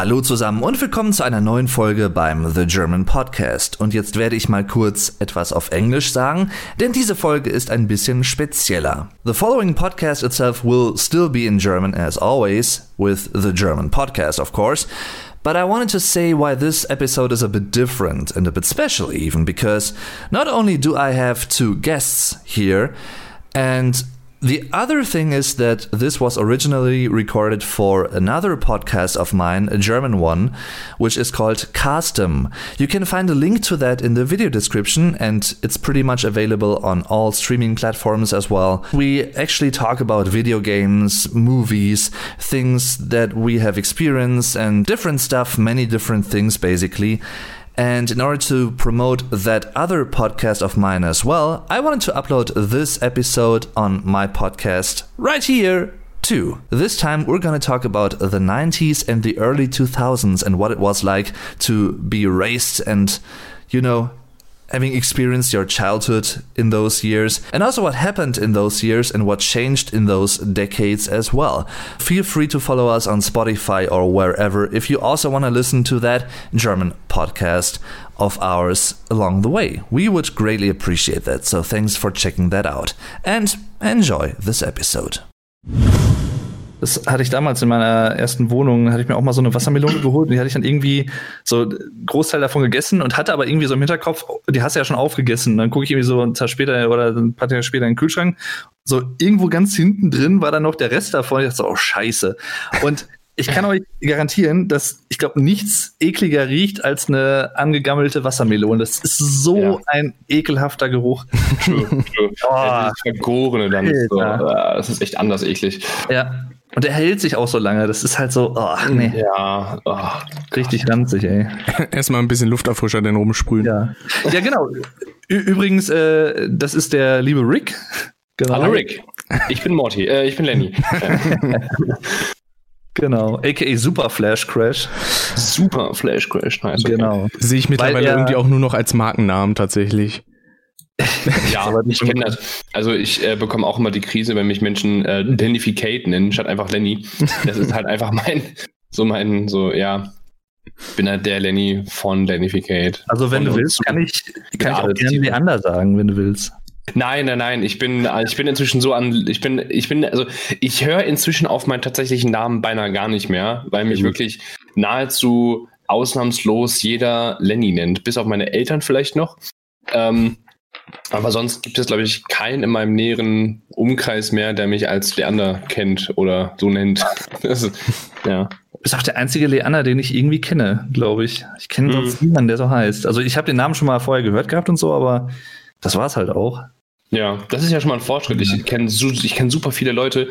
Hallo zusammen und willkommen zu einer neuen Folge beim The German Podcast. Und jetzt werde ich mal kurz etwas auf Englisch sagen, denn diese Folge ist ein bisschen spezieller. The following podcast itself will still be in German as always, with the German podcast, of course. But I wanted to say why this episode is a bit different and a bit special, even because not only do I have two guests here, and the other thing is that this was originally recorded for another podcast of mine, a German one, which is called Castem. You can find a link to that in the video description, and it's pretty much available on all streaming platforms as well. We actually talk about video games, movies, things that we have experienced, and different stuff, many different things basically. And in order to promote that other podcast of mine as well, I wanted to upload this episode on my podcast right here too. This time we're going to talk about the 90s and the early 2000s and what it was like to be raised and, you know, having experienced your childhood in those years, and also what happened in those years and what changed in those decades as well. Feel free to follow us on Spotify or wherever if you also want to listen to that German podcast of ours along the way. We would greatly appreciate that, so thanks for checking that out. And enjoy this episode. Das hatte ich damals in meiner ersten Wohnung, hatte ich mir auch mal so eine Wassermelone geholt und die hatte ich dann irgendwie so einen Großteil davon gegessen und hatte aber irgendwie so im Hinterkopf, die hast du ja schon aufgegessen. Dann gucke ich irgendwie so einen Tag später oder ein paar Tage später in den Kühlschrank. So irgendwo ganz hinten drin war dann noch der Rest davon. Ich dachte so, oh Scheiße. Und ich kann euch garantieren, dass ich glaube, nichts ekliger riecht als eine angegammelte Wassermelone. Das ist so ja. ein ekelhafter Geruch. True, true. Oh, Vergorene dann. So. Das ist echt anders eklig. Ja. Und er hält sich auch so lange. Das ist halt so, oh, nee. Ja, oh, richtig ranzig, ey. Erstmal ein bisschen Lufterfrischer den rumsprühen. Ja, ja genau. Übrigens, äh, das ist der liebe Rick. Genau. Hallo Rick. Ich bin Morty. Äh, ich bin Lenny. Genau, aka Super Flash Crash. Super Flash Crash, nice. Okay. Genau. Sehe ich mittlerweile irgendwie auch nur noch als Markennamen tatsächlich. Ja, aber ich kenne das. Also ich äh, bekomme auch immer die Krise, wenn mich Menschen äh, Lennificate nennen, statt einfach Lenny. Das ist halt einfach mein, so mein, so, ja, bin halt der Lenny von Lennificate. Also wenn von du willst, kann ich, kann ich auch gerne Leander sagen, wenn du willst. Nein, nein, nein. Ich bin, ich bin inzwischen so an, ich bin, ich bin, also ich höre inzwischen auf meinen tatsächlichen Namen beinahe gar nicht mehr, weil mich mhm. wirklich nahezu ausnahmslos jeder Lenny nennt, bis auf meine Eltern vielleicht noch. Ähm, aber sonst gibt es, glaube ich, keinen in meinem näheren Umkreis mehr, der mich als Leander kennt oder so nennt. Das ist, ja. Du bist auch der einzige Leander, den ich irgendwie kenne, glaube ich. Ich kenne mhm. sonst niemanden, der so heißt. Also ich habe den Namen schon mal vorher gehört gehabt und so, aber das war es halt auch. Ja, das ist ja schon mal ein Fortschritt. Ich kenne ich kenn super viele Leute,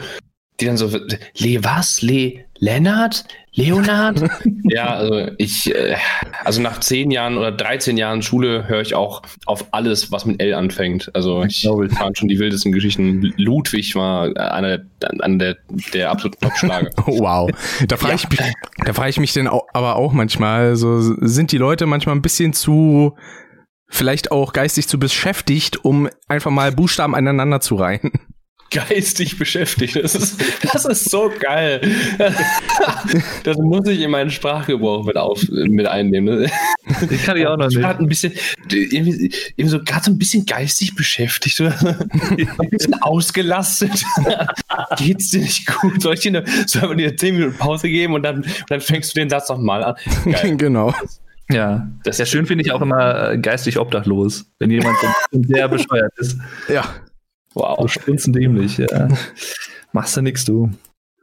die dann so, Le was? Le Lennart? Leonard? ja, also ich, äh, also nach zehn Jahren oder 13 Jahren Schule höre ich auch auf alles, was mit L anfängt. Also ich fand schon die wildesten Geschichten. Ludwig war einer, einer der, der absoluten Top-Schlager. wow. Da frage ja. ich mich, da frage ich mich denn auch, aber auch manchmal, so sind die Leute manchmal ein bisschen zu vielleicht auch geistig zu beschäftigt, um einfach mal Buchstaben aneinander zu reihen. Geistig beschäftigt. Das ist, das ist so geil. Das muss ich in meinen Sprachgebrauch mit, auf, mit einnehmen. Das kann ich auch noch nicht. Gerade ein bisschen, irgendwie, irgendwie so, gerade so ein bisschen geistig beschäftigt. Ein bisschen ausgelastet. Geht's dir nicht gut? Soll ich dir, eine, soll dir 10 Minuten Pause geben und dann, und dann fängst du den Satz nochmal an? Geil. Genau. Ja, das ist ja schön, finde ich auch immer äh, geistig obdachlos, wenn jemand sehr bescheuert ist. Ja. Wow. So dämlich, ja. Machst du nix, du.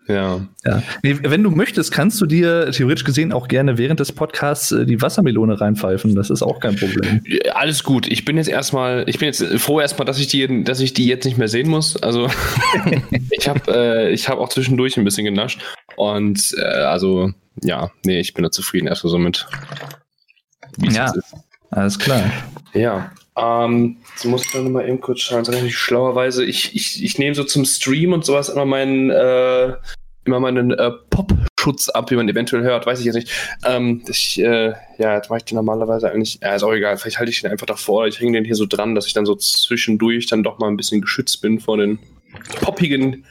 Ja. ja. Nee, wenn du möchtest, kannst du dir theoretisch gesehen auch gerne während des Podcasts äh, die Wassermelone reinpfeifen. Das ist auch kein Problem. Alles gut. Ich bin jetzt erstmal, ich bin jetzt froh erstmal, dass ich die, dass ich die jetzt nicht mehr sehen muss. Also ich habe, äh, ich habe auch zwischendurch ein bisschen genascht und äh, also ja, nee, ich bin da zufrieden erstmal so mit ja, ist. alles klar. Ja, ähm, jetzt muss ich noch mal eben kurz schauen. Schlauerweise, ich, ich, ich nehme so zum Stream und sowas immer meinen, äh, immer meinen äh, Pop-Schutz ab, wie man eventuell hört, weiß ich jetzt nicht. Ähm, ich, äh, ja, jetzt mache ich den normalerweise eigentlich, ja, ist auch egal, vielleicht halte ich den einfach davor, ich hänge den hier so dran, dass ich dann so zwischendurch dann doch mal ein bisschen geschützt bin vor den poppigen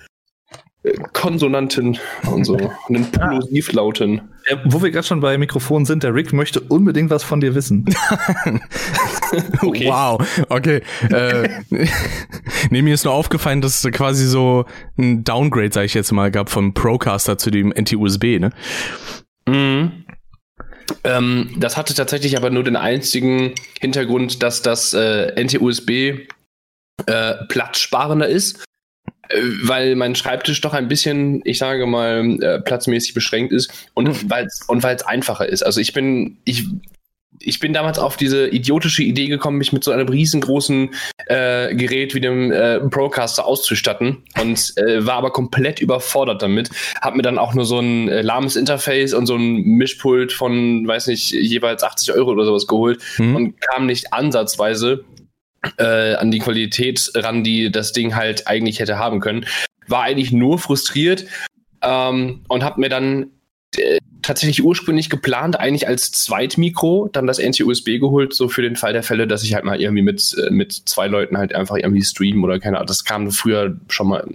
Konsonanten und so. einen Plosivlauten. Ja, wo wir gerade schon bei Mikrofonen sind, der Rick möchte unbedingt was von dir wissen. okay. Wow, okay. äh, nee, mir ist nur aufgefallen, dass es quasi so ein Downgrade, sag ich jetzt mal, gab vom Procaster zu dem NT-USB, ne? Mhm. Ähm, das hatte tatsächlich aber nur den einzigen Hintergrund, dass das äh, NT-USB äh, platzsparender ist äh, weil mein Schreibtisch doch ein bisschen, ich sage mal, äh, platzmäßig beschränkt ist und mhm. weil es einfacher ist. Also ich bin ich ich bin damals auf diese idiotische Idee gekommen, mich mit so einem riesengroßen äh, Gerät wie dem äh, Procaster auszustatten und äh, war aber komplett überfordert damit. Hab mir dann auch nur so ein äh, lahmes Interface und so ein Mischpult von, weiß nicht, jeweils 80 Euro oder sowas geholt mhm. und kam nicht ansatzweise äh, an die Qualität ran, die das Ding halt eigentlich hätte haben können. War eigentlich nur frustriert ähm, und habe mir dann äh, tatsächlich ursprünglich geplant, eigentlich als Zweitmikro dann das NT-USB geholt, so für den Fall der Fälle, dass ich halt mal irgendwie mit, äh, mit zwei Leuten halt einfach irgendwie streamen oder keine Ahnung. Das kam früher schon mal,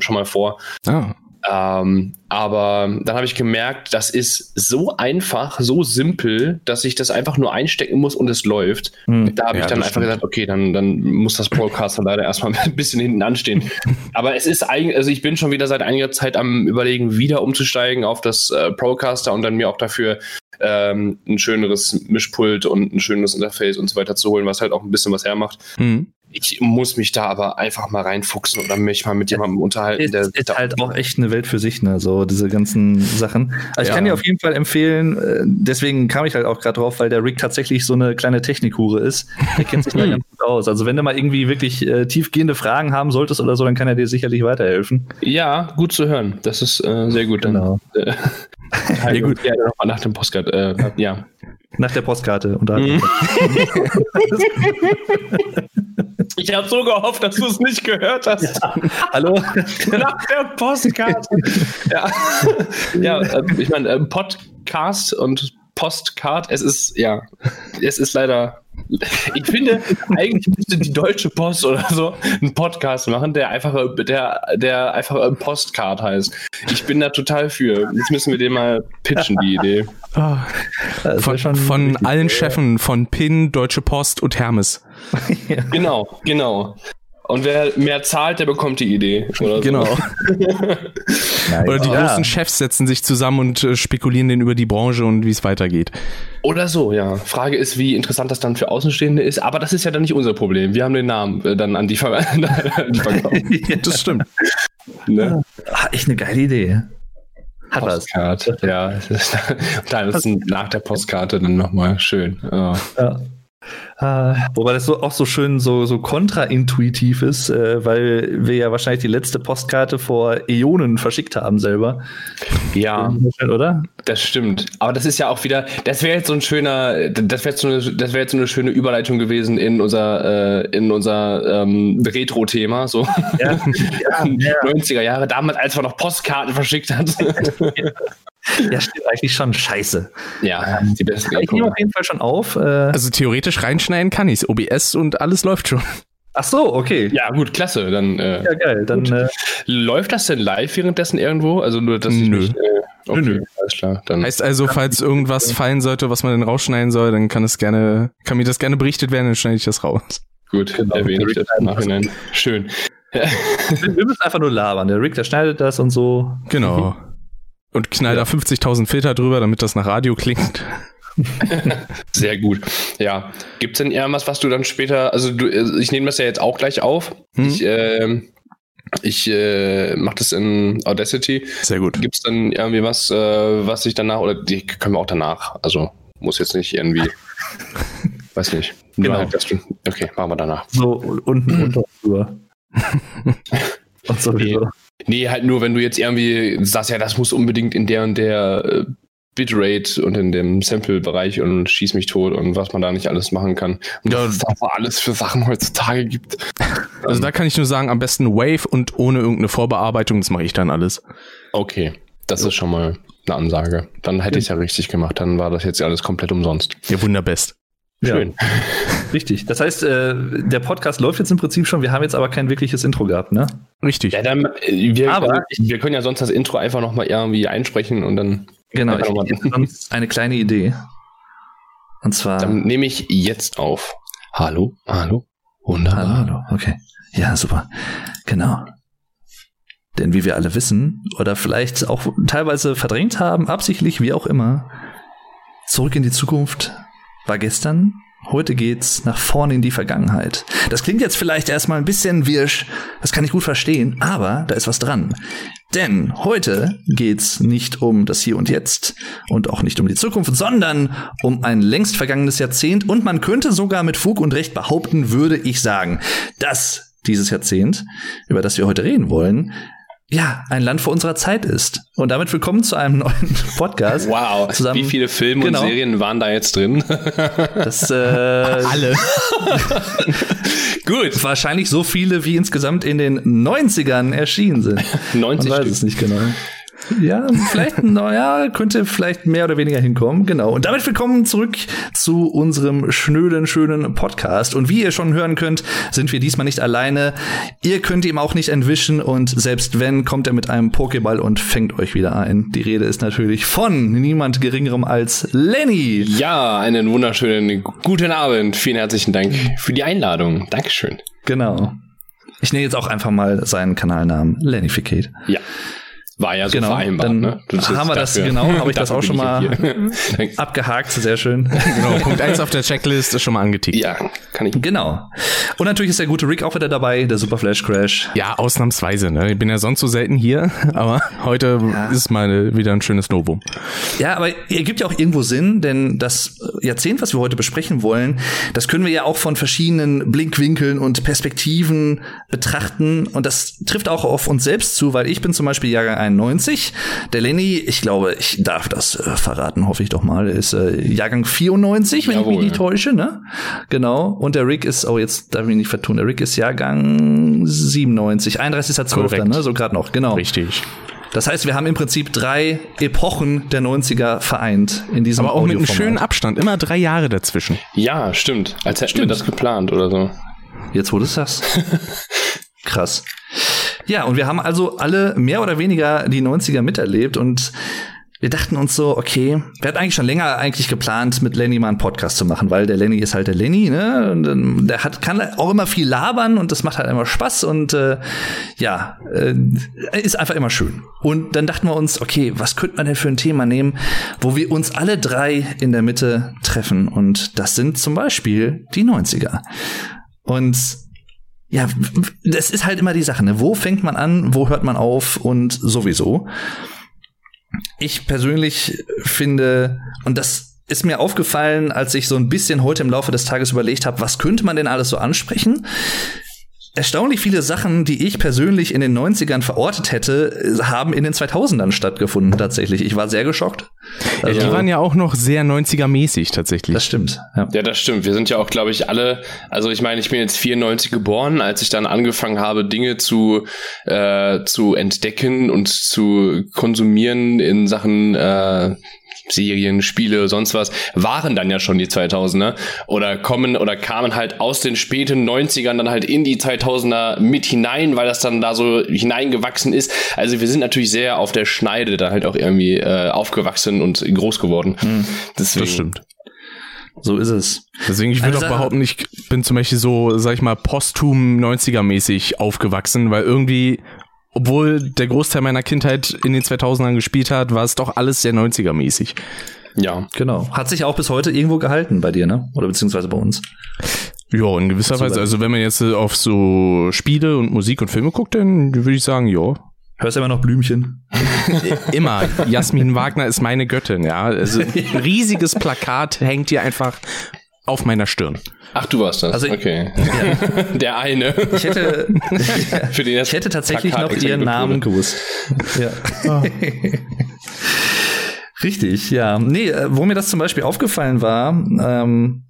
schon mal vor. Ah. Ähm, aber dann habe ich gemerkt, das ist so einfach, so simpel, dass ich das einfach nur einstecken muss und es läuft. Hm. Da habe ja, ich dann einfach stimmt. gesagt, okay, dann, dann muss das Broadcaster leider erstmal ein bisschen hinten anstehen. aber es ist eigentlich, also ich bin schon wieder seit einiger Zeit am überlegen, wieder umzusteigen auf das äh, Procaster und dann mir auch dafür ähm, ein schöneres Mischpult und ein schönes Interface und so weiter zu holen, was halt auch ein bisschen was hermacht. Mhm. Ich muss mich da aber einfach mal reinfuchsen oder mich mal mit jemandem unterhalten. Ist, der ist halt auch echt eine Welt für sich, ne? So diese ganzen Sachen. Also ich kann dir auf jeden Fall empfehlen, äh, deswegen kam ich halt auch gerade drauf, weil der Rick tatsächlich so eine kleine Technikhure ist. Er kennt sich da ganz gut aus. Also wenn du mal irgendwie wirklich äh, tiefgehende Fragen haben solltest oder so, dann kann er dir sicherlich weiterhelfen. Ja, gut zu hören. Das ist äh, sehr gut. Genau. Dann, äh, ja, gut. Ja, nochmal nach dem Postcard. Äh, ja. Nach der Postkarte. Und mhm. Ich habe so gehofft, dass du es nicht gehört hast. Ja. Hallo? Nach der Postkarte. ja. ja, äh, ich meine, äh, Podcast und Postcard, es ist, ja, es ist leider. Ich finde, eigentlich müsste die Deutsche Post oder so einen Podcast machen, der einfach, der, der einfach Postcard heißt. Ich bin da total für. Jetzt müssen wir den mal pitchen, die Idee. Oh, von, von allen Chefen von PIN, Deutsche Post und Hermes. ja. Genau, genau. Und wer mehr zahlt, der bekommt die Idee. Oder genau. So. oder die ja. großen Chefs setzen sich zusammen und äh, spekulieren den über die Branche und wie es weitergeht. Oder so, ja. Frage ist, wie interessant das dann für Außenstehende ist. Aber das ist ja dann nicht unser Problem. Wir haben den Namen äh, dann an die, Ver an die verkauft. das stimmt. Ne? Ach, echt eine geile Idee. Hat Postkarte, was. ja. dann ist nach der Postkarte dann nochmal schön. Oh. Ja. Äh, wobei das so, auch so schön so, so kontraintuitiv ist, äh, weil wir ja wahrscheinlich die letzte Postkarte vor Äonen verschickt haben selber. Ja, oder? Das stimmt. Aber das ist ja auch wieder, das wäre jetzt so ein schöner, das wäre jetzt, so eine, das wär jetzt so eine schöne Überleitung gewesen in unser, äh, in unser ähm, Retro-Thema, so ja, ja, ja. 90er Jahre, damals, als man noch Postkarten verschickt hat. Ja, stimmt eigentlich schon scheiße. Ja, ähm, die besten. Ich nehme auf jeden Fall schon auf. Äh also theoretisch reinschneiden kann ich OBS und alles läuft schon. Ach so, okay. Ja, gut, klasse. Dann, äh, ja, geil. Dann, äh, Läuft das denn live währenddessen irgendwo? Also nur, dass ich Nö. Nicht, äh, okay, nö, alles klar. Dann heißt also, falls irgendwas fallen sollte, was man denn rausschneiden soll, dann kann es gerne, kann mir das gerne berichtet werden, dann schneide ich das raus. Gut, genau. erwähne ich das im Nachhinein. Schön. wir müssen einfach nur labern. Der Rick, der schneidet das und so. Genau. Und knall ja. da 50.000 Filter drüber, damit das nach Radio klingt. Sehr gut. Ja. Gibt es denn irgendwas, was du dann später, also du, ich nehme das ja jetzt auch gleich auf. Hm. Ich, äh, ich äh, mache das in Audacity. Sehr gut. Gibt es dann irgendwie was, äh, was ich danach, oder die können wir auch danach, also muss jetzt nicht irgendwie, weiß nicht. Genau. Halt, du, okay, machen wir danach. So, unten unter drüber. Und sowieso. Nee, halt nur, wenn du jetzt irgendwie sagst, ja, das muss unbedingt in der und der äh, Bitrate und in dem Sample-Bereich und schieß mich tot und was man da nicht alles machen kann. Und ja, was es da alles für Sachen heutzutage gibt. Also da kann ich nur sagen, am besten Wave und ohne irgendeine Vorbearbeitung, das mache ich dann alles. Okay, das ist schon mal eine Ansage. Dann hätte ich es ja richtig gemacht, dann war das jetzt alles komplett umsonst. Ja, wunderbest. Schön. Ja. Richtig. Das heißt, äh, der Podcast läuft jetzt im Prinzip schon, wir haben jetzt aber kein wirkliches Intro gehabt, ne? Richtig. Ja, dann, äh, wir, aber wir können ja sonst das Intro einfach nochmal irgendwie einsprechen und dann. Genau, ich eine kleine Idee. Und zwar. Dann nehme ich jetzt auf. Hallo, hallo, wunderbar. Hallo, hallo, okay. Ja, super. Genau. Denn wie wir alle wissen, oder vielleicht auch teilweise verdrängt haben, absichtlich, wie auch immer, zurück in die Zukunft war gestern, heute geht's nach vorne in die Vergangenheit. Das klingt jetzt vielleicht erstmal ein bisschen wirsch, das kann ich gut verstehen, aber da ist was dran. Denn heute geht's nicht um das Hier und Jetzt und auch nicht um die Zukunft, sondern um ein längst vergangenes Jahrzehnt und man könnte sogar mit Fug und Recht behaupten, würde ich sagen, dass dieses Jahrzehnt, über das wir heute reden wollen, ja, ein Land vor unserer Zeit ist. Und damit willkommen zu einem neuen Podcast. Wow, Zusammen, wie viele Filme genau. und Serien waren da jetzt drin? Das, äh, Alle. Gut. Wahrscheinlich so viele, wie insgesamt in den 90ern erschienen sind. 90 Man weiß Stück. es nicht genau. Ja, vielleicht, naja, könnte vielleicht mehr oder weniger hinkommen. Genau. Und damit willkommen zurück zu unserem schnöden, schönen Podcast. Und wie ihr schon hören könnt, sind wir diesmal nicht alleine. Ihr könnt ihm auch nicht entwischen und selbst wenn, kommt er mit einem Pokéball und fängt euch wieder ein. Die Rede ist natürlich von niemand geringerem als Lenny. Ja, einen wunderschönen guten Abend. Vielen herzlichen Dank für die Einladung. Dankeschön. Genau. Ich nenne jetzt auch einfach mal seinen Kanalnamen Lennyficate. Ja. War ja so genau, vereinbart. Dann ne? haben wir das, dafür. genau, habe ich das auch schon mal abgehakt, sehr schön. Genau, Punkt eins auf der Checklist ist schon mal angetickt. Ja, kann ich. Genau. Und natürlich ist der gute Rick auch wieder dabei, der Super Flash Crash. Ja, ausnahmsweise. Ne? Ich bin ja sonst so selten hier, aber heute ja. ist mal wieder ein schönes Novum. Ja, aber er gibt ja auch irgendwo Sinn, denn das Jahrzehnt, was wir heute besprechen wollen, das können wir ja auch von verschiedenen Blinkwinkeln und Perspektiven betrachten. Und das trifft auch auf uns selbst zu, weil ich bin zum Beispiel Jahrgang 91. Der Lenny, ich glaube, ich darf das äh, verraten, hoffe ich doch mal, ist äh, Jahrgang 94, wenn Jawohl, ich mich nicht täusche, ne? Genau. Und der Rick ist, oh, jetzt darf ich mich nicht vertun, der Rick ist Jahrgang 97, 31.12., ne? So gerade noch, genau. Richtig. Das heißt, wir haben im Prinzip drei Epochen der 90er vereint in diesem Aber auch mit einem schönen Abstand, immer drei Jahre dazwischen. Ja, stimmt. Als hätten stimmt. wir das geplant oder so. Jetzt wurde es das. Krass. Ja, und wir haben also alle mehr oder weniger die 90er miterlebt und wir dachten uns so, okay, wir hatten eigentlich schon länger eigentlich geplant, mit Lenny mal einen Podcast zu machen, weil der Lenny ist halt der Lenny, ne? Und ähm, der hat, kann auch immer viel labern und das macht halt immer Spaß und äh, ja, äh, ist einfach immer schön. Und dann dachten wir uns, okay, was könnte man denn für ein Thema nehmen, wo wir uns alle drei in der Mitte treffen? Und das sind zum Beispiel die 90er. Und ja, das ist halt immer die Sache, ne? Wo fängt man an, wo hört man auf und sowieso. Ich persönlich finde, und das ist mir aufgefallen, als ich so ein bisschen heute im Laufe des Tages überlegt habe, was könnte man denn alles so ansprechen? Erstaunlich viele Sachen, die ich persönlich in den 90ern verortet hätte, haben in den 2000ern stattgefunden tatsächlich. Ich war sehr geschockt. Also, die waren ja auch noch sehr 90er-mäßig tatsächlich. Das stimmt. Ja. ja, das stimmt. Wir sind ja auch, glaube ich, alle, also ich meine, ich bin jetzt 94 geboren, als ich dann angefangen habe, Dinge zu, äh, zu entdecken und zu konsumieren in Sachen äh, Serien, Spiele, sonst was, waren dann ja schon die 2000er oder kommen oder kamen halt aus den späten 90ern dann halt in die 2000er mit hinein, weil das dann da so hineingewachsen ist. Also wir sind natürlich sehr auf der Schneide da halt auch irgendwie äh, aufgewachsen und groß geworden. Hm, Deswegen. Das stimmt. So ist es. Deswegen, ich würde also, auch behaupten, ich bin zum Beispiel so, sag ich mal, posthum 90er-mäßig aufgewachsen, weil irgendwie obwohl der Großteil meiner Kindheit in den 2000ern gespielt hat, war es doch alles sehr 90er-mäßig. Ja, genau. Hat sich auch bis heute irgendwo gehalten bei dir, ne? Oder beziehungsweise bei uns. Ja, in gewisser Weise. Also wenn man jetzt auf so Spiele und Musik und Filme guckt, dann würde ich sagen, ja. Hörst du immer noch Blümchen? immer. Jasmin Wagner ist meine Göttin, ja. Also ein riesiges Plakat hängt hier einfach auf meiner Stirn. Ach, du warst das. Also, okay. Ja. Der eine. Ich hätte, Für den ich hätte tatsächlich Plakat noch ihren Namen gewusst. Ja. Oh. Richtig, ja. Nee, äh, wo mir das zum Beispiel aufgefallen war, ähm,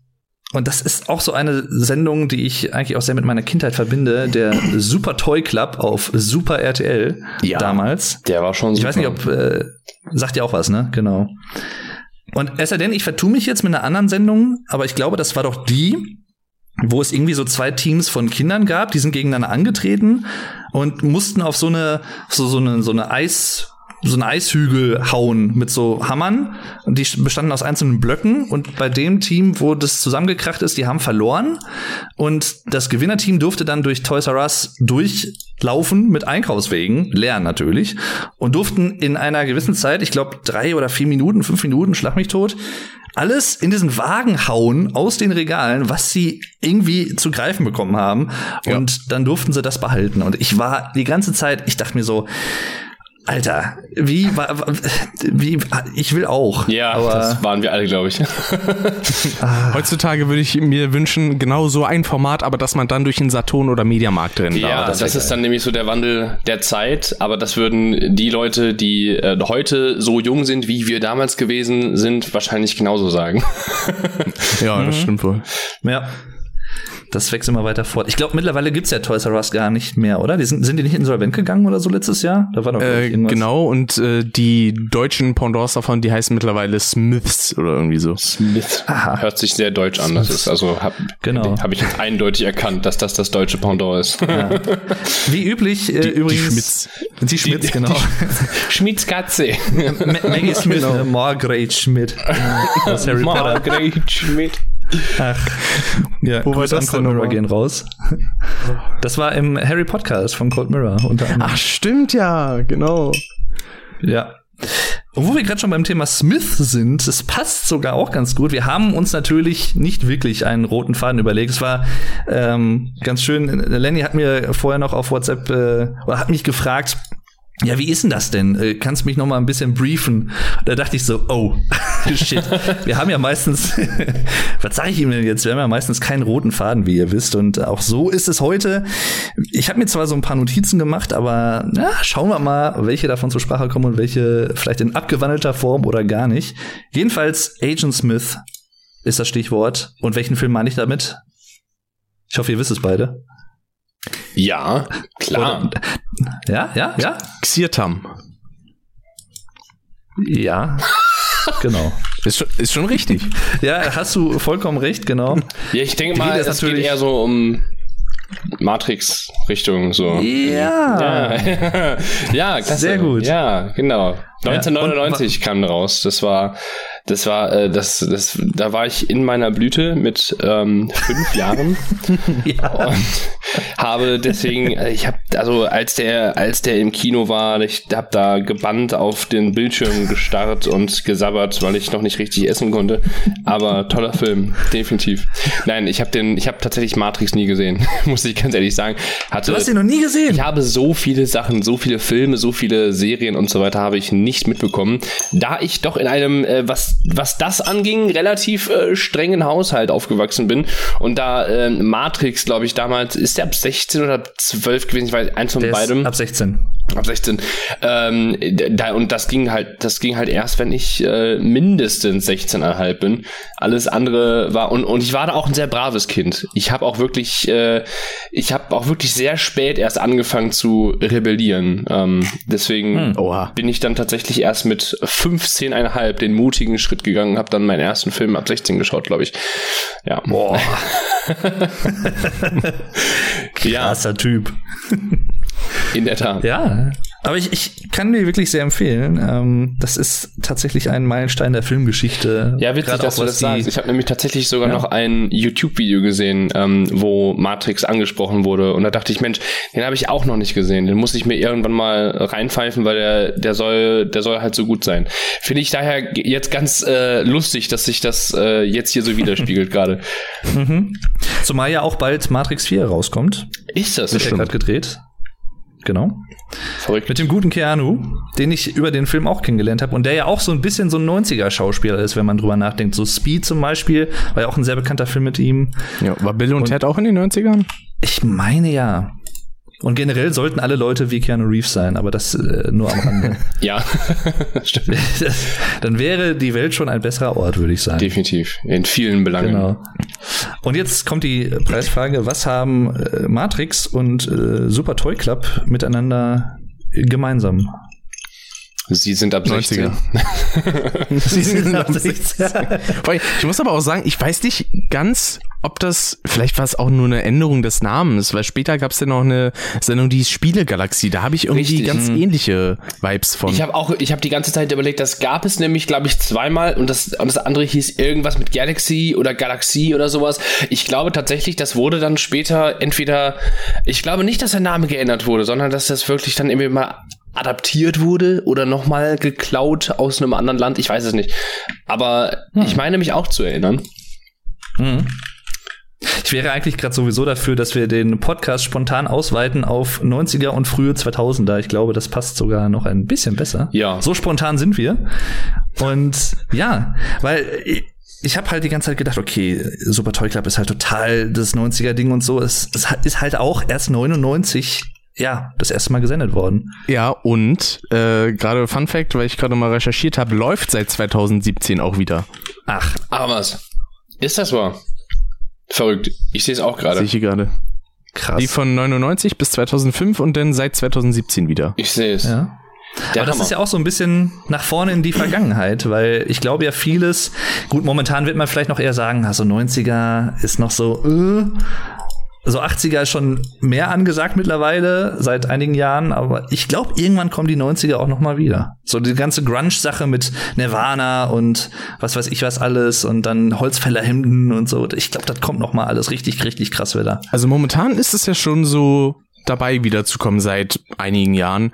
und das ist auch so eine Sendung, die ich eigentlich auch sehr mit meiner Kindheit verbinde, der Super Toy Club auf Super RTL ja, damals. Der war schon super. Ich weiß nicht, ob äh, sagt ihr auch was, ne? Genau. Und es sei denn, ich vertue mich jetzt mit einer anderen Sendung, aber ich glaube, das war doch die, wo es irgendwie so zwei Teams von Kindern gab, die sind gegeneinander angetreten und mussten auf so eine, so, so eine, so eine Eis, so einen Eishügel hauen mit so Hammern und die bestanden aus einzelnen Blöcken und bei dem Team, wo das zusammengekracht ist, die haben verloren und das Gewinnerteam durfte dann durch Toys R Us durchlaufen mit Einkaufswegen, lernen natürlich und durften in einer gewissen Zeit, ich glaube drei oder vier Minuten, fünf Minuten, schlag mich tot, alles in diesen Wagen hauen aus den Regalen, was sie irgendwie zu greifen bekommen haben. Ja. Und dann durften sie das behalten. Und ich war die ganze Zeit, ich dachte mir so, Alter, wie, wie, ich will auch. Ja, aber das waren wir alle, glaube ich. Ah. Heutzutage würde ich mir wünschen, genau so ein Format, aber dass man dann durch den Saturn oder Mediamarkt drin Ja, das, das ist dann nämlich so der Wandel der Zeit, aber das würden die Leute, die äh, heute so jung sind, wie wir damals gewesen sind, wahrscheinlich genauso sagen. ja, das mhm. stimmt wohl. Ja das wächst immer weiter fort. Ich glaube, mittlerweile gibt's ja Toys R Us gar nicht mehr, oder? Die sind, sind die nicht insolvent gegangen oder so letztes Jahr? Da war doch äh, irgendwas. Genau, und äh, die deutschen Pendants davon, die heißen mittlerweile Smiths oder irgendwie so. Smith. Aha. Hört sich sehr deutsch an. Das ist also, hab, genau. habe ich jetzt eindeutig erkannt, dass das das deutsche Pendant ist. Ja. Wie üblich, äh, die, übrigens. Die Schmitz. Die Schmitz, genau. Schmitz Katze. Maggie Smith, genau. Margaret Schmidt. Aus Harry Potter. Margaret Schmidt. Ach, ja, wo war das denn Mirror gehen raus. Das war im Harry Podcast von Cold Mirror unter anderem. Ach, stimmt ja, genau. Ja. Und wo wir gerade schon beim Thema Smith sind, es passt sogar auch ganz gut. Wir haben uns natürlich nicht wirklich einen roten Faden überlegt. Es war ähm, ganz schön. Lenny hat mir vorher noch auf WhatsApp äh, oder hat mich gefragt, ja, wie ist denn das denn? Äh, kannst mich noch mal ein bisschen briefen? Da dachte ich so, oh, shit. Wir haben ja meistens, was sage ich ihm denn jetzt? Wir haben ja meistens keinen roten Faden, wie ihr wisst. Und auch so ist es heute. Ich habe mir zwar so ein paar Notizen gemacht, aber ja, schauen wir mal, welche davon zur Sprache kommen und welche vielleicht in abgewandelter Form oder gar nicht. Jedenfalls Agent Smith ist das Stichwort. Und welchen Film meine ich damit? Ich hoffe, ihr wisst es beide. Ja, klar. Oder, ja, ja, ja. Xirtam. Ja, genau. Ist schon, ist schon richtig. Ja, hast du vollkommen recht, genau. Ja, ich denke mal, es geht eher so um Matrix-Richtung so. Ja. Ja, ja sehr gut. Ja, genau. 1999 ja, kam raus. Das war das war, äh, das, das, da war ich in meiner Blüte mit ähm, fünf Jahren ja. und habe deswegen, äh, ich habe, also als der, als der im Kino war, ich habe da gebannt auf den Bildschirm gestarrt und gesabbert, weil ich noch nicht richtig essen konnte. Aber toller Film, definitiv. Nein, ich habe den, ich habe tatsächlich Matrix nie gesehen, muss ich ganz ehrlich sagen. Hatte, du hast ihn noch nie gesehen? Ich habe so viele Sachen, so viele Filme, so viele Serien und so weiter habe ich nicht mitbekommen, da ich doch in einem, äh, was was, das anging, relativ äh, strengen Haushalt aufgewachsen bin. Und da äh, Matrix, glaube ich, damals, ist der ab 16 oder 12 gewesen? Ich weiß, eins von der beidem. ab 16. Ab 16. Ähm, da, und das ging halt, das ging halt erst, wenn ich äh, mindestens 16,5 bin. Alles andere war, und, und ich war da auch ein sehr braves Kind. Ich habe auch wirklich, äh, ich habe auch wirklich sehr spät erst angefangen zu rebellieren. Ähm, deswegen hm. bin ich dann tatsächlich erst mit 15,5 den mutigen Schritt gegangen, habe dann meinen ersten Film ab 16 geschaut, glaube ich. Ja. Boah. Krasser ja. Typ. In der Tat. Ja, aber ich, ich kann dir wirklich sehr empfehlen. Ähm, das ist tatsächlich ein Meilenstein der Filmgeschichte. Ja, witzig, dass auch, du das sagst. Ich habe nämlich tatsächlich sogar ja. noch ein YouTube-Video gesehen, ähm, wo Matrix angesprochen wurde. Und da dachte ich, Mensch, den habe ich auch noch nicht gesehen. Den muss ich mir irgendwann mal reinpfeifen, weil der, der soll, der soll halt so gut sein. Finde ich daher jetzt ganz äh, lustig, dass sich das äh, jetzt hier so widerspiegelt gerade. Mhm. Zumal ja auch bald Matrix 4 rauskommt. Ist das? Wird ja gerade gedreht. Genau. Verrückt. Mit dem guten Keanu, den ich über den Film auch kennengelernt habe und der ja auch so ein bisschen so ein 90er-Schauspieler ist, wenn man drüber nachdenkt. So Speed zum Beispiel, war ja auch ein sehr bekannter Film mit ihm. Ja, war Bill und, und Ted auch in den 90ern? Ich meine ja. Und generell sollten alle Leute wie Keanu Reeves sein, aber das äh, nur am Rande. ja, stimmt. Dann wäre die Welt schon ein besserer Ort, würde ich sagen. Definitiv, in vielen Belangen. Genau. Und jetzt kommt die Preisfrage, was haben äh, Matrix und äh, Super Toy Club miteinander gemeinsam? Sie sind ab 16. Sie sind ab 16. ich muss aber auch sagen, ich weiß nicht ganz, ob das, vielleicht war es auch nur eine Änderung des Namens, weil später gab es ja noch eine Sendung, die ist Spielegalaxie. Da habe ich irgendwie Richtig. ganz mhm. ähnliche Vibes von. Ich habe auch, ich habe die ganze Zeit überlegt, das gab es nämlich, glaube ich, zweimal und das, und das andere hieß irgendwas mit Galaxy oder Galaxie oder sowas. Ich glaube tatsächlich, das wurde dann später entweder, ich glaube nicht, dass der Name geändert wurde, sondern dass das wirklich dann irgendwie mal adaptiert wurde oder nochmal geklaut aus einem anderen Land. Ich weiß es nicht. Aber hm. ich meine mich auch zu erinnern. Hm. Ich wäre eigentlich gerade sowieso dafür, dass wir den Podcast spontan ausweiten auf 90er und frühe 2000er. Ich glaube, das passt sogar noch ein bisschen besser. Ja. So spontan sind wir. Und ja, weil ich habe halt die ganze Zeit gedacht, okay, Super Toy Club ist halt total das 90er Ding und so. Es, es ist halt auch erst 99 ja, das erste Mal gesendet worden. Ja, und äh, gerade Fun Fact, weil ich gerade mal recherchiert habe, läuft seit 2017 auch wieder. Ach, aber was? Ist das wahr? Verrückt. Ich sehe es auch gerade. Sehe ich gerade. Krass. Die von 99 bis 2005 und dann seit 2017 wieder. Ich sehe es. Ja. Der Aber das ist ja auch so ein bisschen nach vorne in die Vergangenheit, weil ich glaube ja vieles, gut, momentan wird man vielleicht noch eher sagen, also 90er ist noch so, äh, so 80er ist schon mehr angesagt mittlerweile, seit einigen Jahren, aber ich glaube, irgendwann kommen die 90er auch noch mal wieder. So die ganze Grunge-Sache mit Nirvana und was weiß ich was alles und dann Holzfällerhemden und so. Ich glaube, das kommt noch mal alles richtig, richtig krass wieder. Also momentan ist es ja schon so dabei wiederzukommen seit einigen Jahren.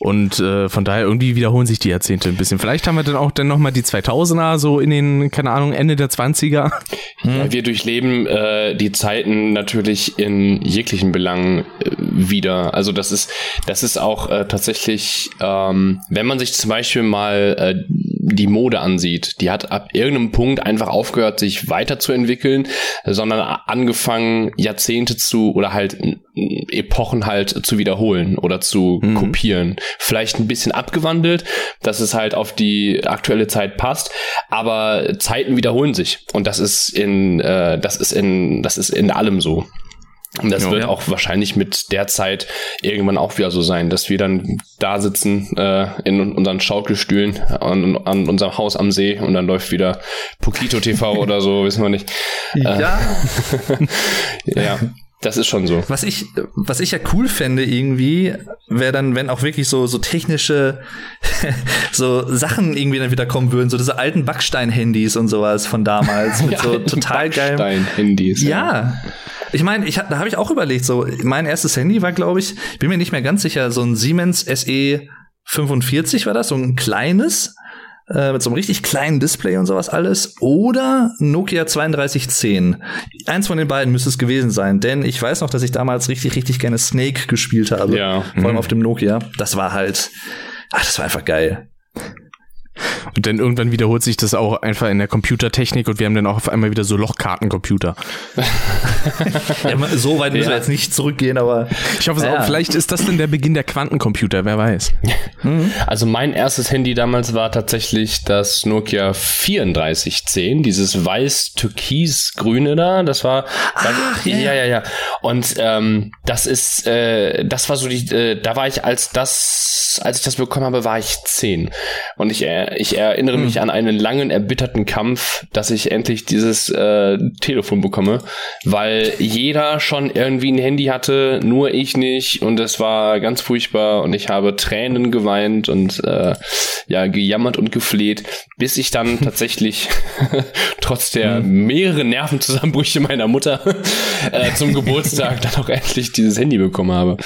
Und äh, von daher irgendwie wiederholen sich die Jahrzehnte ein bisschen. Vielleicht haben wir dann auch dann nochmal die 2000er, so in den, keine Ahnung, Ende der 20er. Ja, wir durchleben äh, die Zeiten natürlich in jeglichen Belangen äh, wieder. Also das ist, das ist auch äh, tatsächlich, ähm, wenn man sich zum Beispiel mal äh, die Mode ansieht, die hat ab irgendeinem Punkt einfach aufgehört, sich weiterzuentwickeln, sondern angefangen, Jahrzehnte zu oder halt Epochen halt zu wiederholen oder zu mhm. kopieren. Vielleicht ein bisschen abgewandelt, dass es halt auf die aktuelle Zeit passt, aber Zeiten wiederholen sich und das ist in äh, das ist in das ist in allem so. Und das ja, wird ja. auch wahrscheinlich mit der Zeit irgendwann auch wieder so sein, dass wir dann da sitzen äh, in unseren Schaukelstühlen an, an unserem Haus am See und dann läuft wieder Pokito TV oder so, wissen wir nicht. Ja. Äh, ja. Das ist schon so. Was ich, was ich ja cool fände irgendwie, wäre dann, wenn auch wirklich so, so technische, so Sachen irgendwie dann wieder kommen würden, so diese alten Backstein-Handys und sowas von damals mit so total geilen Backstein-Handys. Ja. ja. Ich meine, ich, da habe ich auch überlegt, so, mein erstes Handy war, glaube ich, bin mir nicht mehr ganz sicher, so ein Siemens SE 45 war das, so ein kleines äh, mit so einem richtig kleinen Display und sowas alles oder Nokia 3210. Eins von den beiden müsste es gewesen sein, denn ich weiß noch, dass ich damals richtig, richtig gerne Snake gespielt habe. Ja. Vor allem mhm. auf dem Nokia. Das war halt, ach, das war einfach geil. Und dann irgendwann wiederholt sich das auch einfach in der Computertechnik und wir haben dann auch auf einmal wieder so Lochkartencomputer. ja, so weit müssen ja. wir jetzt nicht zurückgehen, aber. Ich hoffe, ja. auch, vielleicht ist das denn der Beginn der Quantencomputer, wer weiß. Mhm. Also mein erstes Handy damals war tatsächlich das Nokia 3410, dieses weiß-türkis-grüne da. Das war. Ach, ja, ja, ja. Und ähm, das ist, äh, das war so die, äh, da war ich als das, als ich das bekommen habe, war ich zehn. Und ich äh, ich erinnere mich hm. an einen langen, erbitterten Kampf, dass ich endlich dieses äh, Telefon bekomme, weil jeder schon irgendwie ein Handy hatte, nur ich nicht und es war ganz furchtbar und ich habe Tränen geweint und äh, ja, gejammert und gefleht, bis ich dann tatsächlich trotz der hm. mehreren Nervenzusammenbrüche meiner Mutter äh, zum Geburtstag dann auch endlich dieses Handy bekommen habe.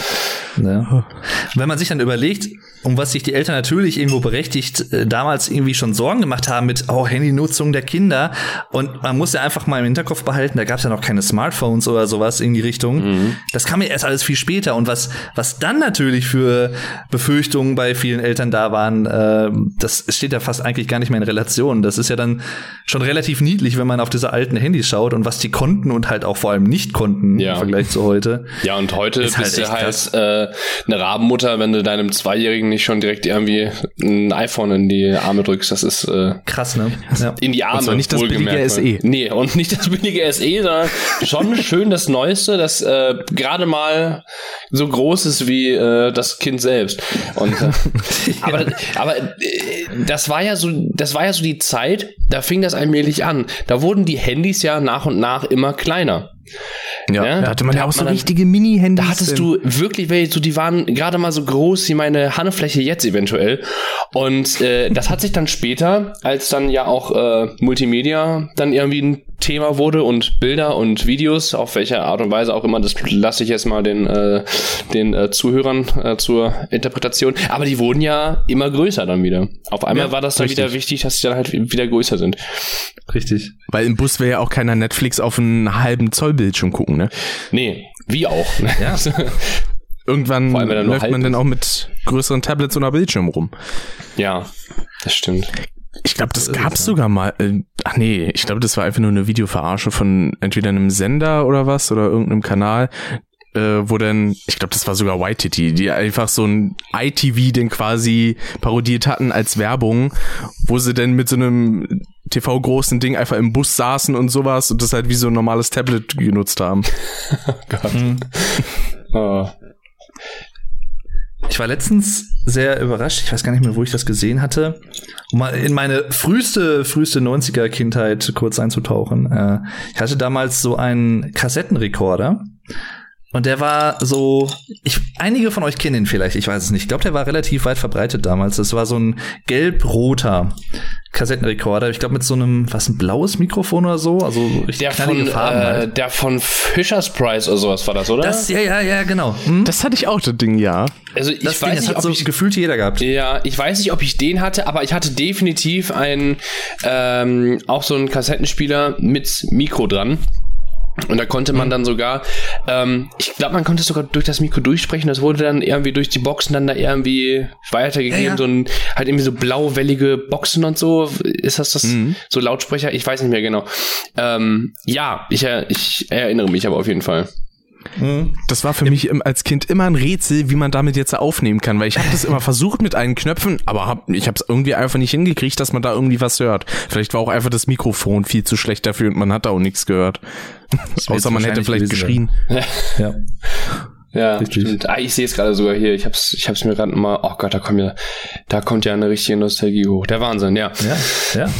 Ja. Wenn man sich dann überlegt, um was sich die Eltern natürlich irgendwo berechtigt äh, damals irgendwie schon Sorgen gemacht haben mit oh, Handynutzung der Kinder. Und man muss ja einfach mal im Hinterkopf behalten, da gab es ja noch keine Smartphones oder sowas in die Richtung. Mhm. Das kam ja erst alles viel später. Und was, was dann natürlich für Befürchtungen bei vielen Eltern da waren, äh, das steht ja fast eigentlich gar nicht mehr in Relation. Das ist ja dann schon relativ niedlich, wenn man auf diese alten Handys schaut und was die konnten und halt auch vor allem nicht konnten ja. im Vergleich zu heute. Ja, und heute ist bist halt du halt äh, eine Rabenmutter, wenn du deinem Zweijährigen nicht schon direkt irgendwie ein iPhone in die Arme drückst. Das ist äh, krass, ne? Ja. In die Arme. Und nicht das billige SE. Nee, und nicht das billige SE, sondern schon schön das Neueste, das äh, gerade mal so groß ist wie äh, das Kind selbst. Und äh, aber, aber äh, das war ja so, das war ja so die Zeit, da fing das allmählich an. Da wurden die Handys ja nach und nach immer kleiner. Ja, ja, da hatte man ja auch so richtige Mini-Handys. Da hattest du wirklich welche, die waren gerade mal so groß wie meine Handfläche jetzt eventuell. Und äh, das hat sich dann später, als dann ja auch äh, Multimedia dann irgendwie ein Thema wurde und Bilder und Videos, auf welche Art und Weise auch immer, das lasse ich jetzt mal den, äh, den äh, Zuhörern äh, zur Interpretation. Aber die wurden ja immer größer dann wieder. Auf einmal ja, war das dann richtig. wieder wichtig, dass sie dann halt wieder größer sind. Richtig. Weil im Bus will ja auch keiner Netflix auf einen halben Zoll Bildschirm gucken, ne? Nee, wie auch. Ja. Irgendwann läuft man dann auch mit größeren Tablets oder Bildschirm rum. Ja, das stimmt. Ich glaube, das gab's sogar mal. Äh, ach nee, ich glaube, das war einfach nur eine Videoverarsche von entweder einem Sender oder was oder irgendeinem Kanal, äh, wo dann, ich glaube, das war sogar White Titty, die einfach so ein ITV den quasi parodiert hatten als Werbung, wo sie dann mit so einem TV-großen Ding einfach im Bus saßen und sowas und das halt wie so ein normales Tablet genutzt haben. oh Gott. Mhm. oh. Ich war letztens sehr überrascht, ich weiß gar nicht mehr, wo ich das gesehen hatte, um mal in meine früheste, früheste 90er Kindheit kurz einzutauchen. Äh, ich hatte damals so einen Kassettenrekorder und der war so, ich, einige von euch kennen ihn vielleicht, ich weiß es nicht. Ich glaube, der war relativ weit verbreitet damals. Das war so ein gelb-roter Kassettenrekorder. Ich glaube, mit so einem, was, ein blaues Mikrofon oder so? Also richtig der von, Farben. Äh, halt. Der von Fisher's Price oder sowas war das, oder? Das, ja, ja, ja, genau. Hm? Das hatte ich auch, das Ding, ja. Also ich das weiß Ding, nicht, hat so ich, gefühlt jeder gehabt. Ja, ich weiß nicht, ob ich den hatte, aber ich hatte definitiv einen, ähm, auch so einen Kassettenspieler mit Mikro dran. Und da konnte man dann sogar, ähm, ich glaube, man konnte sogar durch das Mikro durchsprechen. Das wurde dann irgendwie durch die Boxen dann da irgendwie weitergegeben. Ja, ja. So ein, halt irgendwie so blauwellige Boxen und so. Ist das das mhm. so Lautsprecher? Ich weiß nicht mehr genau. Ähm, ja, ich, ich erinnere mich aber auf jeden Fall. Mhm. Das war für ja. mich als Kind immer ein Rätsel, wie man damit jetzt aufnehmen kann, weil ich habe das immer versucht mit einen Knöpfen, aber hab, ich habe es irgendwie einfach nicht hingekriegt, dass man da irgendwie was hört. Vielleicht war auch einfach das Mikrofon viel zu schlecht dafür und man hat da auch nichts gehört. Außer man hätte vielleicht geschrien. Ja. Ja, Richtig. stimmt. Ah, ich sehe es gerade sogar hier. Ich hab's, ich hab's mir gerade mal. Oh Gott, da kommt ja, da kommt ja eine richtige Nostalgie hoch. Der Wahnsinn, ja. Ja, ja.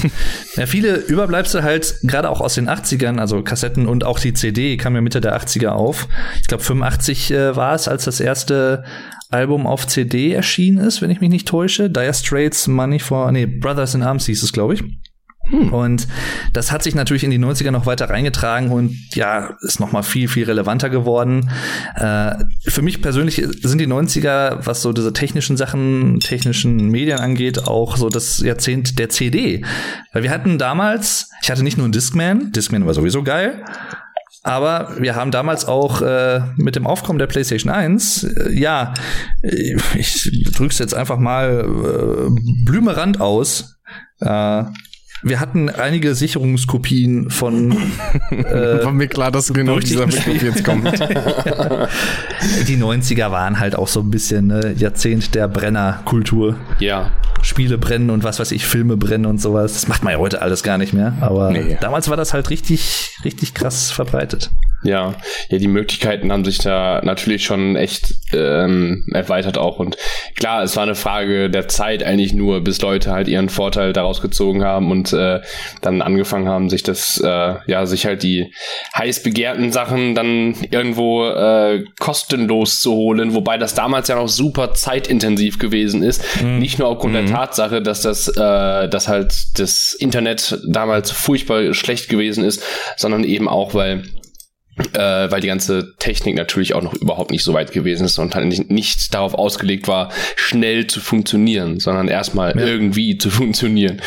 ja viele Überbleibsel halt gerade auch aus den 80ern, also Kassetten und auch die CD kam ja Mitte der 80er auf. Ich glaube 85 äh, war es, als das erste Album auf CD erschienen ist, wenn ich mich nicht täusche. Dire Straits Money for, nee, Brothers in Arms hieß es, glaube ich. Hm. Und das hat sich natürlich in die 90er noch weiter reingetragen und ja, ist noch mal viel, viel relevanter geworden. Äh, für mich persönlich sind die 90er, was so diese technischen Sachen, technischen Medien angeht, auch so das Jahrzehnt der CD. Weil wir hatten damals, ich hatte nicht nur einen Discman, Discman war sowieso geil, aber wir haben damals auch äh, mit dem Aufkommen der PlayStation 1, äh, ja, ich drück's jetzt einfach mal äh, Blümerand aus, äh, wir hatten einige Sicherungskopien von. Äh, War mir klar, dass genau dieser Begriff jetzt kommt. Die 90er waren halt auch so ein bisschen ne, Jahrzehnt der Brennerkultur. Ja. Spiele brennen und was weiß ich, Filme brennen und sowas. Das macht man ja heute alles gar nicht mehr. Aber nee. damals war das halt richtig, richtig krass verbreitet. Ja, ja, die Möglichkeiten haben sich da natürlich schon echt ähm, erweitert auch. Und klar, es war eine Frage der Zeit eigentlich nur, bis Leute halt ihren Vorteil daraus gezogen haben und äh, dann angefangen haben, sich das, äh, ja, sich halt die heiß begehrten Sachen dann irgendwo äh, kostenlos zu holen, wobei das damals ja noch super zeitintensiv gewesen ist. Mhm. Nicht nur aufgrund mhm. der Tatsache, dass das, äh, dass halt das Internet damals furchtbar schlecht gewesen ist, sondern eben auch, weil äh, weil die ganze Technik natürlich auch noch überhaupt nicht so weit gewesen ist und halt nicht, nicht darauf ausgelegt war, schnell zu funktionieren, sondern erstmal ja. irgendwie zu funktionieren.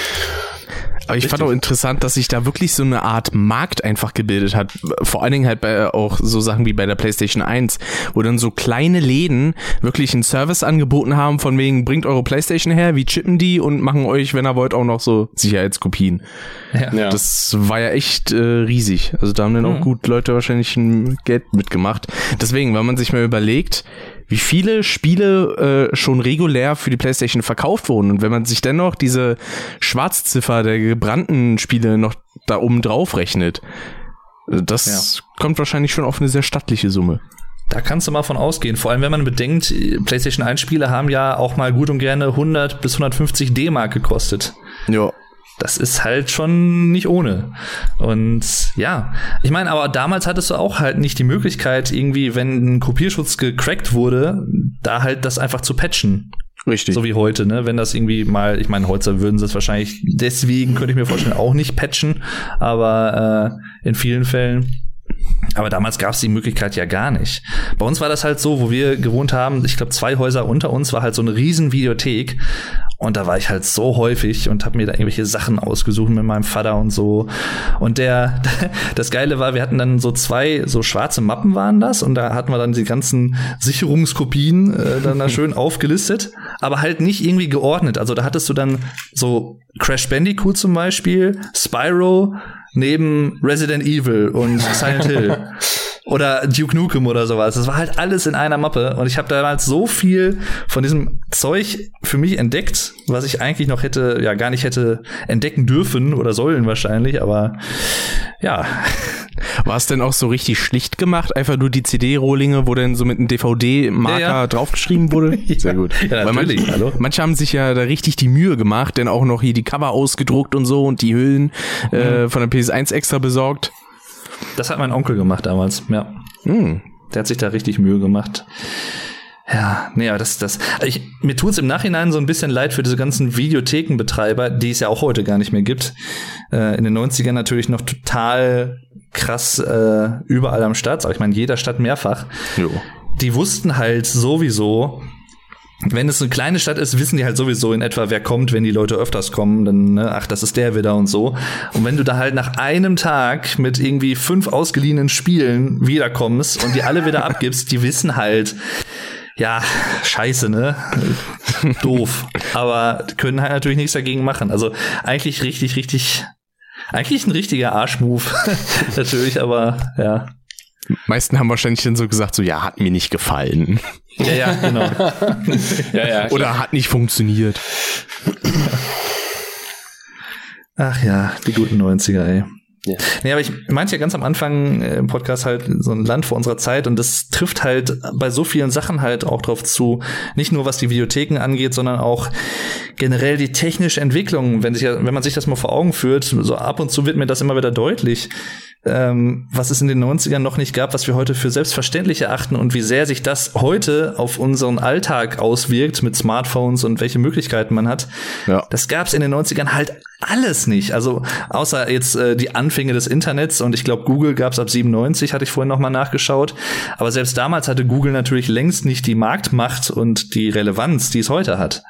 Aber ich Richtig. fand auch interessant, dass sich da wirklich so eine Art Markt einfach gebildet hat. Vor allen Dingen halt bei auch so Sachen wie bei der PlayStation 1, wo dann so kleine Läden wirklich einen Service angeboten haben, von wegen, bringt eure PlayStation her, wie chippen die und machen euch, wenn ihr wollt, auch noch so Sicherheitskopien. Ja. Das war ja echt äh, riesig. Also da haben dann mhm. auch gut Leute wahrscheinlich ein Geld mitgemacht. Deswegen, wenn man sich mal überlegt, wie viele Spiele äh, schon regulär für die PlayStation verkauft wurden. Und wenn man sich dennoch diese Schwarzziffer der gebrannten Spiele noch da oben drauf rechnet, das ja. kommt wahrscheinlich schon auf eine sehr stattliche Summe. Da kannst du mal von ausgehen. Vor allem, wenn man bedenkt, PlayStation 1 Spiele haben ja auch mal gut und gerne 100 bis 150 D-Mark gekostet. Ja. Das ist halt schon nicht ohne. Und ja, ich meine, aber damals hattest du auch halt nicht die Möglichkeit, irgendwie, wenn ein Kopierschutz gecrackt wurde, da halt das einfach zu patchen. Richtig. So wie heute, ne? Wenn das irgendwie mal, ich meine, heute würden sie es wahrscheinlich deswegen, könnte ich mir vorstellen, auch nicht patchen, aber äh, in vielen Fällen. Aber damals gab es die Möglichkeit ja gar nicht. Bei uns war das halt so, wo wir gewohnt haben, ich glaube, zwei Häuser unter uns war halt so eine riesen Videothek. Und da war ich halt so häufig und habe mir da irgendwelche Sachen ausgesucht mit meinem Vater und so. Und der, das Geile war, wir hatten dann so zwei, so schwarze Mappen waren das. Und da hatten wir dann die ganzen Sicherungskopien äh, dann da schön aufgelistet. Aber halt nicht irgendwie geordnet. Also da hattest du dann so Crash Bandicoot zum Beispiel, Spyro, neben Resident Evil und Silent Hill. oder Duke Nukem oder sowas. Das war halt alles in einer Mappe und ich habe damals so viel von diesem Zeug für mich entdeckt, was ich eigentlich noch hätte, ja, gar nicht hätte entdecken dürfen oder sollen wahrscheinlich, aber ja. War es denn auch so richtig schlicht gemacht? Einfach nur die CD-Rohlinge, wo dann so mit einem DVD-Marker ja, ja. draufgeschrieben wurde? Sehr gut. Ja, Weil manche, Hallo? manche haben sich ja da richtig die Mühe gemacht, denn auch noch hier die Cover ausgedruckt und so und die Hüllen mhm. äh, von der PS1 extra besorgt. Das hat mein Onkel gemacht damals, ja. Hm. Der hat sich da richtig Mühe gemacht. Ja, nee, aber das, das, ich, mir tut's im Nachhinein so ein bisschen leid für diese ganzen Videothekenbetreiber, die es ja auch heute gar nicht mehr gibt. Äh, in den 90ern natürlich noch total krass äh, überall am Start, aber ich meine, jeder Stadt mehrfach. Jo. Die wussten halt sowieso, wenn es eine kleine Stadt ist, wissen die halt sowieso in etwa, wer kommt, wenn die Leute öfters kommen, dann, ne, ach, das ist der wieder und so. Und wenn du da halt nach einem Tag mit irgendwie fünf ausgeliehenen Spielen wiederkommst und die alle wieder abgibst, die wissen halt, ja, scheiße, ne? Doof. Aber können halt natürlich nichts dagegen machen. Also eigentlich richtig, richtig, eigentlich ein richtiger Arschmove. natürlich, aber ja. Meisten haben wahrscheinlich dann so gesagt, so, ja, hat mir nicht gefallen. Ja, ja, genau. ja, ja, Oder hat nicht funktioniert. Ach ja, die guten 90er, ey. Ja. Nee, aber ich meinte ja ganz am Anfang äh, im Podcast halt so ein Land vor unserer Zeit und das trifft halt bei so vielen Sachen halt auch drauf zu. Nicht nur was die Videotheken angeht, sondern auch generell die technische Entwicklung. Wenn sich wenn man sich das mal vor Augen führt, so ab und zu wird mir das immer wieder deutlich ähm, was es in den 90ern noch nicht gab, was wir heute für selbstverständlich erachten und wie sehr sich das heute auf unseren Alltag auswirkt mit Smartphones und welche Möglichkeiten man hat. Ja. Das gab es in den 90ern halt alles nicht. Also außer jetzt äh, die Anfänge des Internets und ich glaube Google gab es ab 97, hatte ich vorhin noch mal nachgeschaut. Aber selbst damals hatte Google natürlich längst nicht die Marktmacht und die Relevanz, die es heute hat.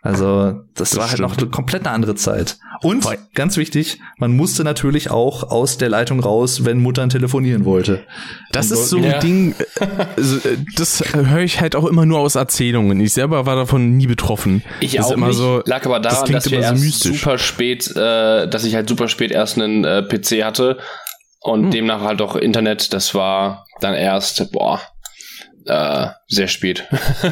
Also das, das war stimmt. halt noch eine komplett eine andere Zeit. Und ganz wichtig, man musste natürlich auch aus der Leitung raus, wenn Muttern telefonieren wollte. Das ist so ein ja. Ding, also, äh, das höre ich halt auch immer nur aus Erzählungen. Ich selber war davon nie betroffen. Ich das auch immer nicht. So, lag aber daran, das dass wir erst mystisch. super spät, äh, dass ich halt super spät erst einen äh, PC hatte und hm. demnach halt auch Internet. Das war dann erst, boah, äh, sehr spät.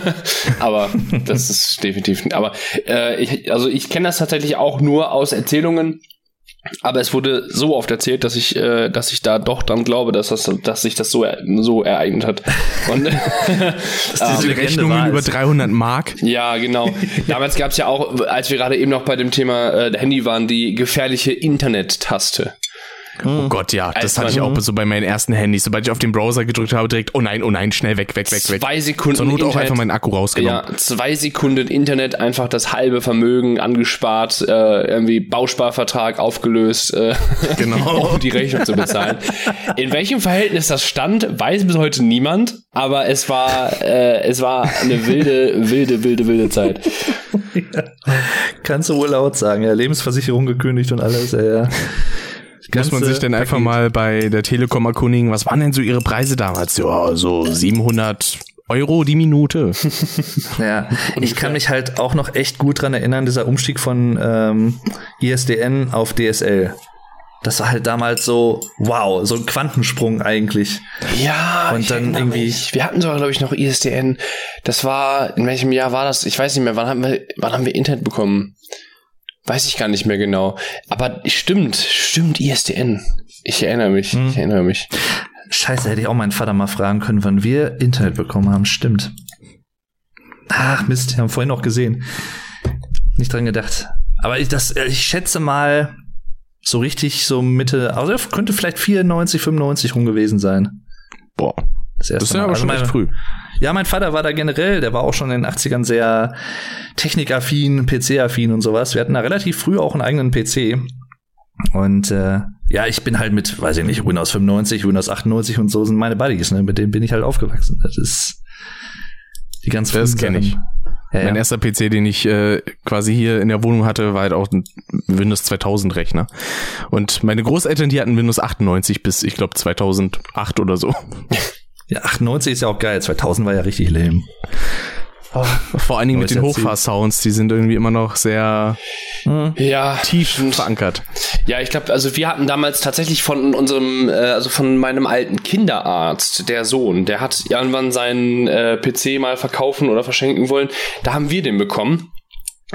aber das ist definitiv. Aber äh, ich, also ich kenne das tatsächlich auch nur aus Erzählungen. Aber es wurde so oft erzählt, dass ich, äh, dass ich da doch dann glaube, dass das, dass sich das so, so ereignet hat. Und dass diese ähm, Rechnungen über 300 Mark. Ja, genau. Damals gab es ja auch, als wir gerade eben noch bei dem Thema äh, Handy waren, die gefährliche Internet-Taste. Oh hm. Gott, ja, das hatte ich auch so bei meinen ersten Handys. Sobald ich auf den Browser gedrückt habe, direkt, oh nein, oh nein, schnell weg, weg, weg, weg. Zwei Sekunden. Zur Not Internet, auch einfach meinen Akku rausgenommen. Ja, zwei Sekunden Internet, einfach das halbe Vermögen angespart, äh, irgendwie Bausparvertrag aufgelöst, äh, genau. um die Rechnung zu bezahlen. In welchem Verhältnis das stand, weiß bis heute niemand, aber es war, äh, es war eine wilde, wilde, wilde, wilde Zeit. Ja. Kannst du wohl laut sagen, ja, Lebensversicherung gekündigt und alles, ja, ja. Muss man sich denn einfach mal bei der Telekom erkundigen, was waren denn so ihre Preise damals? Ja, so 700 Euro die Minute. ja, ich kann mich halt auch noch echt gut dran erinnern, dieser Umstieg von ähm, ISDN auf DSL. Das war halt damals so, wow, so ein Quantensprung eigentlich. Ja, und dann irgendwie. Mich. Wir hatten sogar, glaube ich, noch ISDN. Das war, in welchem Jahr war das? Ich weiß nicht mehr. Wann haben wir, wann haben wir Internet bekommen? Weiß ich gar nicht mehr genau. Aber stimmt, stimmt, ISDN. Ich erinnere mich, hm. ich erinnere mich. Scheiße, hätte ich auch meinen Vater mal fragen können, wann wir Internet bekommen haben. Stimmt. Ach, Mist, wir haben vorhin noch gesehen. Nicht dran gedacht. Aber ich, das, ich schätze mal, so richtig so Mitte, also könnte vielleicht 94, 95 rum gewesen sein. Boah. Das, das ist ja aber also schon meine, früh. Ja, mein Vater war da generell, der war auch schon in den 80ern sehr technikaffin, PC-affin und sowas. Wir hatten da relativ früh auch einen eigenen PC. Und äh, ja, ich bin halt mit, weiß ich nicht, Windows 95, Windows 98 und so sind meine Buddies, ne? Mit denen bin ich halt aufgewachsen. Das ist die ganz Das kenne ich. Ja, mein ja. erster PC, den ich äh, quasi hier in der Wohnung hatte, war halt auch ein Windows 2000 Rechner. Und meine Großeltern, die hatten Windows 98 bis, ich glaube, 2008 oder so. Ja, 98 ist ja auch geil. 2000 war ja richtig lame. Vor allen Dingen mit den Hochfahrsounds, die sind irgendwie immer noch sehr hm, ja, tief verankert. Ja, ich glaube, also wir hatten damals tatsächlich von unserem, äh, also von meinem alten Kinderarzt, der Sohn, der hat irgendwann seinen äh, PC mal verkaufen oder verschenken wollen. Da haben wir den bekommen.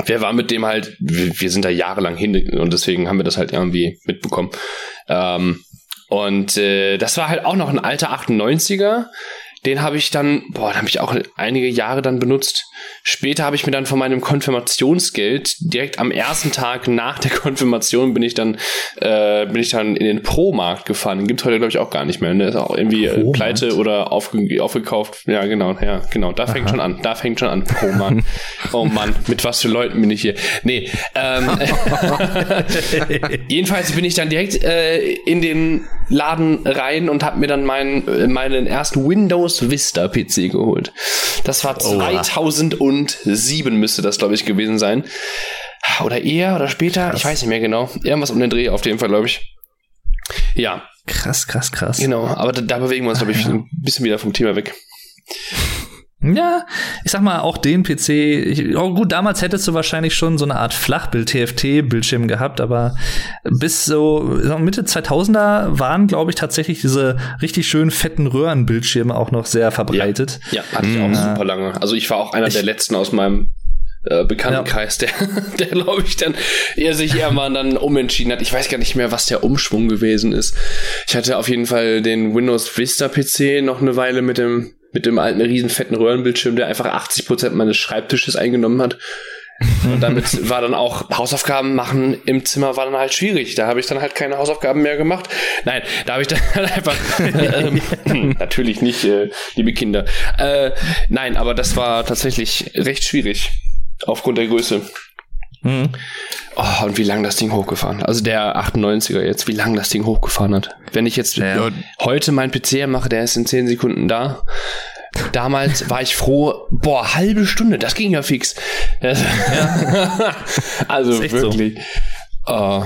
Wer war mit dem halt, wir, wir sind da jahrelang hin und deswegen haben wir das halt irgendwie mitbekommen. Ähm, und äh, das war halt auch noch ein alter 98er den habe ich dann, boah, den habe ich auch einige Jahre dann benutzt. Später habe ich mir dann von meinem Konfirmationsgeld direkt am ersten Tag nach der Konfirmation bin ich dann äh, bin ich dann in den Pro-Markt gefahren. Den gibt's heute glaube ich auch gar nicht mehr. Der ist auch irgendwie äh, pleite oder aufge aufgekauft. Ja, genau, ja, genau. Da fängt Aha. schon an. Da fängt schon an. Pro-Markt. oh Mann, mit was für Leuten bin ich hier? Nee. Ähm, jedenfalls bin ich dann direkt äh, in den Laden rein und habe mir dann meinen äh, meinen ersten Windows Windows Vista PC geholt. Das war 2007 müsste das, glaube ich, gewesen sein. Oder eher oder später, ich weiß nicht mehr genau. Irgendwas um den Dreh auf jeden Fall, glaube ich. Ja. Krass, krass, krass. Genau, aber da, da bewegen wir uns, glaube ich, ein bisschen wieder vom Thema weg. Ja, ich sag mal, auch den PC, ich, oh gut, damals hättest du wahrscheinlich schon so eine Art Flachbild-TFT-Bildschirm gehabt, aber bis so Mitte 2000er waren, glaube ich, tatsächlich diese richtig schönen fetten Röhrenbildschirme auch noch sehr verbreitet. Ja, ja hatte ich auch mhm. super lange. Also ich war auch einer ich, der letzten aus meinem äh, Bekanntenkreis, ja. der, der glaube ich dann eher sich eher mal dann umentschieden hat. Ich weiß gar nicht mehr, was der Umschwung gewesen ist. Ich hatte auf jeden Fall den Windows Vista PC noch eine Weile mit dem mit dem alten riesen fetten Röhrenbildschirm, der einfach 80 Prozent meines Schreibtisches eingenommen hat. Und damit war dann auch Hausaufgaben machen im Zimmer war dann halt schwierig. Da habe ich dann halt keine Hausaufgaben mehr gemacht. Nein, da habe ich dann halt einfach ähm, natürlich nicht, äh, liebe Kinder. Äh, nein, aber das war tatsächlich recht schwierig aufgrund der Größe. Mhm. Oh, und wie lang das Ding hochgefahren. Also der 98er jetzt, wie lang das Ding hochgefahren hat. Wenn ich jetzt ja. heute meinen PC mache, der ist in 10 Sekunden da. Damals war ich froh, boah, halbe Stunde, das ging ja fix. Ja. also wirklich. So. Oh.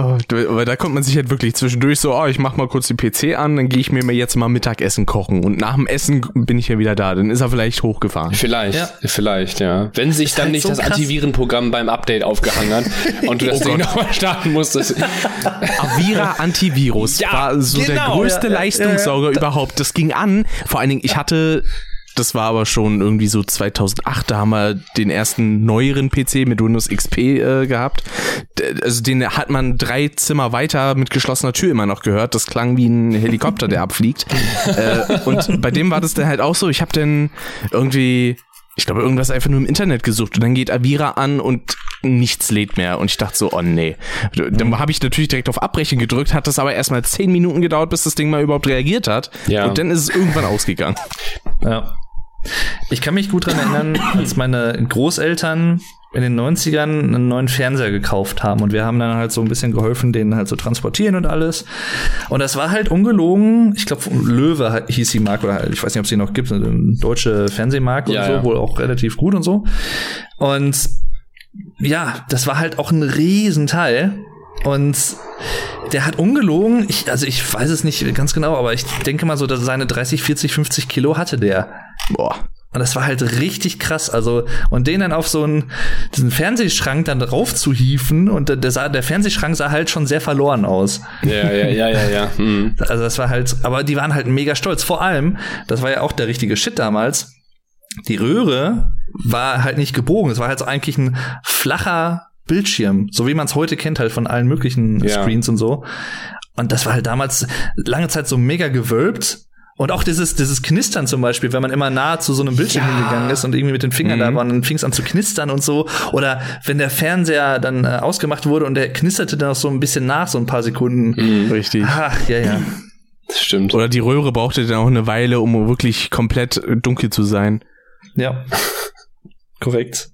Oh, weil da kommt man sich halt wirklich zwischendurch so, oh, ich mach mal kurz den PC an, dann gehe ich mir jetzt mal Mittagessen kochen und nach dem Essen bin ich ja wieder da. Dann ist er vielleicht hochgefahren. Vielleicht, ja. vielleicht, ja. Wenn sich dann halt nicht so das Antivirenprogramm beim Update aufgehangen hat und du das oh Ding nochmal starten musstest. Avira Antivirus ja, war so genau, der größte ja, Leistungssauger überhaupt. Das ging an. Vor allen Dingen, ich hatte das war aber schon irgendwie so 2008, da haben wir den ersten neueren PC mit Windows XP äh, gehabt. Also den hat man drei Zimmer weiter mit geschlossener Tür immer noch gehört. Das klang wie ein Helikopter, der abfliegt. äh, und bei dem war das dann halt auch so. Ich habe dann irgendwie ich glaube, irgendwas einfach nur im Internet gesucht und dann geht Avira an und nichts lädt mehr. Und ich dachte so, oh nee. Dann habe ich natürlich direkt auf Abbrechen gedrückt, hat das aber erstmal zehn Minuten gedauert, bis das Ding mal überhaupt reagiert hat. Ja. Und dann ist es irgendwann ausgegangen. Ja. Ich kann mich gut daran erinnern, als meine Großeltern in den 90ern einen neuen Fernseher gekauft haben und wir haben dann halt so ein bisschen geholfen, den halt zu so transportieren und alles. Und das war halt ungelogen. Ich glaube, Löwe hieß die Marke oder halt, ich weiß nicht, ob es die noch gibt, eine deutsche Fernsehmarke ja, und so, ja. wohl auch relativ gut und so. Und ja, das war halt auch ein Riesenteil. Und der hat ungelogen, ich, also ich weiß es nicht ganz genau, aber ich denke mal so, dass seine 30, 40, 50 Kilo hatte der. Boah. Und das war halt richtig krass. Also, und den dann auf so einen, diesen Fernsehschrank dann drauf zu hieven und der, sah, der Fernsehschrank sah halt schon sehr verloren aus. Ja, ja, ja, ja, ja. Hm. Also, das war halt, aber die waren halt mega stolz. Vor allem, das war ja auch der richtige Shit damals. Die Röhre war halt nicht gebogen. Es war halt so eigentlich ein flacher Bildschirm, so wie man es heute kennt, halt von allen möglichen ja. Screens und so. Und das war halt damals lange Zeit so mega gewölbt und auch dieses, dieses Knistern zum Beispiel, wenn man immer nah zu so einem Bildschirm ja. hingegangen ist und irgendwie mit den Fingern mhm. da war und dann fing es an zu knistern und so. Oder wenn der Fernseher dann äh, ausgemacht wurde und der knisterte dann auch so ein bisschen nach, so ein paar Sekunden. Mhm. Richtig. Ach, ja, ja. Das stimmt. Oder die Röhre brauchte dann auch eine Weile, um wirklich komplett dunkel zu sein. Ja. Korrekt.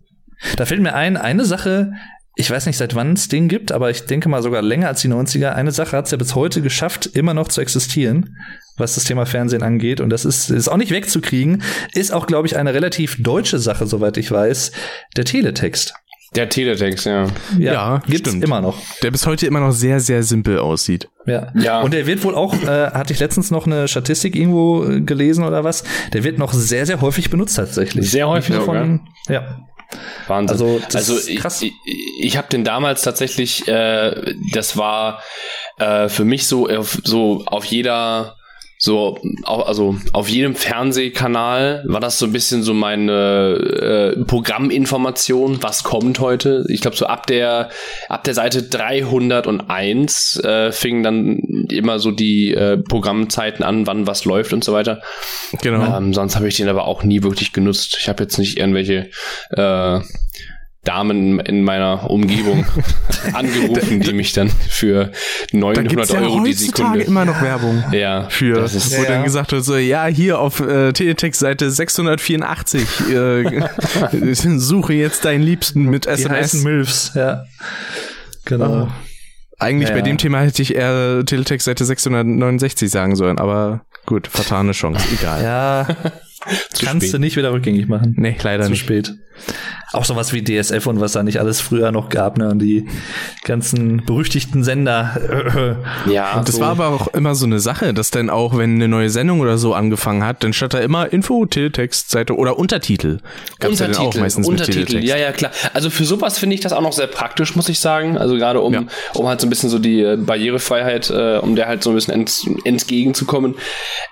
Da fällt mir ein, eine Sache, ich weiß nicht, seit wann es den gibt, aber ich denke mal sogar länger als die 90er. Eine Sache hat es ja bis heute geschafft, immer noch zu existieren, was das Thema Fernsehen angeht. Und das ist, ist auch nicht wegzukriegen. Ist auch, glaube ich, eine relativ deutsche Sache, soweit ich weiß. Der Teletext. Der Teletext, ja. Ja, ja gibt's stimmt. immer noch. Der bis heute immer noch sehr, sehr simpel aussieht. Ja. ja. Und der wird wohl auch, äh, hatte ich letztens noch eine Statistik irgendwo äh, gelesen oder was, der wird noch sehr, sehr häufig benutzt tatsächlich. Sehr häufig von, ja. Wahnsinn. Also, also ich, krass. ich, habe den damals tatsächlich, äh, das war äh, für mich so, auf, so auf jeder so also auf jedem Fernsehkanal war das so ein bisschen so meine äh, Programminformation, was kommt heute. Ich glaube so ab der ab der Seite 301 äh, fingen dann immer so die äh, Programmzeiten an, wann was läuft und so weiter. Genau. Ähm, sonst habe ich den aber auch nie wirklich genutzt. Ich habe jetzt nicht irgendwelche äh, Damen in meiner Umgebung angerufen, die mich dann für 900 da Euro ja die Sekunde. immer noch Werbung. Ja. Für, das ist, wo ja, dann gesagt wird, so, ja, hier auf äh, Teletext Seite 684, äh, suche jetzt deinen Liebsten mit SMS. Milfs, ja. Genau. Oh. Eigentlich ja. bei dem Thema hätte ich eher Teletext Seite 669 sagen sollen, aber gut, vertane Chance, egal. Ja. Kannst spät. du nicht wieder rückgängig machen. Nee, leider Zu nicht. Zu spät. Auch sowas wie DSF und was da nicht alles früher noch gab, ne? Und die ganzen berüchtigten Sender. ja. Und das so. war aber auch immer so eine Sache, dass dann auch, wenn eine neue Sendung oder so angefangen hat, dann stand da immer Info, Teletext, Seite oder Untertitel. Gab's Untertitel, ja auch meistens Untertitel, ja, ja, klar. Also für sowas finde ich das auch noch sehr praktisch, muss ich sagen. Also gerade um, ja. um halt so ein bisschen so die äh, Barrierefreiheit, äh, um der halt so ein bisschen ents, entgegenzukommen.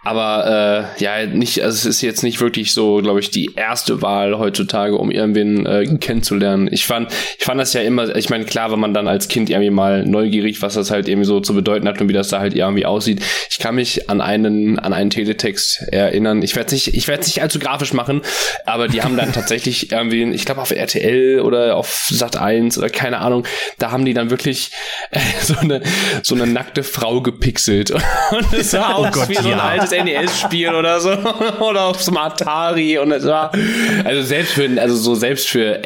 Aber äh, ja, nicht, also es ist jetzt nicht wirklich so, glaube ich, die erste Wahl heutzutage, um irgendwen äh, kennenzulernen. Ich fand, ich fand das ja immer, ich meine, klar, wenn man dann als Kind irgendwie mal neugierig, was das halt irgendwie so zu bedeuten hat und wie das da halt irgendwie aussieht. Ich kann mich an einen, an einen Teletext erinnern. Ich werde nicht, ich werde nicht allzu grafisch machen, aber die haben dann tatsächlich irgendwie, ich glaube auf RTL oder auf Sat 1 oder keine Ahnung, da haben die dann wirklich äh, so eine, so eine nackte Frau gepixelt. Und es sah oh aus Gott, wie so ein altes NES-Spiel oder so. oder auf so einem Atari und es war, also selbst für, also so selbst für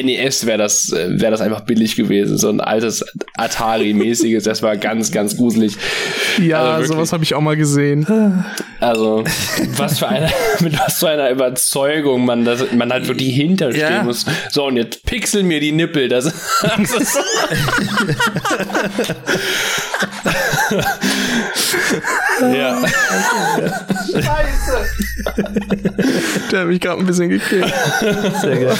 NES wäre das, wäre das einfach billig gewesen. So ein altes Atari-mäßiges, das war ganz, ganz gruselig. Ja, also sowas habe ich auch mal gesehen. Also, was für eine, mit was für einer Überzeugung man das, man halt wirklich hinterstehen ja. muss. So, und jetzt pixel mir die Nippel. Das, das ist ja. Scheiße. Der hat mich gerade ein bisschen gekillt. Sehr geil.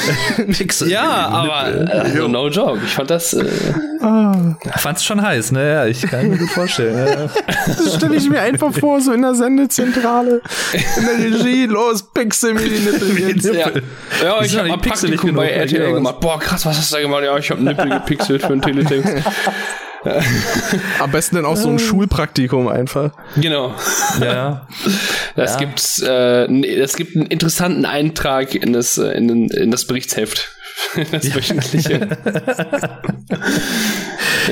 Pixel. Ja, aber also, no joke. Ich fand das. Äh, ah. Fand's schon heiß, ne? Ja, ich kann mir gut vorstellen. Ja. Das stelle ich mir einfach vor, so in der Sendezentrale, in der Regie, los, pixel mir die Nippel. Ja, ja ich habe ein Praktikum bei RTL gemacht. Boah, krass, was hast du da gemacht? Ja, ich habe Nippel gepixelt für einen Teletext. Am besten dann auch so ein Schulpraktikum einfach. Genau. Ja. Das ja. gibt's, äh, das gibt einen interessanten Eintrag in das, äh, in, in das Berichtsheft. Das wöchentliche.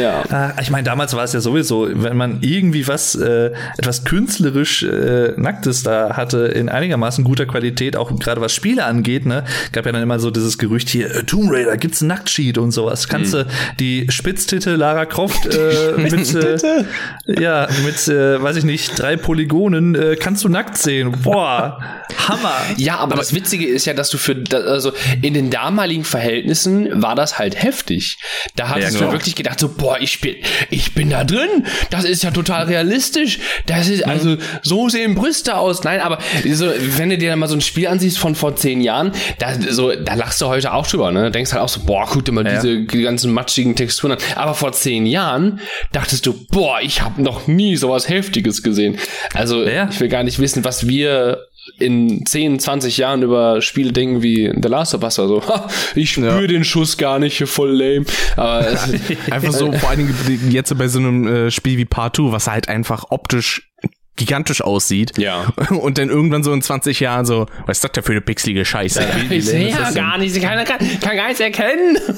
ja. Ah, ich meine, damals war es ja sowieso, wenn man irgendwie was, äh, etwas künstlerisch äh, Nacktes da hatte, in einigermaßen guter Qualität, auch gerade was Spiele angeht, ne, gab ja dann immer so dieses Gerücht hier, äh, Tomb Raider, gibt's ein Nacktsheet und sowas. Kannst mhm. du die Spitztitte Lara Croft äh, mit, äh, ja, mit, äh, weiß ich nicht, drei Polygonen, äh, kannst du nackt sehen. Boah, Hammer. Ja, aber, aber das Witzige ist ja, dass du für, also in den damaligen Verhältnissen war das halt heftig. Da hattest ja, genau. du wirklich gedacht, so, boah, ich bin, ich bin da drin. Das ist ja total realistisch. Das ist, also, so sehen Brüste aus. Nein, aber so, wenn du dir mal so ein Spiel ansiehst von vor zehn Jahren, da, so, da lachst du heute auch drüber, ne? Denkst halt auch so, boah, guck dir mal Ja. diese die ganzen matschigen Texturen an. Aber vor zehn Jahren dachtest du, boah, ich habe noch nie sowas Heftiges gesehen. Also, Ja. ich will gar nicht wissen, was wir in 10, 20 Jahren über Spiele denken wie The Last of Us oder so. Ha, ich spüre Ja. den Schuss gar nicht, hier voll lame. Aber es, Einfach so, vor allen Dingen jetzt bei so einem äh, Spiel wie Part 2, was halt einfach optisch gigantisch aussieht. Ja. Und dann irgendwann so in 20 Jahren so, was ist das denn für eine pixelige Scheiße? ich sehe ja gar nicht, keiner kann, kann gar nichts erkennen.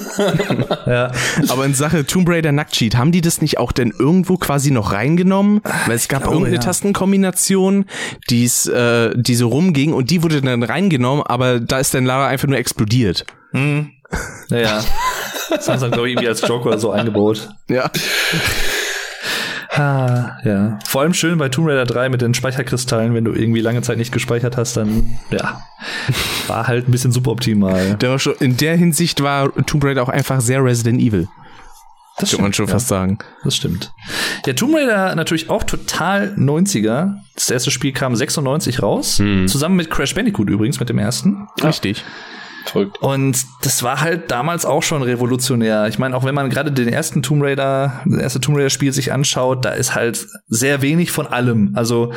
Ja. Aber in Sache Tomb Raider Nacktcheat, haben die das nicht auch denn irgendwo quasi noch reingenommen? Weil es gab glaube, irgendeine ja. Tastenkombination, die's, äh, die so rumging und die wurde dann reingenommen, aber da ist dann Lara einfach nur explodiert. Naja. Das haben sie, glaube ich, irgendwie als Joke oder so eingebaut. Ja. Ah, ja. Vor allem schön bei Tomb Raider 3 mit den Speicherkristallen, wenn du irgendwie lange Zeit nicht gespeichert hast, dann, ja, war halt ein bisschen suboptimal. Der war schon, in der Hinsicht war Tomb Raider auch einfach sehr Resident Evil. Das Kann man schon ja. fast sagen. Das stimmt. Ja, Tomb Raider natürlich auch total 90er. Das erste Spiel kam 96 raus. Zusammen mit Crash Bandicoot übrigens, mit dem ersten. Richtig. Verrückt. Und das war halt damals auch schon revolutionär. Ich meine, auch wenn man gerade den ersten Tomb Raider, das erste Tomb Raider Spiel sich anschaut, da ist halt sehr wenig von allem. Also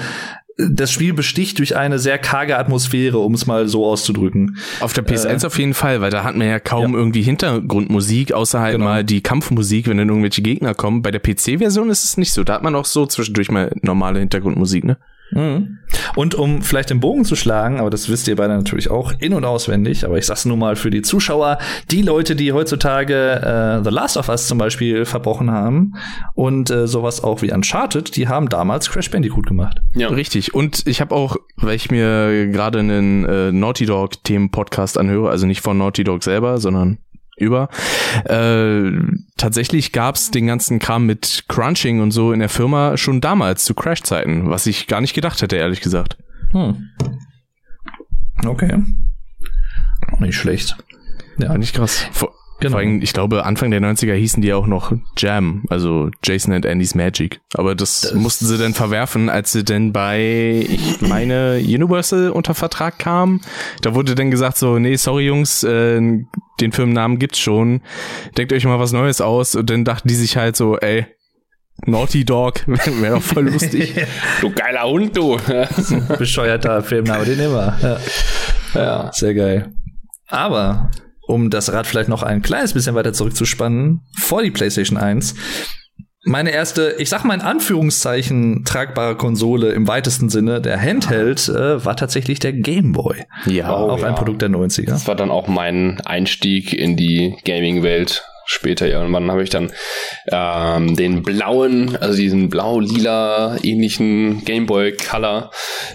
das Spiel besticht durch eine sehr karge Atmosphäre, um es mal so auszudrücken. Auf der PS1 auf jeden Fall, weil da hat man ja kaum Ja. irgendwie Hintergrundmusik, außer halt Genau. mal die Kampfmusik, wenn dann irgendwelche Gegner kommen. Bei der PC-Version ist es nicht so. Da hat man auch so zwischendurch mal normale Hintergrundmusik, ne? Mhm. Und um vielleicht den Bogen zu schlagen, aber das wisst ihr beide natürlich auch in- und auswendig, aber ich sag's nur mal für die Zuschauer, die Leute, die heutzutage äh, The Last of Us zum Beispiel verbrochen haben und äh, sowas auch wie Uncharted, die haben damals Crash Bandicoot gemacht. Ja. Richtig. Und ich habe auch, weil ich mir gerade einen äh, Naughty Dog Themen-Podcast anhöre, also nicht von Naughty Dog selber, sondern über. Äh, tatsächlich gab's den ganzen Kram mit Crunching und so in der Firma schon damals zu Crash-Zeiten, was ich gar nicht gedacht hätte, ehrlich gesagt. Hm. Okay. Nicht schlecht. Ja, Fand ich krass. Vor, Genau. vor allem, ich glaube, Anfang der 90er hießen die auch noch Jam, also Jason and Andy's Magic. Aber das, mussten sie dann verwerfen, als sie denn bei, ich meine, Universal unter Vertrag kamen. Da wurde dann gesagt so, nee, sorry Jungs, äh, den Firmennamen gibt's schon. Denkt euch mal was Neues aus. Und dann dachten die sich halt so, ey, Naughty Dog, wäre doch voll lustig. Du geiler Hund, du. bescheuerter Filmname, den immer. Ja. ja. Sehr geil. Aber um das Rad vielleicht noch ein kleines bisschen weiter zurückzuspannen, vor die PlayStation 1. Meine erste, ich sag mal in Anführungszeichen, tragbare Konsole im weitesten Sinne, der Handheld, äh, war tatsächlich der Game Boy. Ja, Oh, auch ein ja. Produkt der 90er. Das war dann auch mein Einstieg in die Gaming-Welt. Später irgendwann habe ich dann ähm, den blauen, also diesen blau-lila ähnlichen Game Boy Color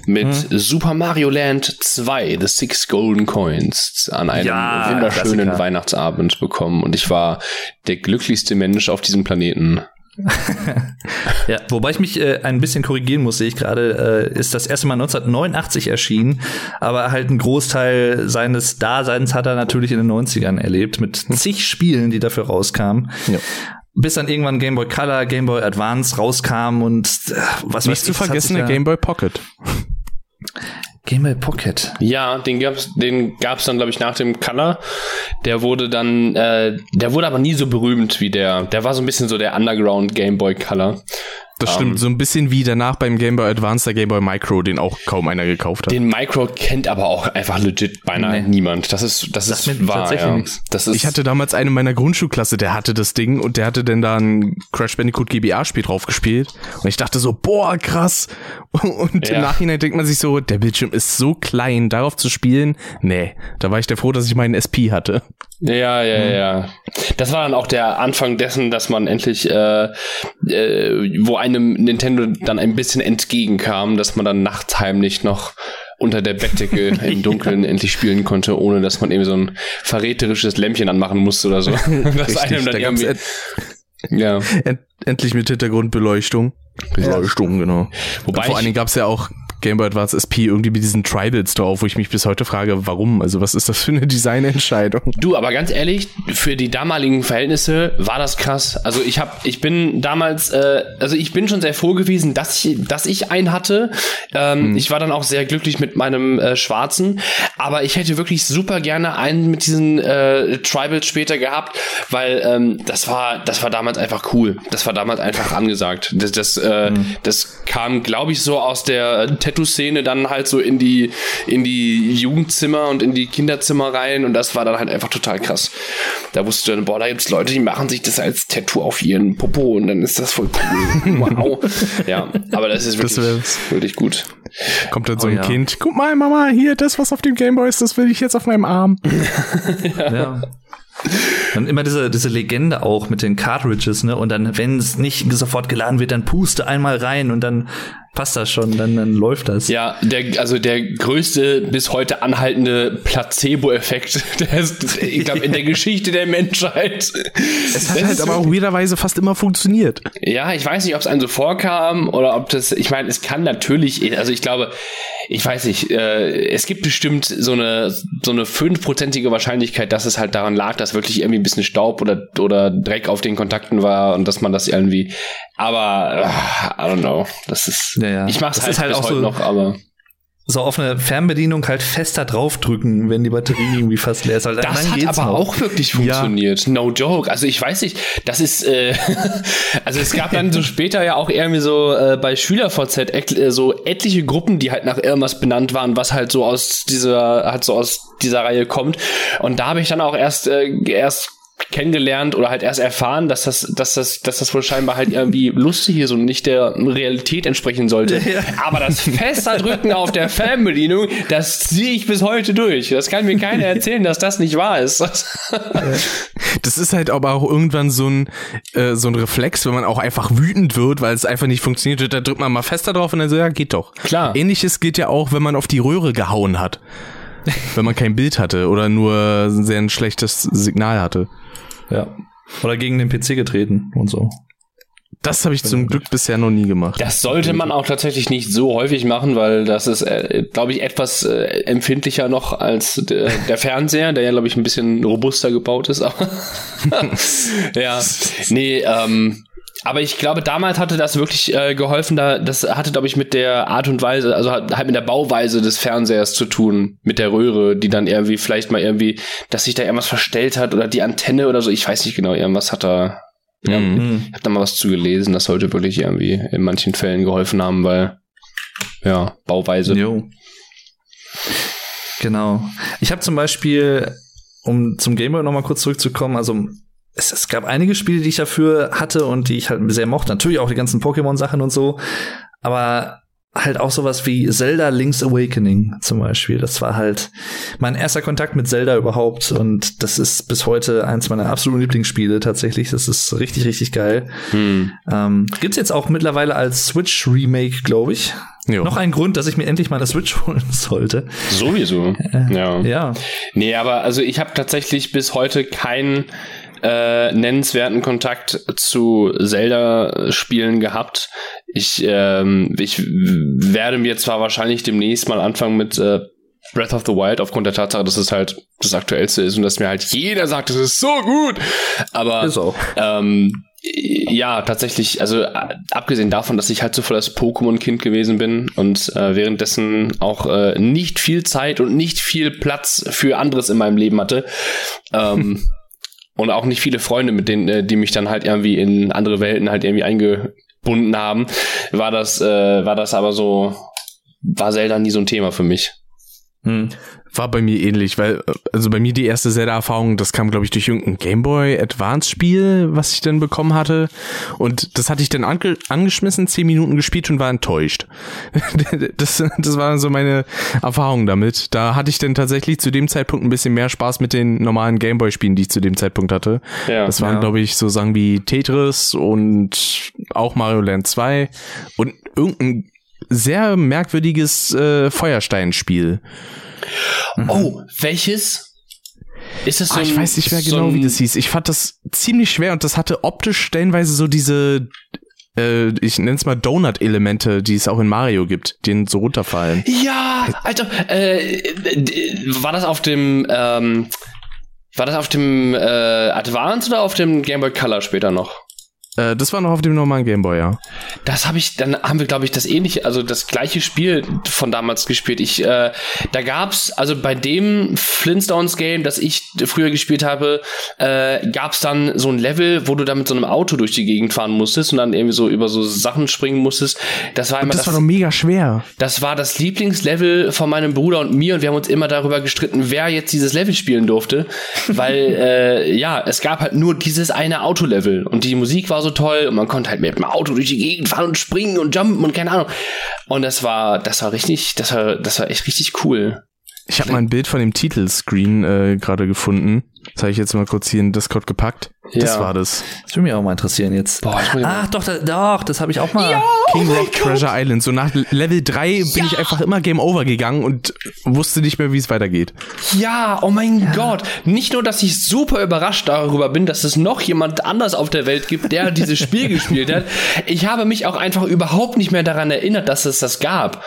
mit Hm. Super Mario Land 2, The Six Golden Coins, an einem Ja, wunderschönen Klassiker. Weihnachtsabend bekommen. Und ich war der glücklichste Mensch auf diesem Planeten. Ja, wobei ich mich äh, ein bisschen korrigieren muss, sehe ich gerade, äh, ist das erste Mal 1989 erschienen, aber halt ein Großteil seines Daseins hat er natürlich in den 90ern erlebt, mit zig Spielen, die dafür rauskamen. Ja. Bis dann irgendwann Game Boy Color, Game Boy Advance rauskam und äh, was Nicht weiß zu ich, hat vergessen der Game Boy Pocket. Game Boy Pocket. Ja, den gab's, den gab's dann, glaube ich, nach dem Color. Der wurde dann, äh, der wurde aber nie so berühmt wie der. Der war so ein bisschen so der Underground Game Boy Color. Das Ähm, stimmt, so ein bisschen wie danach beim Game Boy Advance der Game Boy Micro, den auch kaum einer gekauft hat. Den Micro kennt aber auch einfach legit beinahe Nee. niemand. Das ist, das Sagt ist wahr. tatsächlich Ja. Das ist, Ich hatte damals einen in meiner Grundschulklasse, der hatte das Ding und der hatte dann da ein Crash Bandicoot GBA-Spiel drauf gespielt. Und ich dachte so, boah, krass. Und Ja. im Nachhinein denkt man sich so, der Bildschirm ist so klein, darauf zu spielen. Nee, da war ich der froh, dass ich meinen SP hatte. Ja, ja, ja. Das war dann auch der Anfang dessen, dass man endlich, äh, äh, wo einem Nintendo dann ein bisschen entgegenkam, dass man dann nachts heimlich noch unter der Bettdecke im Dunkeln endlich spielen konnte, ohne dass man eben so ein verräterisches Lämpchen anmachen musste oder so. das einem da dann gab's irgendwie, end ja. end endlich mit Hintergrundbeleuchtung. Beleuchtung, genau. Wobei Vor allen Dingen gab's ja auch Game Boy Advance SP irgendwie mit diesen Tribals drauf, wo ich mich bis heute frage, warum? Also was ist das für eine Designentscheidung? Du, aber ganz ehrlich, für die damaligen Verhältnisse war das krass. Also ich habe, ich bin damals, äh, also ich bin schon sehr froh gewesen, dass ich, dass ich einen hatte. Ähm, hm. Ich war dann auch sehr glücklich mit meinem äh, schwarzen, aber ich hätte wirklich super gerne einen mit diesen äh, Tribals später gehabt, weil ähm, das war, das war damals einfach cool. Das war damals einfach angesagt. Das, das, äh, hm. das kam, glaube ich, so aus der Tattoo-Szene dann halt so in die, in die Jugendzimmer und in die Kinderzimmer rein und das war dann halt einfach total krass. Da wusste dann, boah, da gibt's Leute, die machen sich das als Tattoo auf ihren Popo und dann ist das voll cool. wow. ja, aber das ist wirklich, das wirklich gut. Kommt dann so oh, ein ja. Kind, guck mal, Mama, hier, das, was auf dem Gameboy ist, das will ich jetzt auf meinem Arm. ja. ja. Dann immer diese, diese Legende auch mit den Cartridges, ne? Und dann, wenn es nicht sofort geladen wird, dann puste einmal rein und dann passt das schon, dann, dann läuft das. Ja, der, also der größte bis heute anhaltende Placebo-Effekt, ich glaube, in der Geschichte der Menschheit. Es hat das halt aber auch weirderweise fast immer funktioniert. Ja, ich weiß nicht, ob es einem so vorkam oder ob das, ich meine, es kann natürlich, also ich glaube, ich weiß nicht, äh, es gibt bestimmt so eine, so eine fünfprozentige Wahrscheinlichkeit, dass es halt daran lag, dass wirklich irgendwie ein bisschen Staub oder, oder Dreck auf den Kontakten war und dass man das irgendwie, aber, uh, I don't know, das ist, ja, ja. ich mach's halt, halt auch so, noch, aber so auf eine Fernbedienung halt fester draufdrücken, wenn die Batterie irgendwie fast leer ist. Halt, das hat aber noch. auch wirklich funktioniert. Ja. No joke. Also ich weiß nicht, das ist, äh, also es gab dann so später ja auch irgendwie so äh, bei SchülerVZ äh, so etliche Gruppen, die halt nach irgendwas benannt waren, was halt so aus dieser, halt so aus dieser Reihe kommt. Und da habe ich dann auch erst, äh, erst kennengelernt oder halt erst erfahren, dass das, dass das, dass das wohl scheinbar halt irgendwie lustig ist und nicht der Realität entsprechen sollte. Ja. Aber das fester Drücken auf der Fernbedienung, das ziehe ich bis heute durch. Das kann mir keiner erzählen, dass das nicht wahr ist. Das ist halt aber auch irgendwann so ein, äh, so ein Reflex, wenn man auch einfach wütend wird, weil es einfach nicht funktioniert. Da drückt man mal fester drauf und dann so, ja, geht doch. Klar. Ähnliches geht ja auch, wenn man auf die Röhre gehauen hat. wenn man kein Bild hatte oder nur sehr ein schlechtes Signal hatte. Ja. Oder gegen den PC getreten und so. Das habe ich zum Glück bisher noch nie gemacht. Das sollte man auch tatsächlich nicht so häufig machen, weil das ist, äh, glaube ich, etwas äh, empfindlicher noch als der, der Fernseher, der ja, glaube ich, ein bisschen robuster gebaut ist. ja, nee, ähm, aber ich glaube, damals hatte das wirklich äh, geholfen. Da, das hatte, glaube ich, mit der Art und Weise, also halt mit der Bauweise des Fernsehers zu tun, mit der Röhre, die dann irgendwie vielleicht mal irgendwie, dass sich da irgendwas verstellt hat oder die Antenne oder so. Ich weiß nicht genau, irgendwas hat da. Mhm. Ich habe da mal was zugelesen, das sollte wirklich irgendwie in manchen Fällen geholfen haben, weil ja Bauweise. Jo. Genau. Ich habe zum Beispiel, um zum Gameboy noch mal kurz zurückzukommen, also es, es gab einige Spiele, die ich dafür hatte und die ich halt sehr mochte. Natürlich auch die ganzen Pokémon-Sachen und so. Aber halt auch sowas wie Zelda Link's Awakening zum Beispiel. Das war halt mein erster Kontakt mit Zelda überhaupt und das ist bis heute eins meiner absoluten Lieblingsspiele tatsächlich. Das ist richtig, richtig geil. Hm. Ähm, gibt's jetzt auch mittlerweile als Switch Remake, glaube ich. Jo. Noch ein Grund, dass ich mir endlich mal das Switch holen sollte. Sowieso. Äh, ja. Ja. Nee, aber also ich habe tatsächlich bis heute keinen äh, nennenswerten Kontakt zu Zelda-Spielen gehabt. Ich, ähm, ich werde mir zwar wahrscheinlich demnächst mal anfangen mit äh, Breath of the Wild aufgrund der Tatsache, dass es halt das aktuellste ist und dass mir halt jeder sagt, es ist so gut. Aber ist auch. Ähm, ja, tatsächlich, also äh, abgesehen davon, dass ich halt so voll das Pokémon-Kind gewesen bin und äh, währenddessen auch äh, nicht viel Zeit und nicht viel Platz für anderes in meinem Leben hatte, ähm, und auch nicht viele Freunde, mit denen, äh, die mich dann halt irgendwie in andere Welten halt irgendwie eingebunden haben, war das, äh, war das aber so, war Zelda nie so ein Thema für mich. Hm. War bei mir ähnlich, weil, also bei mir die erste Zelda-Erfahrung, das kam, glaube ich, durch irgendein Gameboy Advance-Spiel, was ich dann bekommen hatte. Und das hatte ich dann ange angeschmissen, zehn Minuten gespielt und war enttäuscht. das, das war so meine Erfahrung damit. Da hatte ich dann tatsächlich zu dem Zeitpunkt ein bisschen mehr Spaß mit den normalen Gameboy-Spielen, die ich zu dem Zeitpunkt hatte. Ja, das waren, ja. glaube ich, so Sachen wie Tetris und auch Mario Land 2 und irgendein sehr merkwürdiges äh, Feuersteinspiel. Mhm. Oh, welches? Ist das so ah, ich weiß nicht mehr genau, wie das hieß. Ich fand das ziemlich schwer und das hatte optisch stellenweise so diese äh, ich nenne es mal Donut-Elemente, die es auch in Mario gibt, die so runterfallen. Ja, Alter, äh, war das auf dem, ähm, war das auf dem äh, Advance oder auf dem Game Boy Color später noch? Äh, das war noch auf dem normalen Gameboy, ja. Das habe ich, dann haben wir, glaube ich, das ähnliche, also das gleiche Spiel von damals gespielt. Ich, äh, da gab's, also bei dem Flintstones-Game, das ich früher gespielt habe, äh, gab's dann so ein Level, wo du da mit so einem Auto durch die Gegend fahren musstest und dann irgendwie so über so Sachen springen musstest. Das war immer das, das, war doch mega schwer. das war das Lieblingslevel von meinem Bruder und mir und wir haben uns immer darüber gestritten, wer jetzt dieses Level spielen durfte, weil äh, ja, es gab halt nur dieses eine Autolevel und die Musik war so toll und man konnte halt mit dem Auto durch die Gegend fahren und springen und jumpen und keine Ahnung. Und das war, das war richtig, das war, das war echt richtig cool. Ich habe mal ein Bild von dem Titelscreen äh, gerade gefunden. Das habe ich jetzt mal kurz hier in Discord gepackt. Das Ja. war das. Das würde mich auch mal interessieren jetzt. Boah, ich Ach, doch, da, doch, das habe ich auch mal. King Rock Treasure Island. So nach Level 3 bin ich einfach immer Game Over gegangen und wusste nicht mehr, wie es weitergeht. Ja, oh mein Gott. Nicht nur, dass ich super überrascht darüber bin, dass es noch jemand anders auf der Welt gibt, der dieses Spiel gespielt hat. Ich habe mich auch einfach überhaupt nicht mehr daran erinnert, dass es das gab.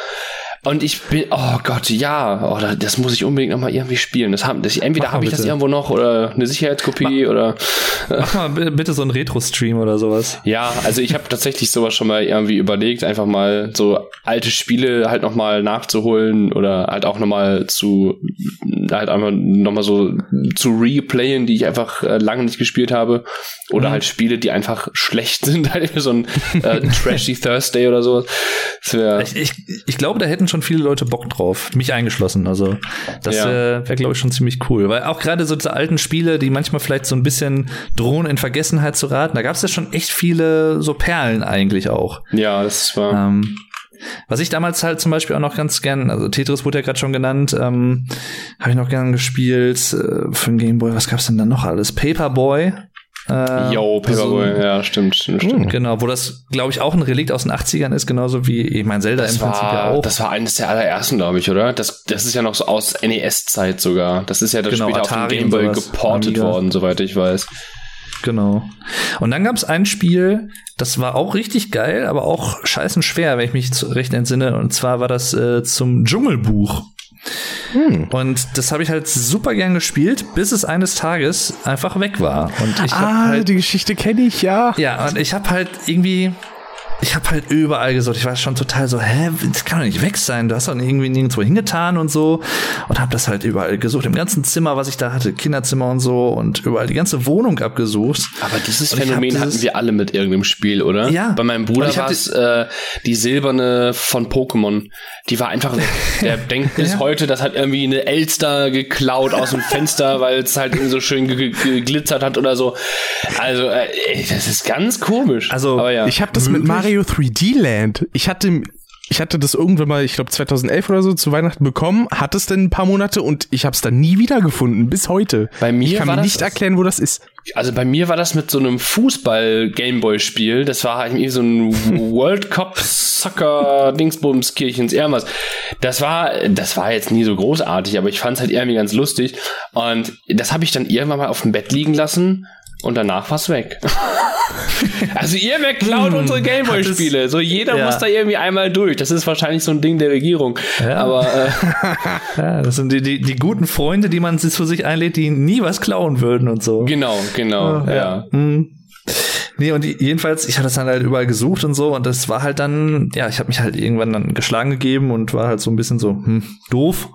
Und ich bin, oh Gott, ja, oh, da- das muss ich unbedingt nochmal irgendwie spielen. Das haben, das, entweder habe ich das bitte. irgendwo noch oder eine Sicherheitskopie oder. Mach mal bi- bitte so einen Retro-Stream oder sowas. Ja, also ich habe tatsächlich sowas schon mal irgendwie überlegt, einfach mal so alte Spiele halt nochmal nachzuholen oder halt auch nochmal zu, halt einfach nochmal so zu replayen, die ich einfach äh, lange nicht gespielt habe. Oder halt Spiele, die einfach schlecht sind, halt so ein äh, Trashy Thursday oder so. Das wär, Ich, ich, ich glaube, da hätten schon viele Leute Bock drauf, mich eingeschlossen. Also das Ja. äh, wäre, glaube ich, schon ziemlich cool. Weil auch gerade so diese alten Spiele, die manchmal vielleicht so ein bisschen drohen, in Vergessenheit zu raten, da gab es ja schon echt viele so Perlen eigentlich auch. ja, das war. Ähm, was ich damals halt zum Beispiel auch noch ganz gern, also Tetris wurde ja gerade schon genannt, ähm, habe ich noch gern gespielt äh, für den Gameboy. Was gab's denn da noch alles? Paperboy. Äh, Yo, Paperboy, so- ja, stimmt, stimmt, stimmt. Genau, wo das, glaube ich, auch ein Relikt aus den 80ern ist, genauso wie, ich mein Zelda Das im Prinzip war, ja auch. das war eines der allerersten, glaube ich, oder? Das, das ist ja noch so aus NES-Zeit sogar. Das ist ja das Genau, später auf dem Atari Gameboy geportet Amiga. worden, soweit ich weiß. Genau. Und dann gab's ein Spiel, das war auch richtig geil, aber auch scheißen schwer, wenn ich mich recht entsinne. Und zwar war das äh, zum Dschungelbuch. Und das habe ich halt super gern gespielt, bis es eines Tages einfach weg war. Und ich ah, halt die Geschichte kenne ich, ja. Ja, und ich habe halt irgendwie, ich habe halt überall gesucht. Ich war schon total so, hä, das kann doch nicht weg sein. Du hast doch irgendwie nirgendwo hingetan und so. Und habe das halt überall gesucht. Im ganzen Zimmer, was ich da hatte, Kinderzimmer und so und überall die ganze Wohnung abgesucht. Aber dieses Und Phänomen dieses- hatten wir alle mit irgendeinem Spiel, oder? Ja. Bei meinem Bruder war es äh, die silberne von Pokémon. Die war einfach weg. Der denkt bis Ja. heute, das hat irgendwie eine Elster geklaut aus dem Fenster, weil es halt so schön ge- ge- geglitzert hat oder so. Also, äh, das ist ganz komisch. Also, ja. Ich habe das mit Mario 3D Land. Ich hatte ich hatte das irgendwann mal, ich glaube 2011 oder so zu Weihnachten bekommen, hatte es dann ein paar Monate und ich habe es dann nie wiedergefunden bis heute. Bei mir ich kann mir nicht erklären, wo das ist. Also bei mir war das mit so einem Fußball-Gameboy-Spiel. Das war halt irgendwie so ein World Cup Soccer Dingsbums Kirchens irgendwas. Das war, das war jetzt nie so großartig, aber ich fand es halt irgendwie ganz lustig. Und das habe ich dann irgendwann mal auf dem Bett liegen lassen und danach war's weg. also ihr wer klaut unsere Gameboy-Spiele. So jeder Ja. muss da irgendwie einmal durch. Das ist wahrscheinlich so ein Ding der Regierung. Ja. Aber äh, Ja, das sind die, die, die guten Freunde, die man sich zu sich einlädt, die nie was klauen würden und so. genau, genau, ja. Hm. Nee, und jedenfalls, ich habe das dann halt überall gesucht und so und das war halt dann, ja, ich habe mich halt irgendwann dann geschlagen gegeben und war halt so ein bisschen so, hm, doof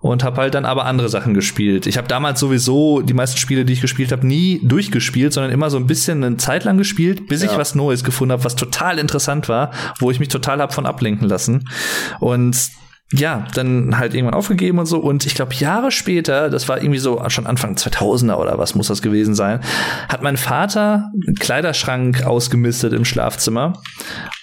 und habe halt dann aber andere Sachen gespielt. Ich habe damals sowieso die meisten Spiele, die ich gespielt habe, nie durchgespielt, sondern immer so ein bisschen eine Zeit lang gespielt, bis ich Ja. was Neues gefunden habe, was total interessant war, wo ich mich total hab von ablenken lassen. Und ja, dann halt irgendwann aufgegeben und so. Und ich glaube, Jahre später, das war irgendwie so schon Anfang 2000er oder was muss das gewesen sein, hat mein Vater einen Kleiderschrank ausgemistet im Schlafzimmer.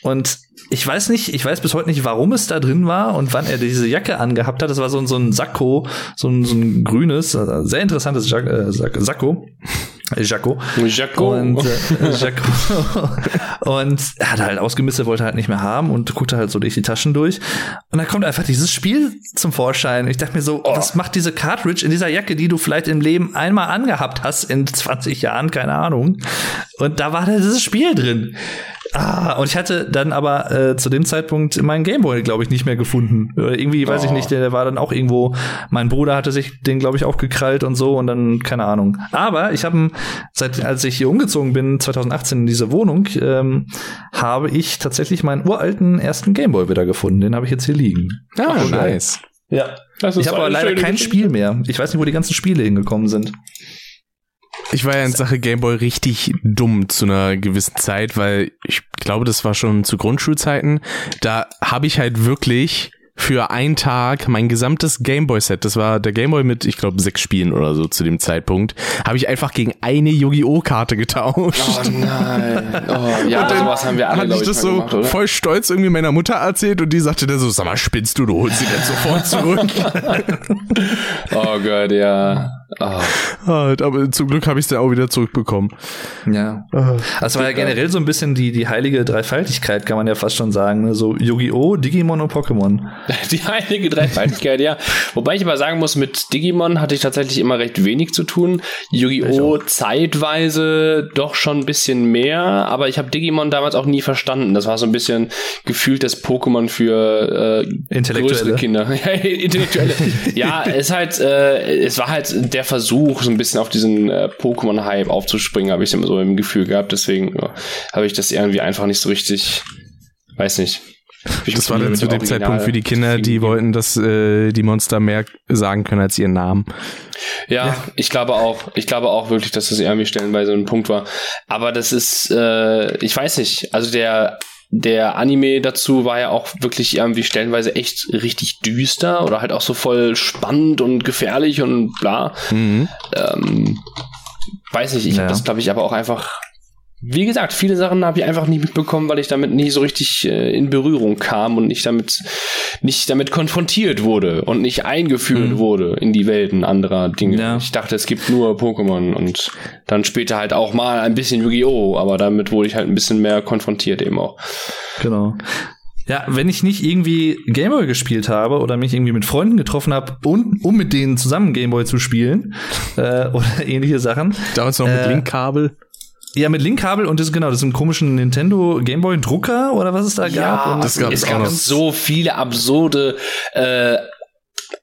Und ich weiß nicht, ich weiß bis heute nicht, warum es da drin war und wann er diese Jacke angehabt hat. Das war so, ein- so ein Sakko, so ein, so ein grünes, äh, sehr interessantes Jack, äh, Sakko. Jacko. Jaco. Und, äh, Jacko. und er hat halt ausgemistet, wollte halt nicht mehr haben und guckte halt so durch die Taschen durch. Und dann kommt einfach dieses Spiel zum Vorschein. Ich dachte mir so, was macht diese Cartridge in dieser Jacke, die du vielleicht im Leben einmal angehabt hast in 20 Jahren, keine Ahnung. Und da war da dieses Spiel drin. Ah, und ich hatte dann aber äh, zu dem Zeitpunkt meinen Gameboy, glaube ich, nicht mehr gefunden. Oder irgendwie, weiß oh. ich nicht, der, der, war dann auch irgendwo, mein Bruder hatte sich den, glaube ich, auch gekrallt und so und dann, keine Ahnung. Aber ich habe, seit als ich hier umgezogen bin, 2018 in diese Wohnung, ähm, habe ich tatsächlich meinen uralten ersten Gameboy wieder gefunden. Den habe ich jetzt hier liegen. Ah, Ach, nice. Ja. ich habe aber leider kein Spiel mehr. Ich weiß nicht, wo die ganzen Spiele hingekommen sind. Ich war ja in Sache Gameboy richtig dumm zu einer gewissen Zeit, weil ich glaube, das war schon zu Grundschulzeiten. Da habe ich halt wirklich für einen Tag mein gesamtes Gameboy-Set, das war der Gameboy mit, ich glaube, sechs Spielen oder so zu dem Zeitpunkt, habe ich einfach gegen eine Yu-Gi-Oh!-Karte getauscht. Oh nein. Oh, ja, und dann sowas haben wir alle, hatte ich das so gemacht, voll stolz irgendwie meiner Mutter erzählt und die sagte dann so, sag mal, spinnst du, du holst sie dann sofort zurück. oh Gott, ja. Oh. aber zum Glück habe ich es dann auch wieder zurückbekommen. Ja. Oh. Das war ja generell so ein bisschen die, die heilige Dreifaltigkeit, kann man ja fast schon sagen. Ne? So Yu-Gi-Oh!, Digimon und Pokémon. Die heilige Dreifaltigkeit, ja. Wobei ich aber sagen muss, mit Digimon hatte ich tatsächlich immer recht wenig zu tun. Yu-Gi-Oh! zeitweise doch schon ein bisschen mehr, aber ich habe Digimon damals auch nie verstanden. Das war so ein bisschen gefühlt das Pokémon für äh, Intellektuelle. Kinder. Intellektuelle. ja, es halt, äh, es war halt der Versuch, so ein bisschen auf diesen äh, Pokémon-Hype aufzuspringen, habe ich immer so im Gefühl gehabt. Deswegen ja, habe ich das irgendwie einfach nicht so richtig, weiß nicht ich das war dann zu dem Zeitpunkt für die Kinder, die wollten, dass äh, die Monster mehr sagen können als ihren Namen. Ja, ja, ich glaube auch. Ich glaube auch wirklich, dass das irgendwie stellenweise ein Punkt war. Aber das ist, äh, ich weiß nicht. Also der der Anime dazu war ja auch wirklich irgendwie stellenweise echt richtig düster oder halt auch so voll spannend und gefährlich und bla. Mhm. Ähm, weiß nicht, ich ja. habe das glaube ich aber auch einfach wie gesagt, viele Sachen habe ich einfach nicht mitbekommen, weil ich damit nie so richtig äh, in Berührung kam und nicht damit, nicht damit konfrontiert wurde und nicht eingeführt mhm. wurde in die Welten anderer Dinge. Ja. Ich dachte, es gibt nur Pokémon und dann später halt auch mal ein bisschen Yu-Gi-Oh!, aber damit wurde ich halt ein bisschen mehr konfrontiert eben auch. Genau. Ja, wenn ich nicht irgendwie Gameboy gespielt habe oder mich irgendwie mit Freunden getroffen habe, um, um mit denen zusammen Gameboy zu spielen äh, oder ähnliche Sachen. Damals noch mit äh, Linkkabel. Ja, mit Linkkabel und das genau, das ist ein komischen Nintendo Gameboy Drucker oder was es da gab. Ja, das gab es gab so viele absurde äh,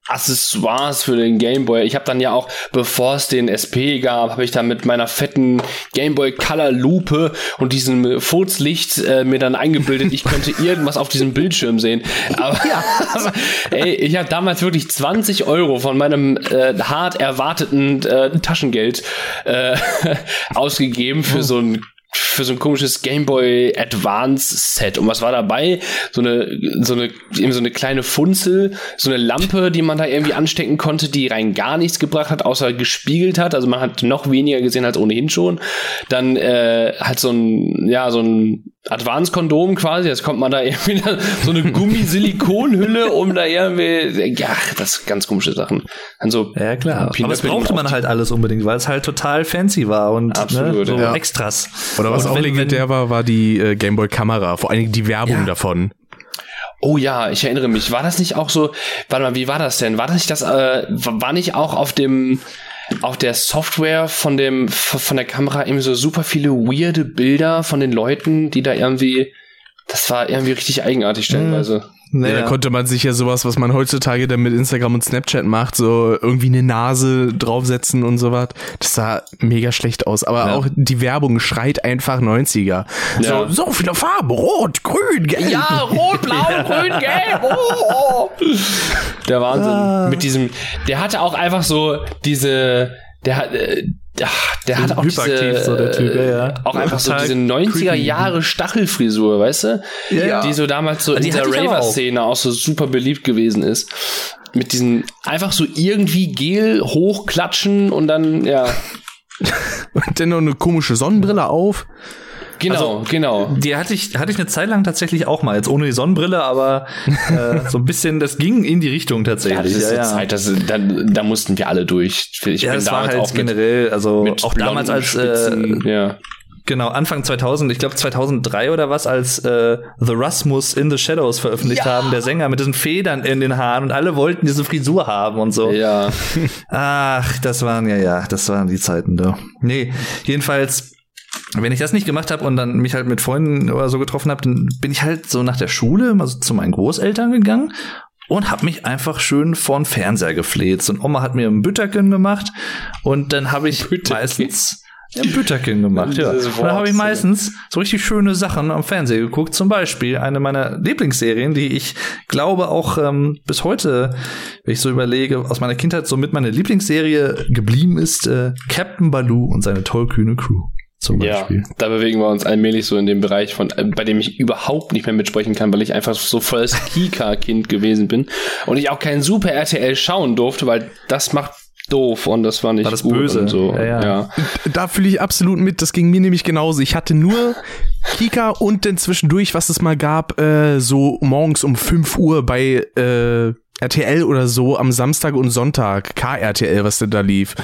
Accessoires für den Gameboy. Ich habe dann ja auch, bevor es den SP gab, habe ich dann mit meiner fetten Gameboy Color Lupe und diesem Furzlicht äh, mir dann eingebildet, ich könnte irgendwas auf diesem Bildschirm sehen. Aber ja. also, ey, ich habe damals wirklich 20 Euro von meinem äh, hart erwarteten äh, Taschengeld äh, ausgegeben für oh. so ein für so ein komisches Game Boy Advance Set. Und was war dabei? So eine, so eine, eben so eine kleine Funzel, so eine Lampe, die man da irgendwie anstecken konnte, die rein gar nichts gebracht hat, außer gespiegelt hat. Also man hat noch weniger gesehen als ohnehin schon. Dann äh, halt so ein, ja, so ein Advanced-Kondom quasi, jetzt kommt man da irgendwie so eine Gummisilikonhülle, um da irgendwie, ja, das sind ganz komische Sachen. Dann so ja, klar. Aber das brauchte man halt alles unbedingt, weil es halt total fancy war und ne, Absolut, ne, so ja. Extras. Oder was und auch wenn, legendär war, war die äh, Gameboy-Kamera, vor allem die Werbung ja. davon. Oh ja, ich erinnere mich. War das nicht auch so, warte mal, wie war das denn? War das nicht das, äh, war nicht auch auf dem, auf der Software von dem, von der Kamera irgendwie so super viele weirde Bilder von den Leuten, die da irgendwie, das war irgendwie richtig eigenartig stellenweise. Naja. Da konnte man sich ja sowas, was man heutzutage dann mit Instagram und Snapchat macht, so irgendwie eine Nase draufsetzen und sowas. Das sah mega schlecht aus. Aber ja. auch die Werbung schreit einfach 90er. Ja. So, so viele Farben. Rot, grün, gelb. Ja, rot, blau, ja. grün, gelb. Oh. Der Wahnsinn. Ah. Mit diesem, der hatte auch einfach so diese, der hat, äh, der hat auch diese, so der typ, ja, ja. auch einfach so diese 90er Jahre Stachelfrisur, weißt du? Ja. Die so damals so die in der Raver-Szene auch. auch so super beliebt gewesen ist. Mit diesen einfach so irgendwie Gel hochklatschen und dann, ja. und dann noch eine komische Sonnenbrille auf. Genau, also, genau. Die hatte ich, hatte ich eine Zeit lang tatsächlich auch mal, jetzt ohne die Sonnenbrille, aber äh, so ein bisschen, das ging in die Richtung tatsächlich. Ja, das ist ja, ja. Zeit, das, da, da mussten wir alle durch. Ich ja, bin das war halt auch generell, also auch damals als äh, ja. Genau, Anfang 2000, ich glaube 2003 oder was, als äh, The Rasmus in the Shadows veröffentlicht ja. haben, der Sänger mit diesen Federn in den Haaren und alle wollten diese Frisur haben und so. Ja. Ach, das waren ja, ja, das waren die Zeiten da. Nee, jedenfalls wenn ich das nicht gemacht habe und dann mich halt mit Freunden oder so getroffen habe, dann bin ich halt so nach der Schule mal so zu meinen Großeltern gegangen und habe mich einfach schön vor den Fernseher gefleht. Und Oma hat mir ein Bütterken gemacht und dann habe ich Bütterken. meistens ja, Bütterken gemacht, ja. Und dann habe ich meistens so richtig schöne Sachen am Fernseher geguckt. Zum Beispiel eine meiner Lieblingsserien, die ich glaube auch ähm, bis heute, wenn ich so überlege, aus meiner Kindheit so mit meiner Lieblingsserie geblieben ist, äh, Captain Baloo und seine tollkühne Crew zum Beispiel. Ja, da bewegen wir uns allmählich so in dem Bereich von, äh, bei dem ich überhaupt nicht mehr mitsprechen kann, weil ich einfach so volles Kika-Kind gewesen bin und ich auch kein Super RTL schauen durfte, weil das macht doof und das war nicht war das gut böse. und so. Ja, ja. ja. Da fühle ich absolut mit. Das ging mir nämlich genauso. Ich hatte nur Kika und dann zwischendurch, was es mal gab, äh, so morgens um 5 Uhr bei äh, RTL oder so am Samstag und Sonntag, KRTL, was denn da lief.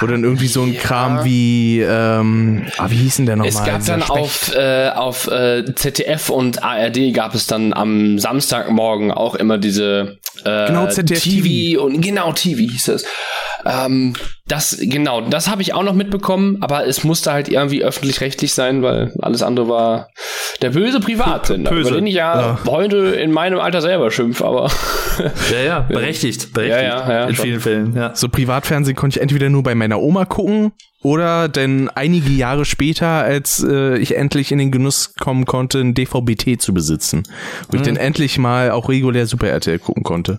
Wo dann irgendwie so ein ja. Kram wie, ähm, ah, wie hieß denn der nochmal? Es gab dann auf, äh, auf äh, ZDF und ARD gab es dann am Samstagmorgen auch immer diese äh, genau, ZDF TV, und genau TV hieß es. Ähm, das, genau, das habe ich auch noch mitbekommen, aber es musste halt irgendwie öffentlich-rechtlich sein, weil alles andere war der böse Privatsender, über den ich ja, ja, heute in meinem Alter selber schimpf, aber. ja, ja, berechtigt, berechtigt. Ja, ja, ja, in vielen Fällen, ja. So Privatfernsehen konnte ich entweder nur bei meiner Oma gucken oder denn einige Jahre später, als äh, ich endlich in den Genuss kommen konnte, ein DVB-T zu besitzen. Wo mhm. ich dann endlich mal auch regulär Super RTL gucken konnte.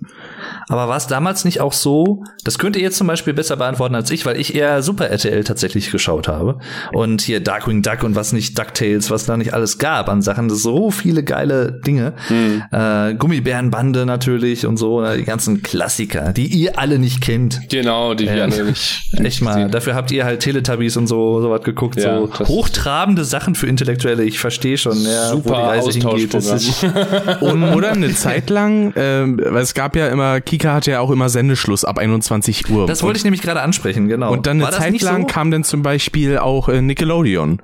Aber war es damals nicht auch so, das könnt ihr jetzt zum Beispiel besser beantworten als ich, weil ich eher Super RTL tatsächlich geschaut habe. Und hier Darkwing Duck und was nicht, DuckTales, was da nicht alles gab an Sachen, so viele geile Dinge. Mhm. Äh, Gummibärenbande natürlich und so, die ganzen Klassiker, die ihr alle nicht kennt. Genau, die wir äh, alle nicht. Echt mal, dafür habt ihr halt Teletubbies und so sowas geguckt. Ja, so hochtrabende Sachen für Intellektuelle. Ich verstehe schon, ja, super wo die Reise hingeht. und, oder eine Zeit lang, äh, weil es gab ja immer, Kika hatte ja auch immer Sendeschluss ab 21 Uhr. Das wollte ich nämlich gerade ansprechen, genau. Und dann eine War Zeit lang so? kam dann zum Beispiel auch äh, Nickelodeon.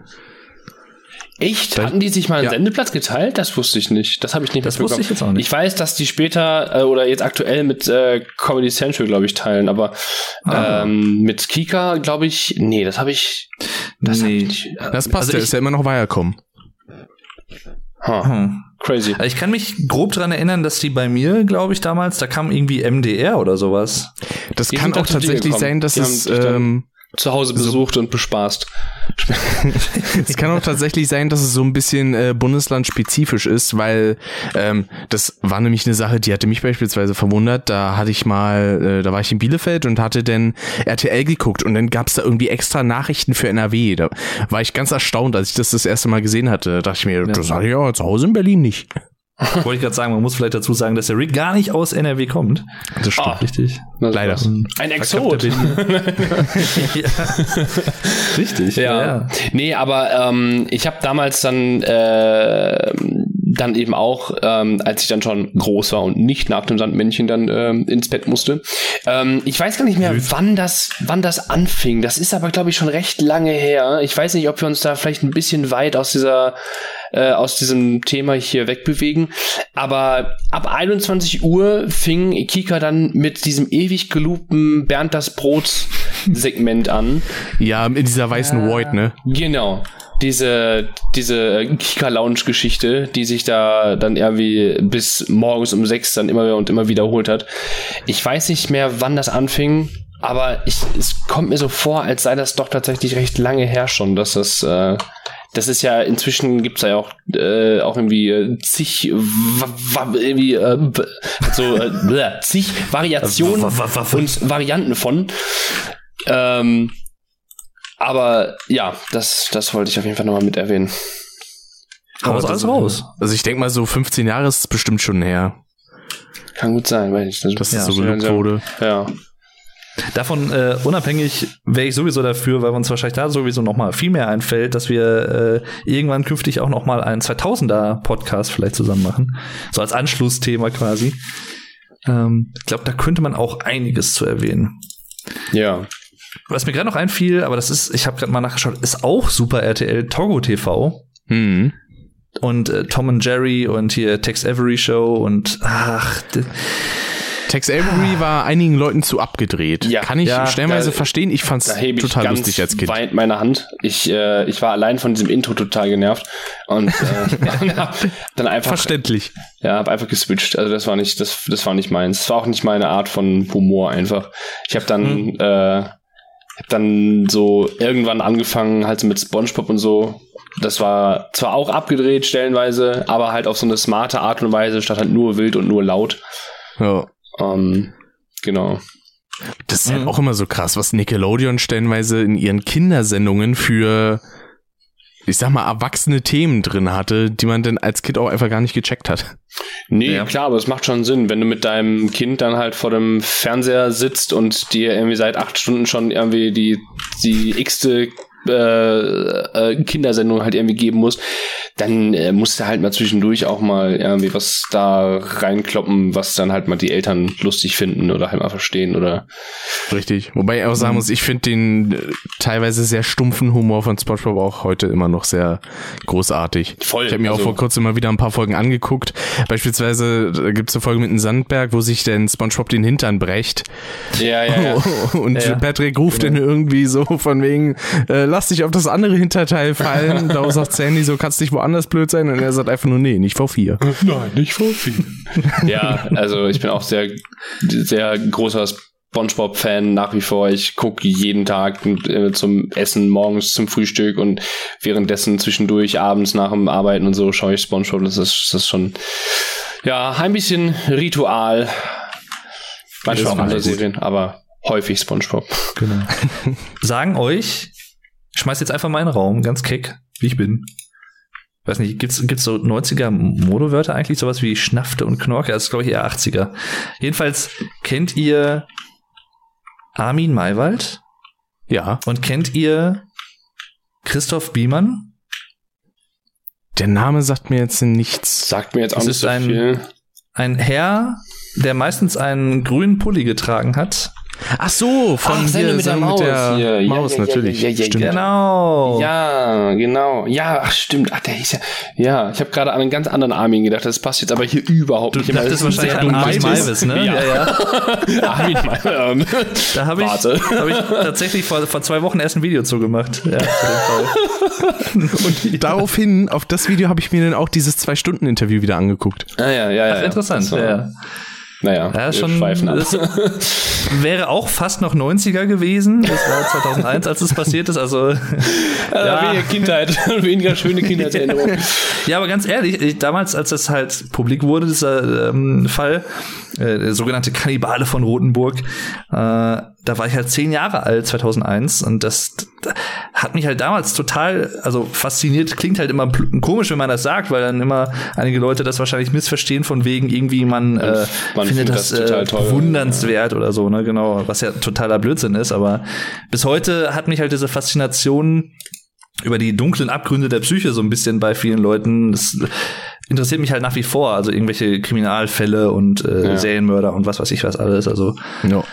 Echt? Hatten die sich mal einen ja. Sendeplatz geteilt? Das wusste ich nicht. Das habe ich nicht Das wusste ich jetzt auch nicht. Ich weiß, dass die später äh, oder jetzt aktuell mit äh, Comedy Central, glaube ich, teilen, aber ah. ähm, mit Kika, glaube ich, nee, das habe ich. Das, nee. hab ich, äh, das passt, also der ist ja immer noch weiterkommen. Huh. Hm. Crazy. Also ich kann mich grob dran erinnern, dass die bei mir, glaube ich, damals, da kam irgendwie MDR oder sowas. Das die kann auch tatsächlich sein, dass die es ähm, zu Hause besucht so und bespaßt. es kann auch tatsächlich sein, dass es so ein bisschen äh, bundeslandspezifisch ist, weil ähm, das war nämlich eine Sache, die hatte mich beispielsweise verwundert. Da hatte ich mal, äh, da war ich in Bielefeld und hatte dann RTL geguckt und dann gab es da irgendwie extra Nachrichten für NRW. Da war ich ganz erstaunt, als ich das das erste Mal gesehen hatte. Da dachte ich mir, ja. das hatte ich ja zu Hause in Berlin nicht. Wollte ich gerade sagen, man muss vielleicht dazu sagen, dass der Rick gar nicht aus NRW kommt. Das stimmt. Oh, richtig. Leider. Ein Exot. ja. Richtig. Ja. ja. Nee, aber ähm, ich habe damals dann äh, dann eben auch, ähm, als ich dann schon groß war und nicht nach dem Sandmännchen dann ähm, ins Bett musste. Ähm, ich weiß gar nicht mehr, wann das, wann das anfing. Das ist aber, glaube ich, schon recht lange her. Ich weiß nicht, ob wir uns da vielleicht ein bisschen weit aus dieser äh, aus diesem Thema hier wegbewegen. Aber ab 21 Uhr fing Kika dann mit diesem ewig gelobten Bernd das Brot Segment an. Ja, in dieser weißen äh, Void, ne? Genau diese, diese Kika-Lounge-Geschichte, die sich da dann irgendwie bis morgens um sechs dann immer und immer wiederholt hat. Ich weiß nicht mehr, wann das anfing, aber ich, es kommt mir so vor, als sei das doch tatsächlich recht lange her schon, dass das, äh, das ist ja inzwischen gibt's da ja auch äh, auch irgendwie äh, zig irgendwie äh, so äh, zig Variationen und Varianten von ähm, aber ja, das, das wollte ich auf jeden Fall nochmal mit erwähnen. Haus alles raus. Also ich denke mal, so 15 Jahre ist es bestimmt schon her. Kann gut sein, weil ich das, das ja, so gelobt wurde. Ja. Davon äh, unabhängig wäre ich sowieso dafür, weil uns wahrscheinlich da sowieso noch mal viel mehr einfällt, dass wir äh, irgendwann künftig auch noch mal einen 2000er Podcast vielleicht zusammen machen, so als Anschlussthema quasi. Ähm, ich glaube, da könnte man auch einiges zu erwähnen. Ja. Was mir gerade noch einfiel, aber das ist, ich habe gerade mal nachgeschaut, ist auch Super RTL Togo TV. Mhm. Und äh, Tom and Jerry und hier Tex Avery Show und ach, Tex Avery war einigen Leuten zu abgedreht. Ja. Kann ich Ja, stellenweise da- verstehen. Ich fand's Da hebe ich total ganz lustig als Kind. weit meine Hand. Ich, äh, ich war allein von diesem Intro total genervt und äh, dann einfach Verständlich. Ja, hab einfach geswitcht. Also das war nicht, das, das war nicht meins. Das war auch nicht meine Art von Humor einfach. Ich habe dann, äh, hab dann so irgendwann angefangen, halt so mit SpongeBob und so. Das war zwar auch abgedreht stellenweise, aber halt auf so eine smarte Art und Weise, statt halt nur wild und nur laut. Ja. Ähm, genau. Das ist halt auch immer so krass, was Nickelodeon stellenweise in ihren Kindersendungen für, ich sag mal, erwachsene Themen drin hatte, die man dann als Kind auch einfach gar nicht gecheckt hat. Nee, Ja. klar, aber es macht schon Sinn, wenn du mit deinem Kind dann halt vor dem Fernseher sitzt und dir irgendwie seit acht Stunden schon irgendwie die, die x-te äh, äh, Kindersendung halt irgendwie geben musst, dann äh, musst du halt mal zwischendurch auch mal irgendwie was da reinkloppen, was dann halt mal die Eltern lustig finden oder halt mal verstehen oder Richtig. Wobei ich auch sagen muss, ich finde den äh, teilweise sehr stumpfen Humor von SpongeBob auch heute immer noch sehr großartig. Voll, Ich habe mir auch also- vor kurzem mal wieder ein paar Folgen angeguckt. Beispielsweise gibt es eine Folge mit einem Sandberg, wo sich denn SpongeBob den Hintern brecht. ja, ja, ja. Und Ja. Patrick ruft dann irgendwie so von wegen, äh, lass dich auf das andere Hinterteil fallen. Daraus sagt Sandy so, kannst nicht woanders blöd sein. Und er sagt einfach nur, nee, nicht V4. Nein, nicht vor viel. ja, also ich bin auch sehr, sehr großer SpongeBob-Fan nach wie vor. Ich gucke jeden Tag äh, zum Essen, morgens zum Frühstück und währenddessen zwischendurch, abends nach dem Arbeiten und so schaue ich SpongeBob. Das ist, das ist schon, ja, ein bisschen Ritual. Manchmal auch andere. Serien, aber häufig SpongeBob. Genau. Sagen euch, ich schmeiß jetzt einfach mal in den Raum, ganz keck, wie ich bin. Weiß nicht, gibt's, gibt's so 90er Modewörter eigentlich? Sowas wie Schnafte und Knorke? Das ist, glaube ich, eher 80er. Jedenfalls kennt ihr Armin Maywald Ja, und kennt ihr Christoph Biemann? der Name sagt mir jetzt nichts. Sagt mir jetzt auch Es nicht ist so ein- viel. Ein Herr, der meistens einen grünen Pulli getragen hat. Ach so, von Ach, hier, mit der Maus. mit der Hier. Ja, Maus, ja, ja, natürlich. ja, ja, ja, Stimmt. Genau. Ja, genau. Ja, ach stimmt. Ach, der hieß ja. Ja, ich habe gerade an einen ganz anderen Armin gedacht. Das passt jetzt aber hier überhaupt Du nicht. dachtest Das ist wahrscheinlich an Armin. Maivis, ne? Ja, ja. Armin Maivis. Da habe ich, hab ich tatsächlich vor, vor zwei Wochen erst ein Video zugemacht. Ja. Und daraufhin, auf das Video habe ich mir dann auch dieses Zwei-Stunden-Interview wieder angeguckt. Ah, ja, ja, ja. Ach, interessant. Das war- Ja. Naja, Ja, schon, schweifen ab. das wäre auch fast noch 90er gewesen. Das war 2001, als es passiert ist. Also, ja. Weniger Kindheit, weniger schöne Kindheitserinnerungen. ja, aber ganz ehrlich, ich, damals, als das halt publik wurde, dieser ähm, Fall, äh, der sogenannte Kannibale von Rothenburg, äh, da war ich halt zehn Jahre alt, 2001, und das, das hat mich halt damals total, also fasziniert, klingt halt immer komisch, wenn man das sagt, weil dann immer einige Leute das wahrscheinlich missverstehen, von wegen irgendwie man, äh, man findet das, das total äh, toll. bewundernswert oder so, ne, genau, was ja totaler Blödsinn ist, aber bis heute hat mich halt diese Faszination über die dunklen Abgründe der Psyche so ein bisschen bei vielen Leuten. Das interessiert mich halt nach wie vor. Also irgendwelche Kriminalfälle und äh, Ja. Serienmörder und was weiß ich was alles. Also Ja.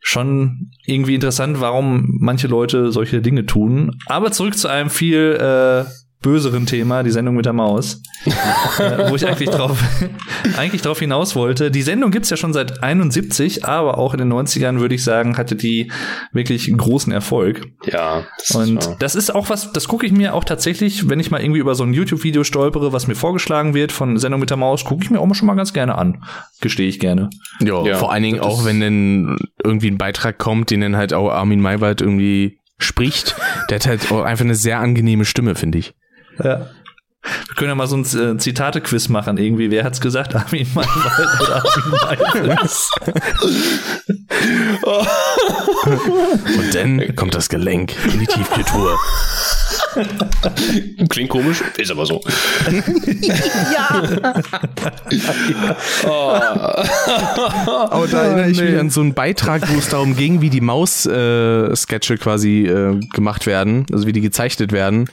schon irgendwie interessant, warum manche Leute solche Dinge tun. Aber zurück zu einem viel äh, böseren Thema, die Sendung mit der Maus, äh, wo ich eigentlich drauf, eigentlich drauf hinaus wollte. Die Sendung gibt's ja schon seit 71, aber auch in den 90ern, würde ich sagen, hatte die wirklich großen Erfolg. Ja, das Und ist das ist auch was, das gucke ich mir auch tatsächlich, wenn ich mal irgendwie über so ein YouTube-Video stolpere, was mir vorgeschlagen wird von Sendung mit der Maus, gucke ich mir auch mal schon mal ganz gerne an. Gestehe ich gerne. Ja, Ja, vor allen Dingen auch, wenn dann irgendwie ein Beitrag kommt, den dann halt auch Armin Maywald irgendwie spricht. Der hat halt auch einfach eine sehr angenehme Stimme, finde ich. Ja. Wir können ja mal so ein äh, Zitate-Quiz machen. Irgendwie, wer hat's gesagt? Armin Maywald oder Armin Maywald? Und dann kommt das Gelenk in die Tiefkultur. Klingt komisch, ist aber so. Aber da erinnere ich mich an so einen Beitrag, wo es darum ging, wie die Maus-Sketche quasi äh, gemacht werden, also wie die gezeichnet werden.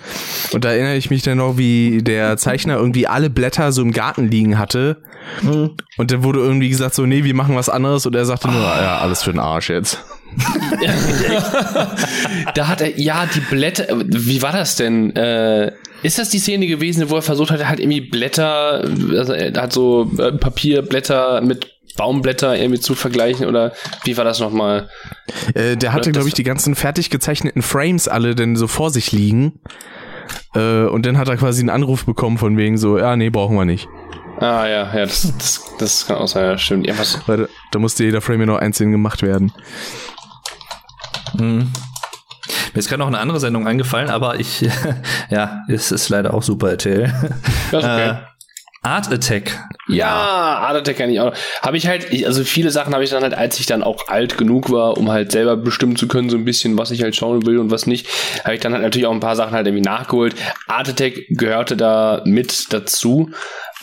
Und da erinnere ich mich dann noch, wie der Zeichner irgendwie alle Blätter so im Garten liegen hatte. Und dann wurde irgendwie gesagt so, nee, wir machen was anderes. Und er sagte nur, ja, alles für den Arsch jetzt. Da hat er, ja, die Blätter, wie war das denn? Äh, ist das die Szene gewesen, wo er versucht hat, halt irgendwie Blätter, also er hat so äh, Papierblätter mit Baumblätter irgendwie zu vergleichen oder wie war das nochmal? Äh, der hatte, glaube ich, die ganzen fertig gezeichneten Frames alle denn so vor sich liegen. Äh, und dann hat er quasi einen Anruf bekommen von wegen so, ja, nee, brauchen wir nicht. Ah ja, ja, das, das, das kann auch sein, ja, stimmt. Irgendwas. Weil da, da musste jeder Frame ja noch einzeln gemacht werden. Hm. Mir ist gerade noch eine andere Sendung eingefallen, aber ich, ja, es ist leider auch Super RTL. Okay. Äh, Art Attack. Ja, Art Attack kann ich auch. Habe ich halt, ich- also viele Sachen habe ich dann halt, als ich dann auch alt genug war, um halt selber bestimmen zu können, so ein bisschen, was ich halt schauen will und was nicht, habe ich dann halt natürlich auch ein paar Sachen halt irgendwie nachgeholt. Art Attack gehörte da mit dazu.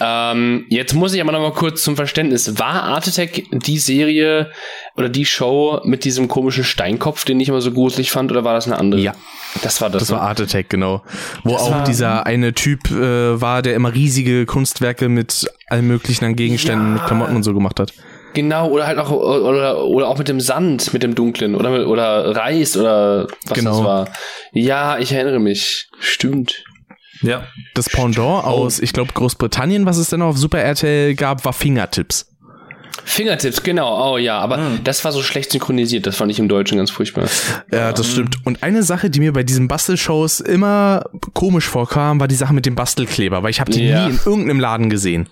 Ähm, jetzt muss ich aber noch mal kurz zum Verständnis. War Art Attack die Serie oder die Show mit diesem komischen Steinkopf, den ich immer so gruselig fand, oder war das eine andere? Ja. Das war das. Das war ne? Art Attack, genau. Wo Das auch war- dieser eine Typ äh, war, der immer riesige Kunstwerke mit allen möglichen an Gegenständen, Ja. mit Klamotten und so gemacht hat. Genau, oder halt auch, oder, oder auch mit dem Sand, mit dem Dunklen, oder, mit, oder Reis, oder was Genau. das war. Ja, ich erinnere mich. Stimmt. Ja. Das Pendant aus, ich glaube, Großbritannien, was es dann auf Super RTL gab, war Fingertips. Fingertips, genau, oh ja, aber das war so schlecht synchronisiert, das fand ich im Deutschen ganz furchtbar. Ja, das stimmt. Und eine Sache, die mir bei diesen Bastelshows immer komisch vorkam, war die Sache mit dem Bastelkleber, weil ich habe die Ja. nie in irgendeinem Laden gesehen.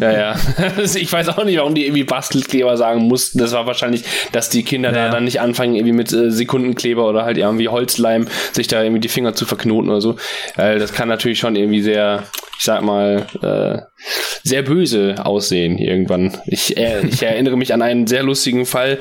Ja, ja. Ich weiß auch nicht, warum die irgendwie Bastelkleber sagen mussten. Das war wahrscheinlich, dass die Kinder Ja. da dann nicht anfangen, irgendwie mit äh, Sekundenkleber oder halt irgendwie Holzleim sich da irgendwie die Finger zu verknoten oder so. Weil das kann natürlich schon irgendwie sehr, ich sag mal, äh, sehr böse aussehen irgendwann. Ich, äh, ich erinnere mich an einen sehr lustigen Fall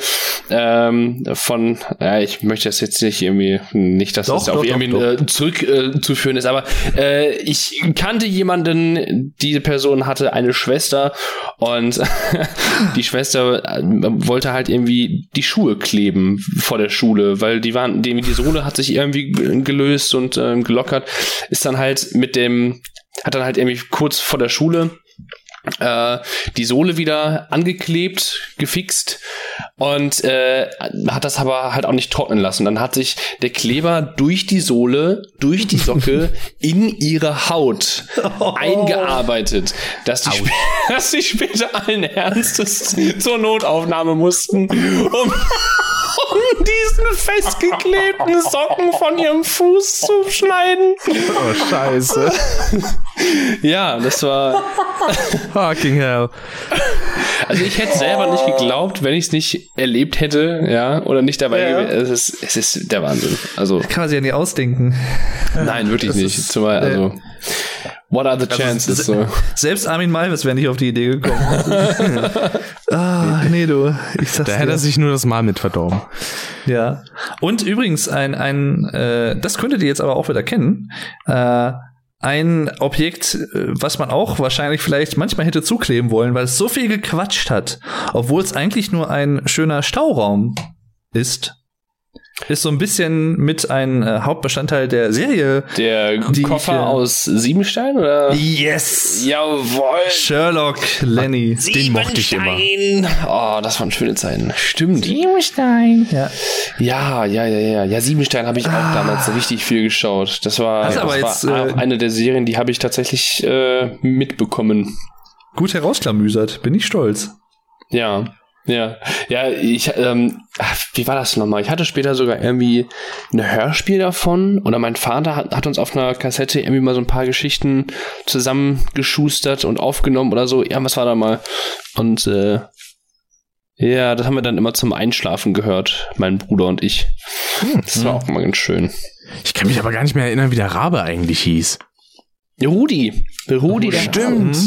ähm, von, ja, ich möchte das jetzt nicht irgendwie, nicht, dass Doch, das auf doch, irgendwie doch, äh, zurückzuführen äh, zu führen ist, aber äh, ich kannte jemanden, diese Person hatte eine Schwester und die Schwester äh, wollte halt irgendwie die Schuhe kleben vor der Schule, weil die waren, die, Sohle hat sich irgendwie gelöst und ähm, gelockert, ist dann halt mit dem, hat dann halt irgendwie kurz vor der Schule äh, die Sohle wieder angeklebt, gefixt und äh, hat das aber halt auch nicht trocknen lassen. Dann hat sich der Kleber durch die Sohle, durch die Socke in ihre Haut eingearbeitet, dass die, sp- dass sie später allen Ernstes zur Notaufnahme mussten, um, um diesen festgeklebten Socken von ihrem Fuß zu schneiden. Oh, scheiße. Ja, das war Fucking hell. Also ich hätte selber nicht geglaubt, wenn ich es nicht erlebt hätte, ja, oder nicht dabei Ja. gewesen. Es ist, es ist der Wahnsinn. Also Kann man sich ja nicht ausdenken. nein, wirklich das nicht. Zumal, also what are the chances? se- So. Selbst Armin Malvis wäre nicht auf die Idee gekommen. ah, nee, du. Ich sag's Da dir. hätte er sich nur das Mal mit verdorben. Ja. Und übrigens ein, ein äh, das könntet ihr jetzt aber auch wieder kennen, äh, ein Objekt, äh, was man auch wahrscheinlich vielleicht manchmal hätte zukleben wollen, weil es so viel gequatscht hat, obwohl es eigentlich nur ein schöner Stauraum ist. Ist so ein bisschen mit ein äh, Hauptbestandteil der Serie. Der Die Koffer ich, äh, aus Siebenstein oder? Yes! Jawohl. Sherlock Lenny. Den mochte ich immer. Oh, das waren schöne Zeiten. Stimmt. Siebenstein. Ja. Ja, ja, ja, ja. Ja, Siebenstein habe ich auch damals richtig viel geschaut. Das war, Hast das aber war jetzt, äh, auch eine der Serien, die habe ich tatsächlich äh, mitbekommen. Gut herausklamüsert. Bin ich stolz. Ja, ja, ja, ich, ähm, wie war das nochmal? Ich hatte später sogar irgendwie ein Hörspiel davon oder mein Vater hat, hat uns auf einer Kassette irgendwie mal so ein paar Geschichten zusammengeschustert und aufgenommen oder so. Ja, was war da mal? Und äh, ja, das haben wir dann immer zum Einschlafen gehört, mein Bruder und ich. Das war auch immer ganz schön. Ich kann mich aber gar nicht mehr erinnern, wie der Rabe eigentlich hieß. Rudi. Rudi, der Stimmt.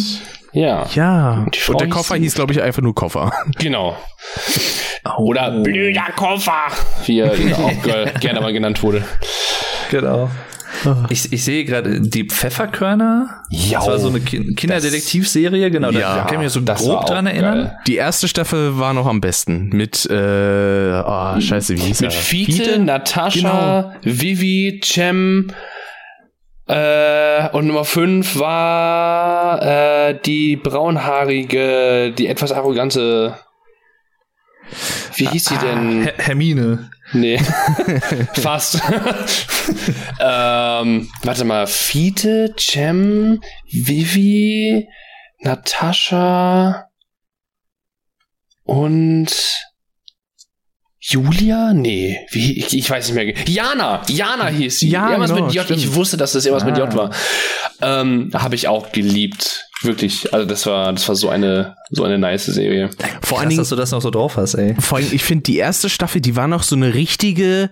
Ja, Ja. Und Und der Koffer hieß, glaube ich, einfach nur Koffer. genau. Oder blöder Koffer, wie er auch ge- gerne mal genannt wurde. Genau. Ich, ich sehe gerade die Pfefferkörner. Ja. Das war so eine Ki- Kinderdetektivserie, genau. Ja, da kann ich mich so grob auch dran erinnern. geil. Die erste Staffel war noch am besten. Mit, äh, oh, scheiße, wie hieß Mit er? Fiete, Natascha, Vivi, Cem äh, und Nummer 5 war äh, die braunhaarige, die etwas arrogante. Wie hieß sie denn? Her Hermine. Nee. Fast. ähm, warte mal. Fiete, Cem, Vivi, Natascha. und Julia? Nee, wie, ich, ich weiß nicht mehr. Jana! Jana hieß sie. Ja, irgendwas genau, mit J. stimmt. Ich wusste, dass das irgendwas mit J Ah. war. Ähm, Habe ich auch geliebt. Wirklich. Also das war, das war so eine, so eine nice Serie. Vor allen Dingen, dass du das noch so drauf hast, ey. vor allem, ich finde, die erste Staffel, die war noch so eine richtige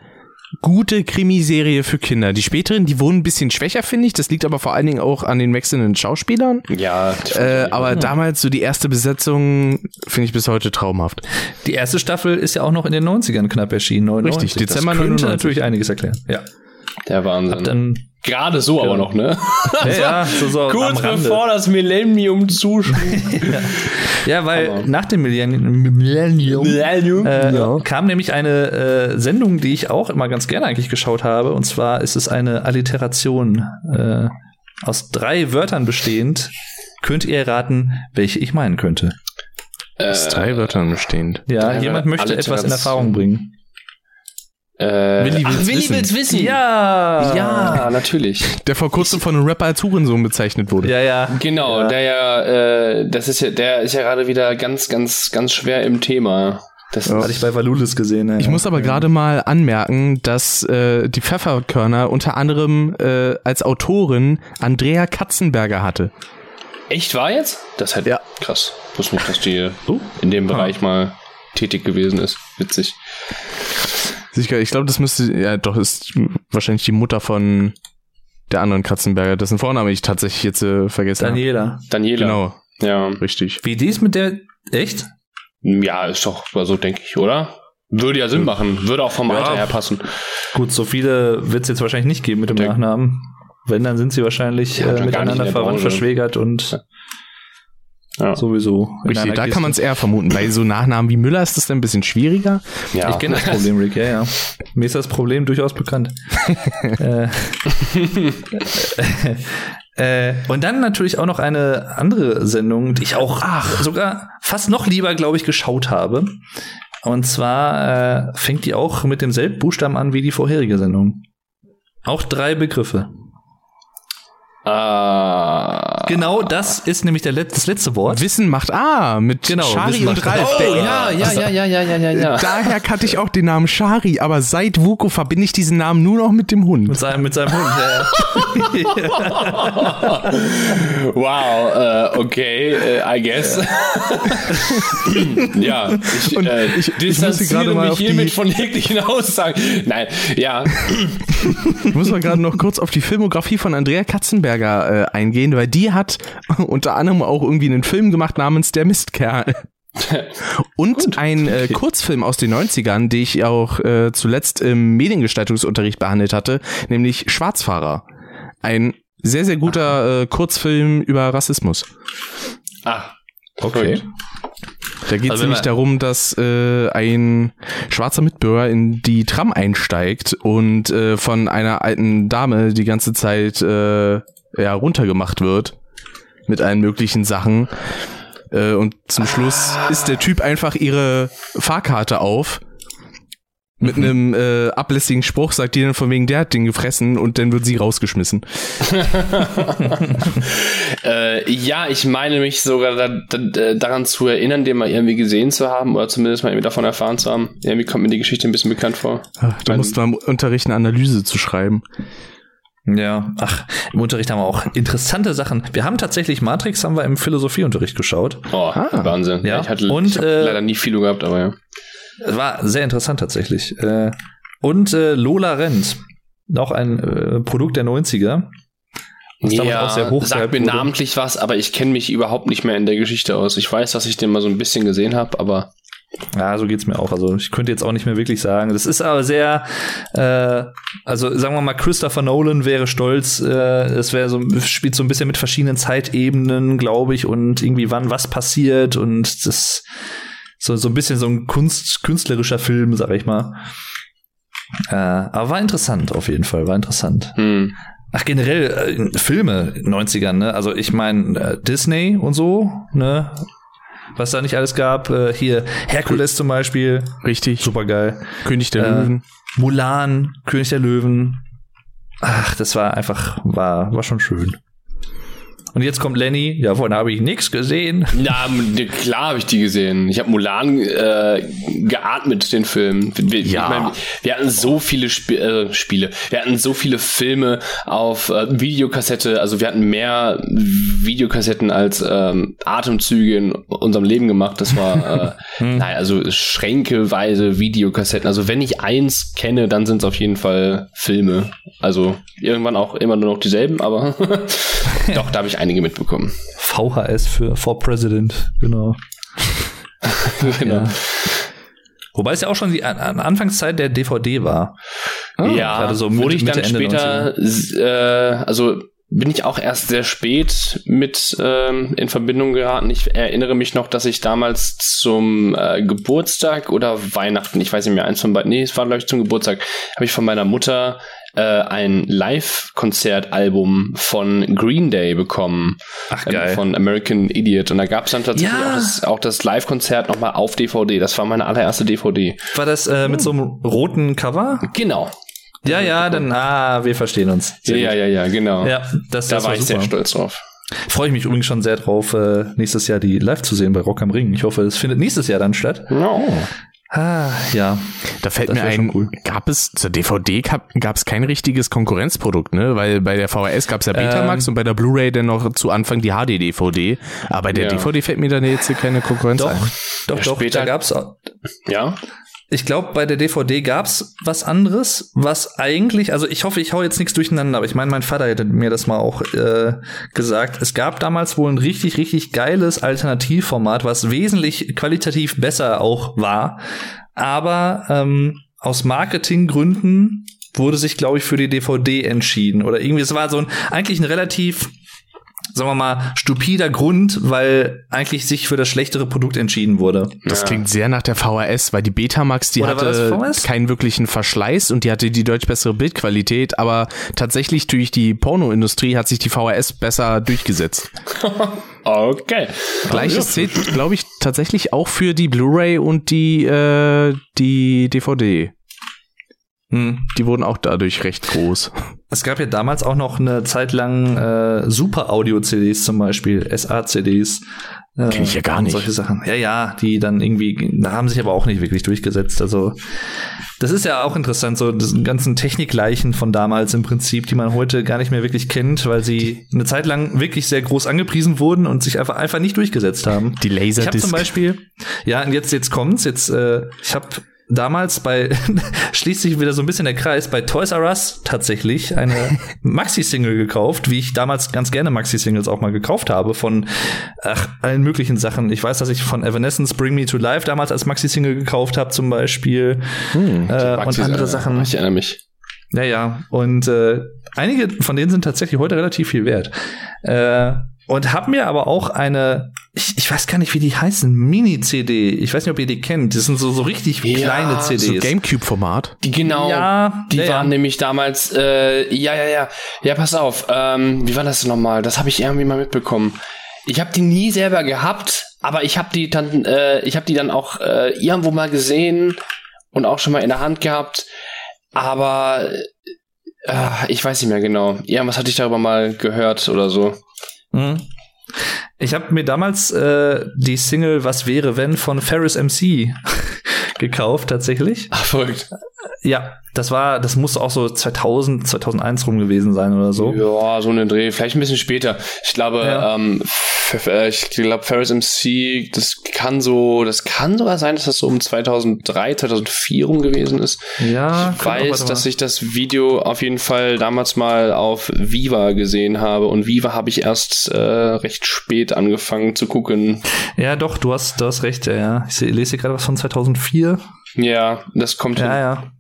gute Krimiserie für Kinder. Die späteren, die wurden ein bisschen schwächer, finde ich. Das liegt aber vor allen Dingen auch an den wechselnden Schauspielern. Ja. Äh, aber damals so die erste Besetzung finde ich bis heute traumhaft. Die erste Staffel ist ja auch noch in den 90ern knapp erschienen. 99. Richtig, Dezember das könnte 99. natürlich einiges erklären. Ja. der Wahnsinn. Dann, Gerade so aber noch, ne? ja, ja, so, so am Kurz Rande. bevor das Millennium zuschlägt. Ja, weil Aber- nach dem Millennium, Millennium Millennium. äh, ja. kam nämlich eine äh, Sendung, die ich auch immer ganz gerne eigentlich geschaut habe. Und zwar ist es eine Alliteration äh, aus drei Wörtern bestehend. Könnt ihr erraten, welche ich meinen könnte? Aus drei Wörtern bestehend. Ja, drei jemand möchte etwas in. Erfahrung bringen. Äh, Willi will's ach, Willi wissen. will's wissen. Ja! Ja, natürlich. Der vor kurzem von einem Rapper als Hurensohn bezeichnet wurde. Ja, ja. Genau, Ja. der ja, äh, das ist ja, der ist ja gerade wieder ganz, ganz, ganz schwer im Thema. Das Hatte ich bei Valulis gesehen. Ja. Ich muss aber gerade mal anmerken, dass äh, die Pfefferkörner unter anderem äh, als Autorin Andrea Katzenberger hatte. echt war jetzt? Das hätte Ja. krass. Ich wusste nicht, dass die Oh. in dem Bereich mal tätig gewesen ist. Witzig. Sicher, Ich glaube, das müsste, ja doch, ist wahrscheinlich die Mutter von der anderen Katzenberger, dessen Vorname ich tatsächlich jetzt äh, vergessen habe. Daniela. Daniela. Genau, Ja. richtig. Wie die ist mit der. Echt? Ja, ist doch so, denke ich, oder? Würde ja Sinn machen. Würde auch vom Ja. Alter her passen. Gut, so viele wird es jetzt wahrscheinlich nicht geben mit dem Der- Nachnamen. Wenn, dann sind sie wahrscheinlich Ja, äh, miteinander der verwandt, verschwägert und Ja. sowieso. Richtig, da Kiste. kann man es eher vermuten. Bei so Nachnamen wie Müller ist das dann ein bisschen schwieriger. Ja. Ich kenne das Problem, Rick, ja, ja. Mir ist das Problem durchaus bekannt. äh, äh, und dann natürlich auch noch eine andere Sendung, die ich auch sogar fast noch lieber, glaube ich, geschaut habe. Und zwar äh, fängt die auch mit demselben Buchstaben an wie die vorherige Sendung. Auch drei Begriffe. Ah. Genau das ist nämlich der Let das letzte Wort. Wissen macht Ah mit Genau, Shari Wissen und Ralf. A. Oh, ja, ja, ja, ja, ja, ja, ja, ja. Daher kannte ich auch den Namen Shari, aber seit Vuko verbinde ich diesen Namen nur noch mit dem Hund. Mit seinem, mit seinem Hund. Ja. Wow, äh, okay, äh, I guess. ja, ich, Und äh, ich- ich distanziere mal mich hiermit die- von jeglichen Aussagen. Nein, ja, Ich muss mal gerade noch kurz auf die Filmografie von Andrea Katzenberger äh, eingehen, weil die hat unter anderem auch irgendwie einen Film gemacht namens Der Mistkerl. Und ein äh, Kurzfilm aus den 90ern, den ich auch äh, zuletzt im Mediengestaltungsunterricht behandelt hatte, nämlich Schwarzfahrer. Ein sehr, sehr guter äh, Kurzfilm über Rassismus. ah, Okay. Da geht es Also nämlich darum, dass äh, ein schwarzer Mitbürger in die Tram einsteigt und äh, von einer alten Dame die ganze Zeit äh, ja, runtergemacht wird mit allen möglichen Sachen. Äh, und zum Schluss ist der Typ einfach ihre Fahrkarte auf. Mit einem äh, ablässigen Spruch sagt die dann von wegen, der hat den gefressen und dann wird sie rausgeschmissen. Äh, ja, ich meine mich sogar da, da, daran zu erinnern, den mal irgendwie gesehen zu haben oder zumindest mal irgendwie davon erfahren zu haben. Irgendwie kommt mir die Geschichte ein bisschen bekannt vor. Ach, da musst du am Unterricht eine Analyse zu schreiben. Ja, ach, im Unterricht haben wir auch interessante Sachen. Wir haben tatsächlich Matrix, haben wir im Philosophieunterricht geschaut. Oh, Ah. Wahnsinn. Ja, ich hatte und, ich äh, leider nie Philo gehabt, aber ja. Es war sehr interessant tatsächlich. Äh, Und äh, Lola Rent, auch ein äh, Produkt der 90er. Was damals auch sehr hoch sagt mir wurde. namentlich was, aber ich kenne mich überhaupt nicht mehr in der Geschichte aus. Ich weiß, dass ich den mal so ein bisschen gesehen habe, aber Ja, so geht's mir auch. Also ich könnte jetzt auch nicht mehr wirklich sagen. Das ist aber sehr, äh, also sagen wir mal, Christopher Nolan wäre stolz. Äh, es wäre so spielt so ein bisschen mit verschiedenen Zeitebenen, glaube ich, und irgendwie wann was passiert und das so so ein bisschen so ein Kunst künstlerischer Film, sag ich mal. Äh, aber war interessant auf jeden Fall, war interessant. hm. Ach, generell äh, Filme in den 90ern, ne? Also ich meine äh, Disney und so, ne? Was da nicht alles gab. Äh, hier Herkules zum Beispiel, Richtig. super geil. König der Äh, Löwen. Mulan, König der Löwen. Ach, das war einfach, war, war schon schön. Und jetzt kommt Lenny, ja, vorhin habe ich nichts gesehen. Na, klar habe ich die gesehen. Ich habe Mulan äh, geatmet, den Film. Wir, ja. Ich mein, wir hatten so viele Sp äh, Spiele, wir hatten so viele Filme auf äh, Videokassette, also wir hatten mehr Videokassetten als ähm, Atemzüge in unserem Leben gemacht. Das war, äh, hm. naja, also schränkeweise Videokassetten. Also wenn ich eins kenne, dann sind es auf jeden Fall Filme. Also irgendwann auch immer nur noch dieselben, aber doch, da habe ich einige mitbekommen. VHS für For President, genau. genau. Ja. Wobei es ja auch schon die an Anfangszeit der DVD war. Ah, ja, so wurde ich dann später, äh, also bin ich auch erst sehr spät mit ähm, in Verbindung geraten. Ich erinnere mich noch, dass ich damals zum äh, Geburtstag oder Weihnachten, ich weiß nicht mehr, eins von beiden, nee, es war glaube ich zum Geburtstag, habe ich von meiner Mutter äh, ein Live-Konzertalbum von Green Day bekommen. Ach, ähm, geil. Ähm, von American Idiot. Und da gab es dann tatsächlich ja. auch das, auch das Live-Konzert nochmal auf DVD. Das war meine allererste DVD. War das äh, mit so einem roten Cover? Genau. Ja, ja, dann, ah, wir verstehen uns. ja, ja, ja, ja, genau. Ja, das, da das war, war ich sehr stolz drauf. Freue ich mich übrigens schon sehr drauf, äh, nächstes Jahr die live zu sehen bei Rock am Ring. Ich hoffe, es findet nächstes Jahr dann statt. No. Ah, ja. Da fällt mir ein, cool. gab es zur DVD gab es kein richtiges Konkurrenzprodukt, ne? Weil bei der VHS gab es ja Betamax ähm, und bei der Blu-ray dann noch zu Anfang die HD-DVD. Aber bei der ja. DVD fällt mir dann jetzt keine Konkurrenz doch, ein. Doch, doch, später gab's ja. Ich glaube, bei der DVD gab's was anderes, was eigentlich, also ich hoffe, ich hau jetzt nichts durcheinander, aber ich meine, mein Vater hätte mir das mal auch äh, gesagt. Es gab damals wohl ein richtig, richtig geiles Alternativformat, was wesentlich qualitativ besser auch war. Aber ähm, aus Marketinggründen wurde sich, glaube ich, für die DVD entschieden. Oder irgendwie, es war so ein eigentlich ein relativ sagen wir mal, stupider Grund, weil eigentlich sich für das schlechtere Produkt entschieden wurde. Das ja. klingt sehr nach der VHS, weil die Betamax, die Oder hatte keinen wirklichen Verschleiß und die hatte die deutlich bessere Bildqualität, aber tatsächlich durch die Pornoindustrie hat sich die VHS besser durchgesetzt. okay. Gleiches zählt, glaube ich, tatsächlich auch für die Blu-ray und die, äh, die DVD. Hm. Die wurden auch dadurch recht groß. Es gab ja damals auch noch eine Zeit lang äh, Super Audio-CDs zum Beispiel, SA-CDs. Äh, Kenn ich ja gar nicht. Solche Sachen. Ja, ja, die dann irgendwie, da haben sich aber auch nicht wirklich durchgesetzt. Also, das ist ja auch interessant, so das ganzen Technikleichen von damals im Prinzip, die man heute gar nicht mehr wirklich kennt, weil sie eine Zeit lang wirklich sehr groß angepriesen wurden und sich einfach, einfach nicht durchgesetzt haben. Die Laserdisc. Ich habe zum Beispiel, ja, und jetzt, jetzt kommt's, jetzt, äh, ich habe damals bei, schließt sich wieder so ein bisschen der Kreis, bei Toys R Us tatsächlich eine Maxi-Single gekauft, wie ich damals ganz gerne Maxi-Singles auch mal gekauft habe von ach, allen möglichen Sachen. Ich weiß, dass ich von Evanescence Bring Me to Life damals als Maxi-Single gekauft habe zum Beispiel hm, äh, und andere Sachen. Ich erinnere mich. Ja, ja. Und äh, einige von denen sind tatsächlich heute relativ viel wert. Äh, und hab mir aber auch eine, ich, ich weiß gar nicht, wie die heißen, Mini-CD. Ich weiß nicht, ob ihr die kennt. Das sind so, so richtig ja, kleine CDs. So Gamecube-Format. Die genau, ja, die ja, waren nämlich damals, äh, ja, ja, ja. Ja, pass auf. Ähm, wie war das nochmal? Das habe ich irgendwie mal mitbekommen. Ich habe die nie selber gehabt, aber ich habe die dann, äh, ich habe die dann auch äh, irgendwo mal gesehen und auch schon mal in der Hand gehabt. Aber äh, ich weiß nicht mehr genau. Irgendwas hatte ich darüber mal gehört oder so. Mhm. Ich habe mir damals äh, die Single Was wäre wenn von Ferris MC gekauft tatsächlich. Ach, verrückt. Ja, das war, das muss auch so 2000, 2001 rum gewesen sein oder so. Ja, so eine Dreh, vielleicht ein bisschen später. Ich glaube, ja. ähm, äh, ich glaube, Ferris MC, das kann so, das kann sogar sein, dass das so um 2003, 2004 rum gewesen ist. Ja, ich weiß, dass ich das Video auf jeden Fall damals mal auf Viva gesehen habe und Viva habe ich erst äh, recht spät angefangen zu gucken. Ja, doch, du hast, du hast recht, ja. Ich lese gerade was von 2004. Ja, das kommt ja, hin. Ja,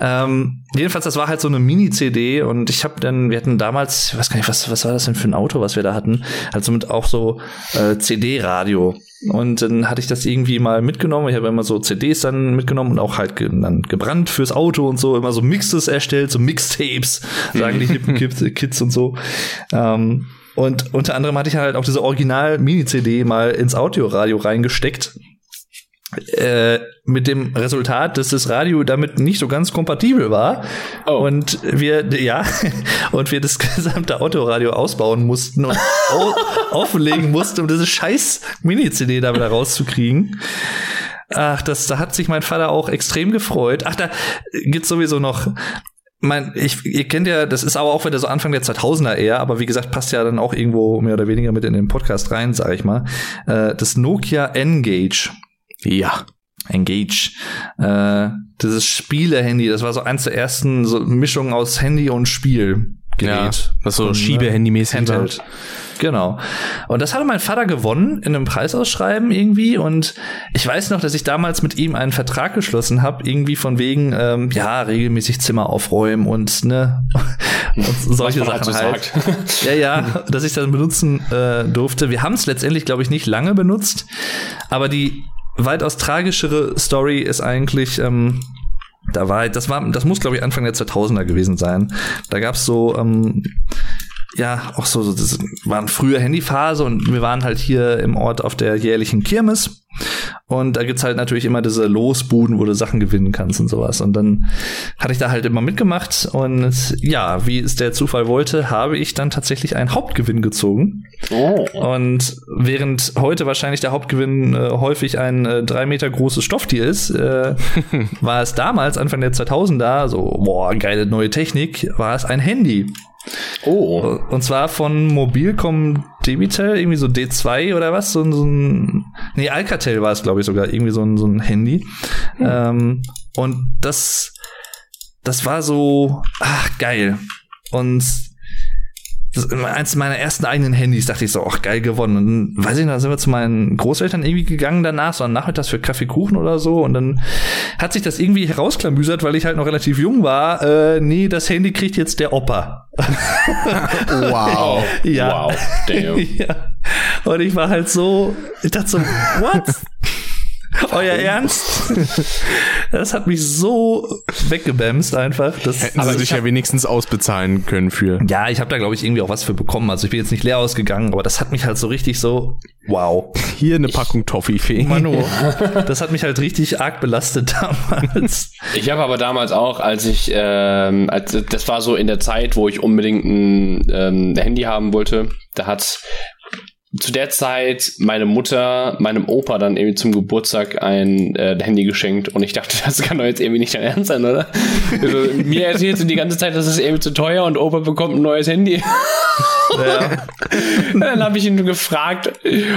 ähm, jedenfalls, das war halt so eine Mini-CD und ich habe dann, wir hatten damals, ich weiß gar nicht, was, was war das denn für ein Auto, was wir da hatten? Also mit auch so äh, CD-Radio. Und dann hatte ich das irgendwie mal mitgenommen. Ich habe immer so CDs dann mitgenommen und auch halt ge dann gebrannt fürs Auto und so, immer so Mixes erstellt, so Mixtapes, sagen die hippen Kids und so. Ähm, und unter anderem hatte ich halt auch diese Original-Mini-CD mal ins Audioradio reingesteckt Äh, mit dem Resultat, dass das Radio damit nicht so ganz kompatibel war. Oh. Und wir, ja, und wir das gesamte Autoradio ausbauen mussten und auflegen mussten, um diese scheiß Mini-CD da wieder rauszukriegen. Ach, das, da hat sich mein Vater auch extrem gefreut. Ach, da gibt's sowieso noch mein, ich, ihr kennt ja, das ist aber auch wieder so Anfang der 2000er eher, aber wie gesagt, passt ja dann auch irgendwo mehr oder weniger mit in den Podcast rein, sag ich mal. Äh, das Nokia N-Gage. Ja. Engage. Äh, dieses Spiele-Handy, das war so eins der ersten so Mischungen aus Handy und Spiel. Gerät. Ja, was so Schiebe-Handy-mäßig Handheld. Genau. Und das hatte mein Vater gewonnen in einem Preisausschreiben irgendwie. Und ich weiß noch, dass ich damals mit ihm einen Vertrag geschlossen habe, irgendwie von wegen, ähm, ja, regelmäßig Zimmer aufräumen und ne und solche Sachen halt. halt. ja, ja, dass ich das benutzen äh, durfte. Wir haben es letztendlich, glaube ich, nicht lange benutzt, aber die weitaus tragischere Story ist eigentlich, ähm, da war, das war, das muss glaube ich Anfang der 2000er gewesen sein. Da gab's so, ähm, ja, auch so, das war eine frühe Handyphase und wir waren halt hier im Ort auf der jährlichen Kirmes. Und da gibt's halt natürlich immer diese Losbuden, wo du Sachen gewinnen kannst und sowas. Und dann hatte ich da halt immer mitgemacht. Und ja, wie es der Zufall wollte, habe ich dann tatsächlich einen Hauptgewinn gezogen. Oh. Und während heute wahrscheinlich der Hauptgewinn äh, häufig ein äh, drei Meter großes Stofftier ist, äh, war es damals, Anfang der 2000er, so, boah, geile neue Technik, war es ein Handy. Oh. Und zwar von Mobilcom Debitel, irgendwie so D2 oder was, so, so ein, nee, Alcatel war es, glaube ich, sogar, irgendwie so ein, so ein Handy. Hm. Ähm, und das, das war so, ach, geil. Und eins meiner ersten eigenen Handys, dachte ich so, ach geil gewonnen. Und dann, weiß ich nicht, da sind wir zu meinen Großeltern irgendwie gegangen danach, so Nachmittags für Kaffeekuchen oder so. Und dann hat sich das irgendwie herausklamüsert, weil ich halt noch relativ jung war. Äh, nee, das Handy kriegt jetzt der Opa. wow. ja. Wow. Damn. ja. Und ich war halt so, ich dachte so, what? Euer Ernst? Das hat mich so weggebämst einfach. Das, Hätten sie sich ja wenigstens ausbezahlen können für. Ja, ich habe da glaube ich irgendwie auch was für bekommen. Also ich bin jetzt nicht leer ausgegangen, aber das hat mich halt so richtig so, wow. Hier eine Packung Toffifee. Manu, das hat mich halt richtig arg belastet damals. Ich habe aber damals auch, als ich, ähm, als, das war so in der Zeit, wo ich unbedingt ein ähm, Handy haben wollte, da hat zu der Zeit meine Mutter meinem Opa dann irgendwie zum Geburtstag ein äh, Handy geschenkt und ich dachte, das kann doch jetzt irgendwie nicht dein Ernst sein, oder? Also, mir erzählt sie die ganze Zeit, das ist irgendwie zu teuer und Opa bekommt ein neues Handy. Ja. dann habe ich ihn gefragt,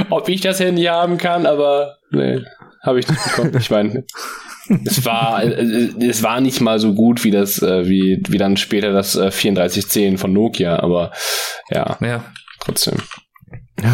ob ich das Handy haben kann, aber nee, habe ich nicht bekommen. Ich meine, es war äh, es war nicht mal so gut wie das äh, wie wie dann später das äh, 3410 von Nokia, aber ja, ja. trotzdem. Ja,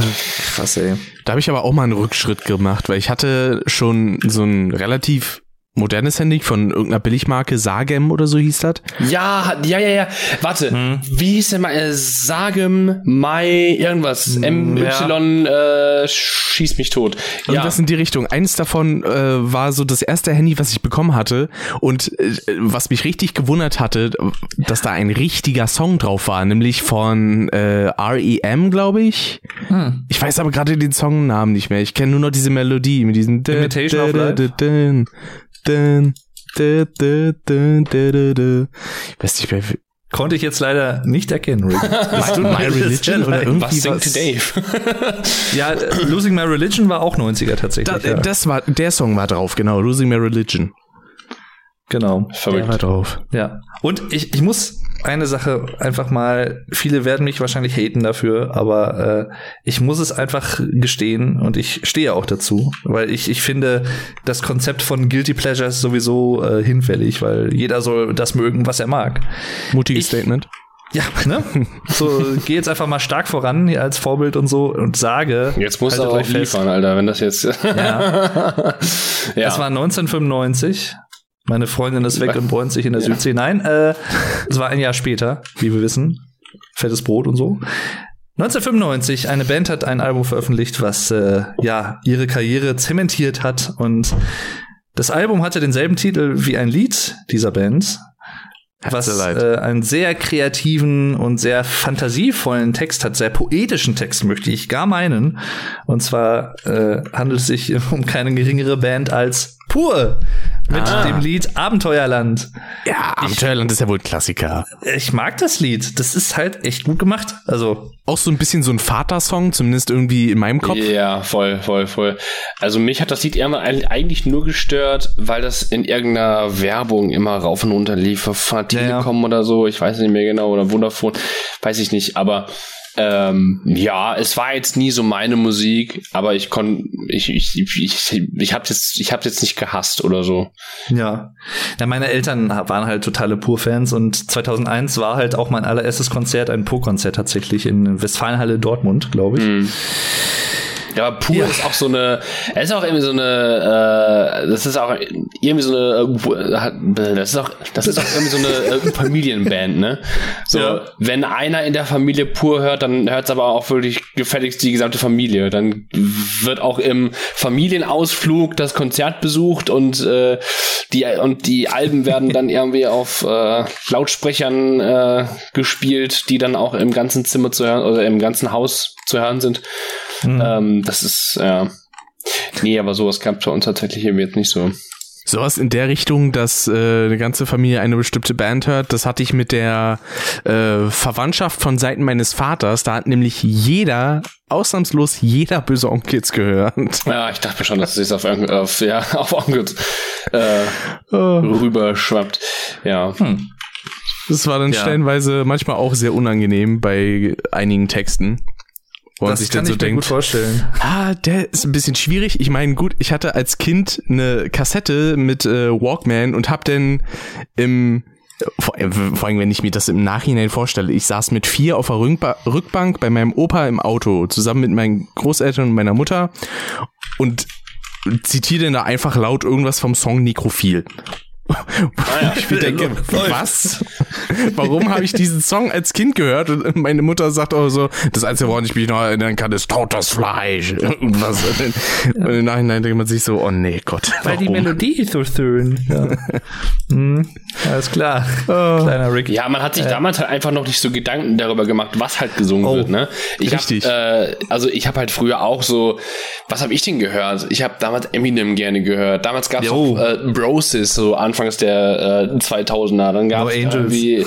krass, ey. Da habe ich aber auch mal einen Rückschritt gemacht, weil ich hatte schon so ein relativ modernes Handy von irgendeiner Billigmarke, Sagem oder so hieß das. Ja, ja, ja, ja. Warte, hm. wie hieß der mal? Äh, Sagem, Mai, irgendwas. M, Y, äh, schieß mich tot. Ja. Irgendwas in die Richtung. Eins davon äh, war so das erste Handy, was ich bekommen hatte. Und äh, was mich richtig gewundert hatte, dass da ein richtiger Song drauf war, nämlich von äh, REM, glaube ich. Hm. Ich weiß aber gerade den Songnamen nicht mehr. Ich kenne nur noch diese Melodie mit diesem Imitation of Life. Dun, dun, dun, dun, dun, dun. Ich weiß nicht mehr. Konnte ich jetzt leider nicht erkennen, Rick. Bist du My Religion oder irgendwie was? Singt Dave? ja, Losing My Religion war auch 90er tatsächlich. Da, ja. Das war, der Song war drauf, genau. Losing My Religion. Genau. Verrückt. Der war drauf. Ja. Und ich, ich muss eine Sache einfach mal, viele werden mich wahrscheinlich haten dafür, aber äh, ich muss es einfach gestehen und ich stehe auch dazu, weil ich, ich finde das Konzept von Guilty Pleasures sowieso äh, hinfällig, weil jeder soll das mögen, was er mag. Mutiges ich, Statement. Ja, ne? So, geh jetzt einfach mal stark voran hier als Vorbild und so und sage. Jetzt musst du aber auch liefern, Alter, wenn das jetzt. ja. ja. Das war 1995. Meine Freundin ist weg und bräunt sich in der ja. Südsee. Nein, äh, es war ein Jahr später, wie wir wissen. Fettes Brot und so. 1995, eine Band hat ein Album veröffentlicht, was äh, ja ihre Karriere zementiert hat. Und das Album hatte denselben Titel wie ein Lied dieser Band. was äh, einen sehr kreativen und sehr fantasievollen Text hat, sehr poetischen Text möchte ich gar meinen. Und zwar äh, handelt es sich um keine geringere Band als Pur mit ah. dem Lied Abenteuerland. Ja, Abenteuerland ich, ist ja wohl ein Klassiker. Ich mag das Lied. Das ist halt echt gut gemacht. Also auch so ein bisschen so ein Vatersong, zumindest irgendwie in meinem Kopf. Ja, voll, voll, voll. Also mich hat das Lied eher mal eigentlich nur gestört, weil das in irgendeiner Werbung immer rauf und runter lief, von Telekom ja, ja. oder so. Ich weiß nicht mehr genau oder Vodafone, weiß ich nicht. Aber ähm, ja, es war jetzt nie so meine Musik, aber ich konnte, ich, ich, ich, ich habe jetzt, ich habe jetzt nicht gehasst oder so. Ja, ja, meine Eltern waren halt totale Pur-Fans und 2001 war halt auch mein allererstes Konzert ein Pur-Konzert tatsächlich in Westfalenhalle Dortmund, glaube ich. Mhm. Ja, aber pur ja. ist auch so eine, es ist auch irgendwie so eine, äh, das ist auch irgendwie so eine, äh, das ist auch, das ist auch irgendwie so eine äh, Familienband, ne? So, ja. wenn einer in der Familie pur hört, dann hört es aber auch wirklich gefälligst die gesamte Familie. Dann wird auch im Familienausflug das Konzert besucht und äh, die und die Alben werden dann irgendwie auf äh, Lautsprechern äh, gespielt, die dann auch im ganzen Zimmer zu hören oder im ganzen Haus zu hören sind. Mhm. Ähm, das ist, ja. Nee, aber sowas gab es bei uns tatsächlich eben jetzt nicht so. Sowas in der Richtung, dass äh, eine ganze Familie eine bestimmte Band hört, das hatte ich mit der äh, Verwandtschaft von Seiten meines Vaters. Da hat nämlich jeder, ausnahmslos jeder böse Onkels gehört. Ja, ich dachte mir schon, dass es auf, auf, ja, auf Onkels äh, oh. rüberschwappt. Ja. Hm. Das war dann ja. stellenweise manchmal auch sehr unangenehm bei einigen Texten. Wo das man sich kann dann so ich denkt, gut vorstellen. Ah, der ist ein bisschen schwierig. Ich meine, gut, ich hatte als Kind eine Kassette mit äh, Walkman und hab dann im vor, äh, vor allem, wenn ich mir das im Nachhinein vorstelle, ich saß mit vier auf der Rückbank bei meinem Opa im Auto, zusammen mit meinen Großeltern und meiner Mutter und zitiere dann da einfach laut irgendwas vom Song Nekrophil. Ah, ja. Ich denke, was? Warum habe ich diesen Song als Kind gehört? Und meine Mutter sagt auch so, das Einzige, woran ich mich noch erinnern kann, ist totes Fleisch. Irgendwas. Und im Nachhinein denkt man sich so, oh nee, Gott. Weil die Melodie ist so schön. Ja. hm, alles klar. Oh. Kleiner Rick. Ja, man hat sich äh. damals halt einfach noch nicht so Gedanken darüber gemacht, was halt gesungen oh. wird. Ne? Ich Richtig. Hab, äh, also ich habe halt früher auch so, was habe ich denn gehört? Ich habe damals Eminem gerne gehört. Damals gab es auch äh, Brosis, so an Anfangs der äh, 2000er. Dann gab es irgendwie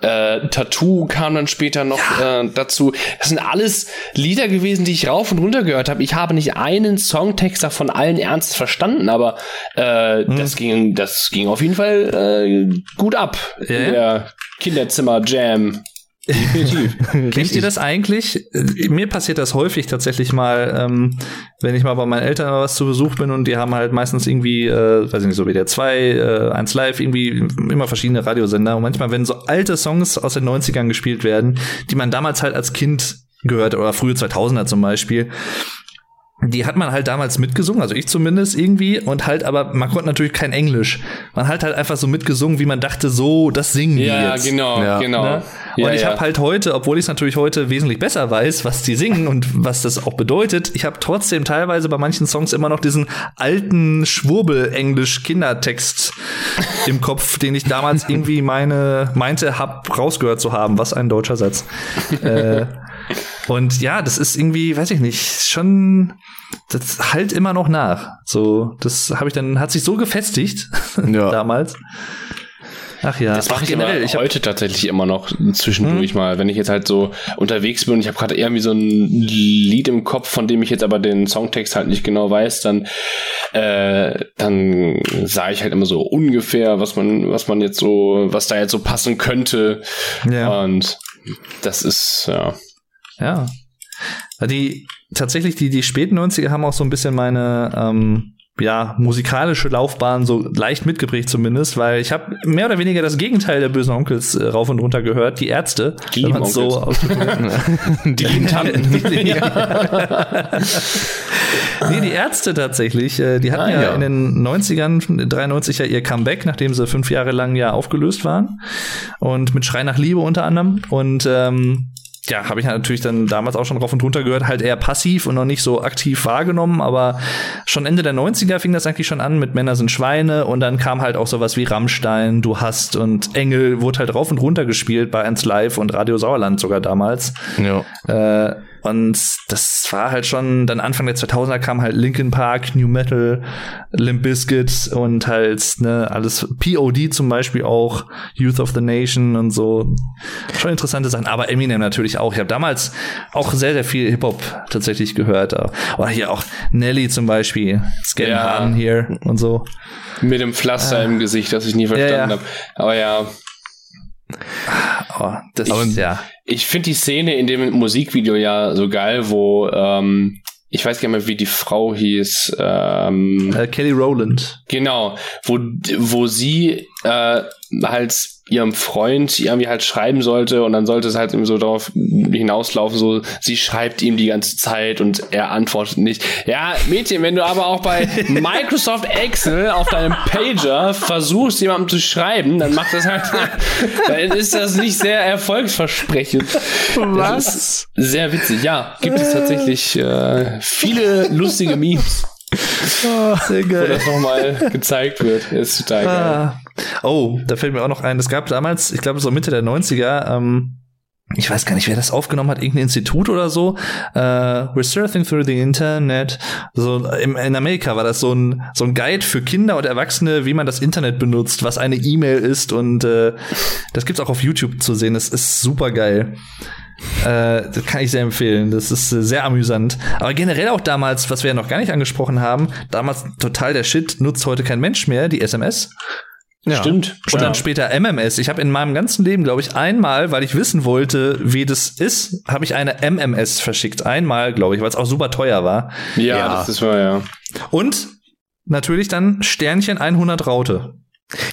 äh, Tattoo kam dann später noch ja. äh, dazu. Das sind alles Lieder gewesen, die ich rauf und runter gehört habe. Ich habe nicht einen Songtext davon allen Ernst verstanden, aber äh, hm. das ging, das ging auf jeden Fall äh, gut ab. Ja. In der Kinderzimmer Jam. Definitiv. Kennt ihr das eigentlich? Mir passiert das häufig tatsächlich mal, ähm, wenn ich mal bei meinen Eltern was zu Besuch bin und die haben halt meistens irgendwie, äh, weiß ich nicht, so wie der 2, äh, 1 Live, irgendwie immer verschiedene Radiosender und manchmal, wenn so alte Songs aus den 90ern gespielt werden, die man damals halt als Kind gehört oder frühe 2000er zum Beispiel, die hat man halt damals mitgesungen, also ich zumindest irgendwie, und halt, aber man konnte natürlich kein Englisch. Man hat halt einfach so mitgesungen, wie man dachte, so, das singen ja, die jetzt. Genau, ja, genau, ne? Und ja, ich ja. habe halt heute, obwohl ich es natürlich heute wesentlich besser weiß, was die singen und was das auch bedeutet, ich habe trotzdem teilweise bei manchen Songs immer noch diesen alten Schwurbel-Englisch-Kindertext im Kopf, den ich damals irgendwie meine, meinte, hab rausgehört zu haben. Was ein deutscher Satz. äh, und ja, das ist irgendwie, weiß ich nicht, schon, das halt immer noch nach. So, das habe ich dann, hat sich so gefestigt ja. damals. Ach ja. Das mache ich generell. Ich heute tatsächlich immer noch zwischendurch hm. mal, wenn ich jetzt halt so unterwegs bin und ich habe gerade irgendwie so ein Lied im Kopf, von dem ich jetzt aber den Songtext halt nicht genau weiß, dann äh, dann sage ich halt immer so ungefähr, was man was man jetzt so, was da jetzt so passen könnte. Ja. Und das ist ja ja. Die, tatsächlich, die, die späten 90er haben auch so ein bisschen meine, ähm, ja, musikalische Laufbahn so leicht mitgeprägt zumindest, weil ich habe mehr oder weniger das Gegenteil der bösen Onkels äh, rauf und runter gehört, die Ärzte, die wenn man so Die lieben Tanten. nee, die Ärzte tatsächlich, äh, die hatten ah, ja, ja, in den 90ern, 93 ja ihr Comeback, nachdem sie fünf Jahre lang ja aufgelöst waren. Und mit Schrei nach Liebe unter anderem. Und ähm, ja, habe ich natürlich dann damals auch schon rauf und runter gehört, halt eher passiv und noch nicht so aktiv wahrgenommen, aber schon Ende der 90er fing das eigentlich schon an mit Männer sind Schweine und dann kam halt auch sowas wie Rammstein, Du hast und Engel wurde halt rauf und runter gespielt bei 1 Live und Radio Sauerland sogar damals. Ja. Äh, und das war halt schon, dann Anfang der 2000er kam halt Linkin Park, New Metal, Limp Bizkit und halt, ne, alles, POD zum Beispiel auch, Youth of the Nation und so. Schon interessante Sachen, aber Eminem natürlich auch. Ich habe damals auch sehr, sehr viel Hip-Hop tatsächlich gehört. Oder hier auch Nelly zum Beispiel, Scan Ja. hier und so. Mit dem Pflaster im Gesicht, das ich nie verstanden Ja, ja. habe. Aber ja, Oh, das Aber- ist ja. ich finde die Szene in dem Musikvideo ja so geil, wo ähm, ich weiß gar nicht mehr, wie die Frau hieß. Ähm, Äh, Kelly Rowland. Genau, wo, wo sie äh, halt ihrem Freund irgendwie halt schreiben sollte und dann sollte es halt irgendwie so darauf hinauslaufen, so sie schreibt ihm die ganze Zeit und er antwortet nicht. Ja, Mädchen, wenn du aber auch bei Microsoft Excel auf deinem Pager versuchst, jemandem zu schreiben, dann macht das halt, dann ist das nicht sehr erfolgsversprechend. Das ist sehr witzig. Ja, gibt es tatsächlich äh, viele lustige Memes, Sehr wo das nochmal gezeigt wird. Ist total geil. Ah. Oh, da fällt mir auch noch ein, es gab damals, ich glaube so Mitte der 90er, ähm, ich weiß gar nicht, wer das aufgenommen hat, irgendein Institut oder so. Äh, We're surfing through the Internet. So im, in Amerika war das so ein so ein Guide für Kinder und Erwachsene, wie man das Internet benutzt, was eine E-Mail ist und äh, das gibt's auch auf YouTube zu sehen. Das ist super geil. Äh, das kann ich sehr empfehlen. Das ist äh, sehr amüsant. Aber generell auch damals, was wir ja noch gar nicht angesprochen haben, damals total der Shit, nutzt heute kein Mensch mehr, die SMS. Ja. Stimmt. Und dann später MMS. Ich habe in meinem ganzen Leben, glaube ich, einmal, weil ich wissen wollte, wie das ist, habe ich eine MMS verschickt. Einmal, glaube ich, weil es auch super teuer war. Ja, Ja. das ist wahr, ja. Und natürlich dann Sternchen 100 Raute.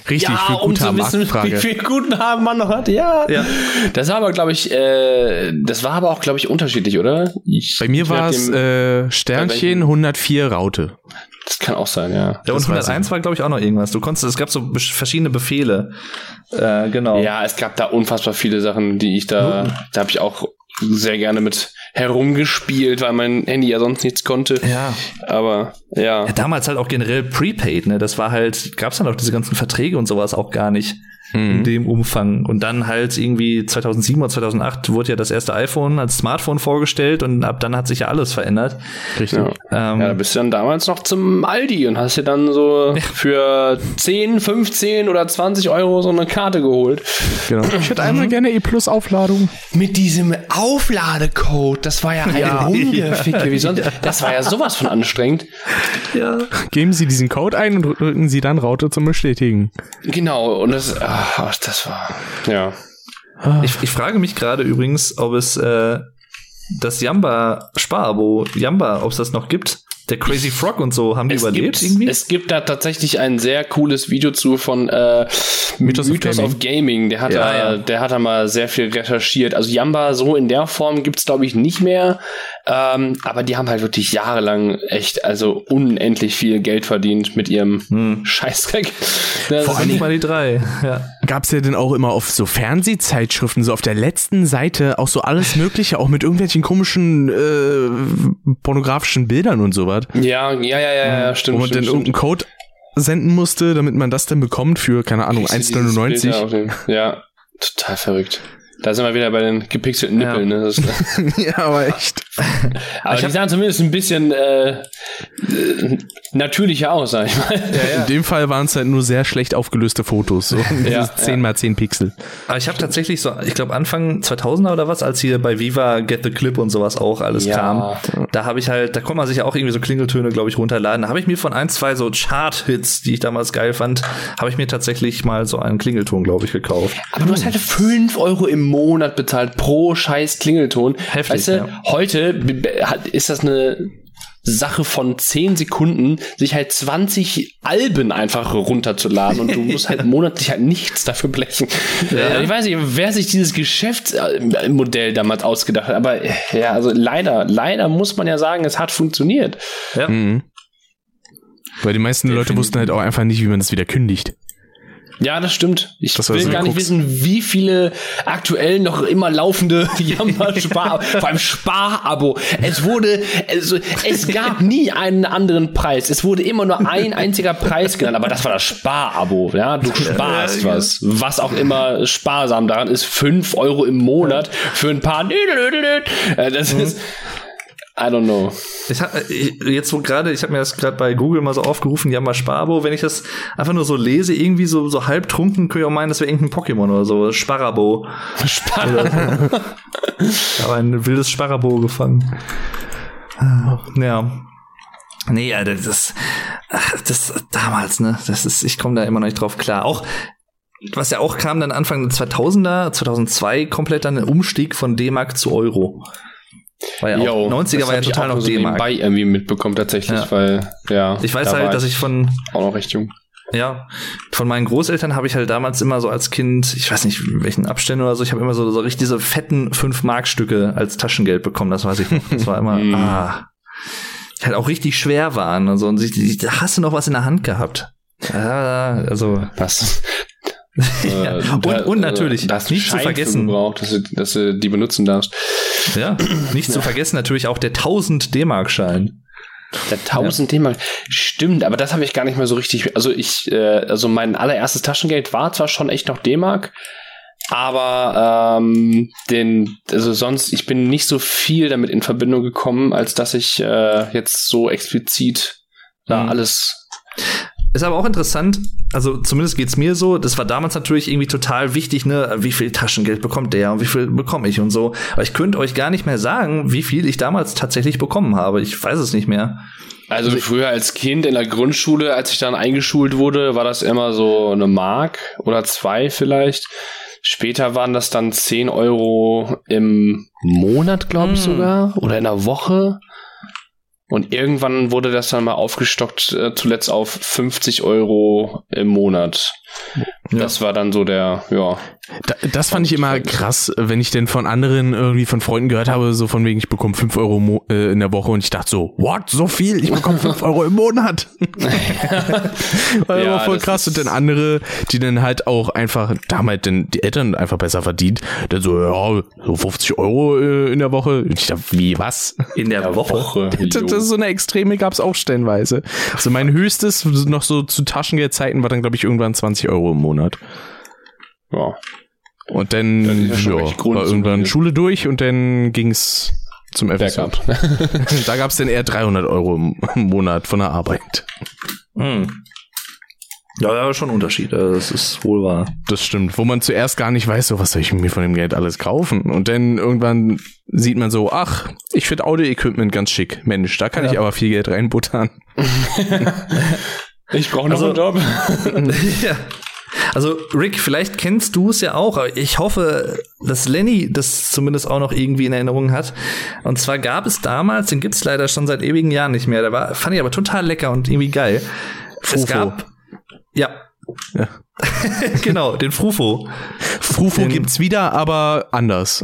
Richtig, ja, für um gute zu wissen, wie viel guten Haben man noch hat. Ja. Ja. Das war aber, glaube ich, äh, das war aber auch, glaube ich, unterschiedlich, oder? Ich, Bei mir war es äh, Sternchen 104 Raute. Das kann auch sein, ja. Ja, und Das weiß 101 war, glaube ich, auch noch irgendwas. Du konntest, es gab so verschiedene Befehle. Äh, genau. Ja, es gab da unfassbar viele Sachen, die ich da, da habe ich auch sehr gerne mit herumgespielt, weil mein Handy ja sonst nichts konnte. Ja. Aber ja. Ja, damals halt auch generell Prepaid, ne? Das war halt, gab's dann auch diese ganzen Verträge und sowas auch gar nicht in dem Umfang. Und dann halt irgendwie 2007 oder 2008 wurde ja das erste iPhone als Smartphone vorgestellt und ab dann hat sich ja alles verändert. Richtig. Ja. Ähm, ja, da bist du dann damals noch zum Aldi und hast dir dann so für 10, 15 oder 20 Euro so eine Karte geholt. Genau. Ich hätte einmal gerne E-Plus-Aufladung. Mit diesem Aufladecode, das war ja ein Ja. Rumgeficke, wie sonst. Das war ja sowas von anstrengend. ja. Geben Sie diesen Code ein und drücken Sie dann Raute zum Bestätigen. Genau, und das, ach, das war, ja. Ich, ich frage mich gerade übrigens, ob es äh, das Jamba Sparabo, Jamba, ob es das noch gibt. Der Crazy Frog und so, haben die Es überlebt gibt, irgendwie? es gibt da tatsächlich ein sehr cooles Video zu von äh, Mythos Mythos, of of, Gaming. Der hat, Ja, da, ja. der hat da mal sehr viel recherchiert. Also Yamba so in der Form gibt's glaube ich, nicht mehr. Ähm, aber die haben halt wirklich jahrelang echt, also unendlich viel Geld verdient mit ihrem Hm. Scheißdreck. Das Vor allem mal die drei. Ja. Gab's ja denn auch immer auf so Fernsehzeitschriften, so auf der letzten Seite auch so alles Mögliche, auch mit irgendwelchen komischen äh, pornografischen Bildern und sowas. ja, ja, ja, ja, ja, stimmt. wo man stimmt, dann stimmt. irgendeinen Code senden musste, damit man das dann bekommt für, keine Ahnung, Kriegst du dieses Bild da 1,99. auf dem- Ja, total verrückt. Da sind wir wieder bei den gepixelten Ja. Nippeln. Ne? Das ist, ja, aber echt. aber die sahen zumindest ein bisschen äh, äh, natürlicher aus, sag ich mal. In dem Fall waren es halt nur sehr schlecht aufgelöste Fotos, so Ja, 10 mal 10 Pixel. Aber ich habe tatsächlich so, ich glaube Anfang 2000er oder was, als hier bei Viva Get the Clip und sowas auch alles Ja. kam, da habe ich halt, da konnte man sich ja auch irgendwie so Klingeltöne, glaube ich, runterladen. Da habe ich mir von ein, zwei so Chart-Hits, die ich damals geil fand, habe ich mir tatsächlich mal so einen Klingelton, glaube ich, gekauft. Aber du hast halt 5 Euro im Monat bezahlt pro scheiß Klingelton. Heftig, Weißt du, ja. heute ist das eine Sache von 10 Sekunden, sich halt 20 Alben einfach runterzuladen und du musst halt monatlich halt nichts dafür blechen. Äh, Ich weiß nicht, wer sich dieses Geschäftsmodell damals ausgedacht hat, aber äh, ja, also leider, leider muss man ja sagen, es hat funktioniert. Ja. Mhm. Weil die meisten Leute wussten halt auch einfach nicht, wie man das wieder kündigt. Ja, das stimmt. Ich Das war will gar nicht Krux. wissen, wie viele aktuell noch immer laufende Jamba Spar, vor allem Spar-Abo. Es wurde, also, es gab nie einen anderen Preis. Es wurde immer nur ein einziger Preis genannt, aber das war das Spar-Abo. Ja, du sparst was. Was auch immer sparsam daran ist. fünf Euro im Monat für ein paar. Äh, Das ist, I don't know. Ich hab, ich, jetzt wo gerade, ich habe mir das gerade bei Google mal so aufgerufen, ja mal Sparabo, wenn ich das einfach nur so lese, irgendwie so, so halb trunken, könnte ich auch meinen, das wäre irgendein Pokémon oder so, Sparabo. Spar Aber ein wildes Sparabo gefangen. Ja. Nee, ja, das das damals, ne, das ist, ich komme da immer noch nicht drauf klar. Auch, was ja auch kam dann Anfang der 2000er, 2002 komplett dann ein Umstieg von D-Mark zu Euro. War ja auch, 90er das war ja ich total noch so D-Mark. nebenbei irgendwie mitbekommen tatsächlich, Ja. weil, ja. Ich weiß da halt, dass ich von, auch noch recht jung. Ja, von meinen Großeltern habe ich halt damals immer so als Kind, ich weiß nicht, welchen Abständen oder so, ich habe immer so, so richtig diese fetten 5-Mark-Stücke als Taschengeld bekommen, das weiß ich noch. Das war immer, Mm. ah, halt auch richtig schwer waren und so. Und sich- da hast du noch was in der Hand gehabt. Ja, also, Was? Ja, und- und natürlich, das nicht zu vergessen. Braucht, dass, du, dass du die benutzen darfst. ja, nicht zu vergessen natürlich auch der 1000 D-Mark-Schein. Der 1000 D-Mark. Stimmt, aber das habe ich gar nicht mehr so richtig. Also ich, äh, also mein allererstes Taschengeld war zwar schon echt noch D-Mark, aber ähm, den, also sonst, ich bin nicht so viel damit in Verbindung gekommen, als dass ich äh, jetzt so explizit da Mhm. alles. Ist aber auch interessant, also zumindest geht's mir so, das war damals natürlich irgendwie total wichtig, ne, wie viel Taschengeld bekommt der und wie viel bekomme ich und so. Aber ich könnte euch gar nicht mehr sagen, wie viel ich damals tatsächlich bekommen habe. Ich weiß es nicht mehr. Also früher als Kind in der Grundschule, als ich dann eingeschult wurde, war das immer so eine Mark oder zwei vielleicht. Später waren das dann 10 Euro im Monat, glaube ich Hm. sogar, oder in der Woche. Und irgendwann wurde das dann mal aufgestockt, äh, zuletzt auf 50 Euro im Monat. Ja. Das war dann so der, ja. Da, das fand ich immer krass, wenn ich denn von anderen irgendwie von Freunden gehört habe, so von wegen, ich bekomme 5 Euro mo äh, in der Woche und ich dachte so, what, so viel? Ich bekomme 5 Euro im Monat. War Ja, immer voll krass. Und dann andere, die dann halt auch einfach, da haben halt dann die Eltern einfach besser verdient, dann so, ja, so 50 Euro äh, in der Woche. Und ich dachte, wie, was? In der Woche. Das, das ist so eine Extreme gab's auch stellenweise. Also mein höchstes, noch so zu Taschengeldzeiten, war dann, glaube ich, irgendwann 20 Euro im Monat. Ja. Und dann ja war irgendwann Schule durch und dann ging's zum FSJ. Da gab's dann eher 300 Euro im Monat von der Arbeit. Hm. Ja, da ist schon ein Unterschied. äh, Das ist wohl wahr. Das stimmt. Wo man zuerst gar nicht weiß, so was soll ich mir von dem Geld alles kaufen. Und dann irgendwann sieht man so, ach, ich finde Audio-Equipment ganz schick. Mensch, da kann Ja. ich aber viel Geld reinbuttern. Ich brauche noch Also- einen Job. ja. Also, Rick, vielleicht kennst du es ja auch, aber ich hoffe, dass Lenny das zumindest auch noch irgendwie in Erinnerung hat. Und zwar gab es damals, den gibt's leider schon seit ewigen Jahren nicht mehr, der war, fand ich aber total lecker und irgendwie geil. Es Frufo. gab, ja. Ja. genau, den Frufo. Frufo Den- gibt's wieder, aber anders.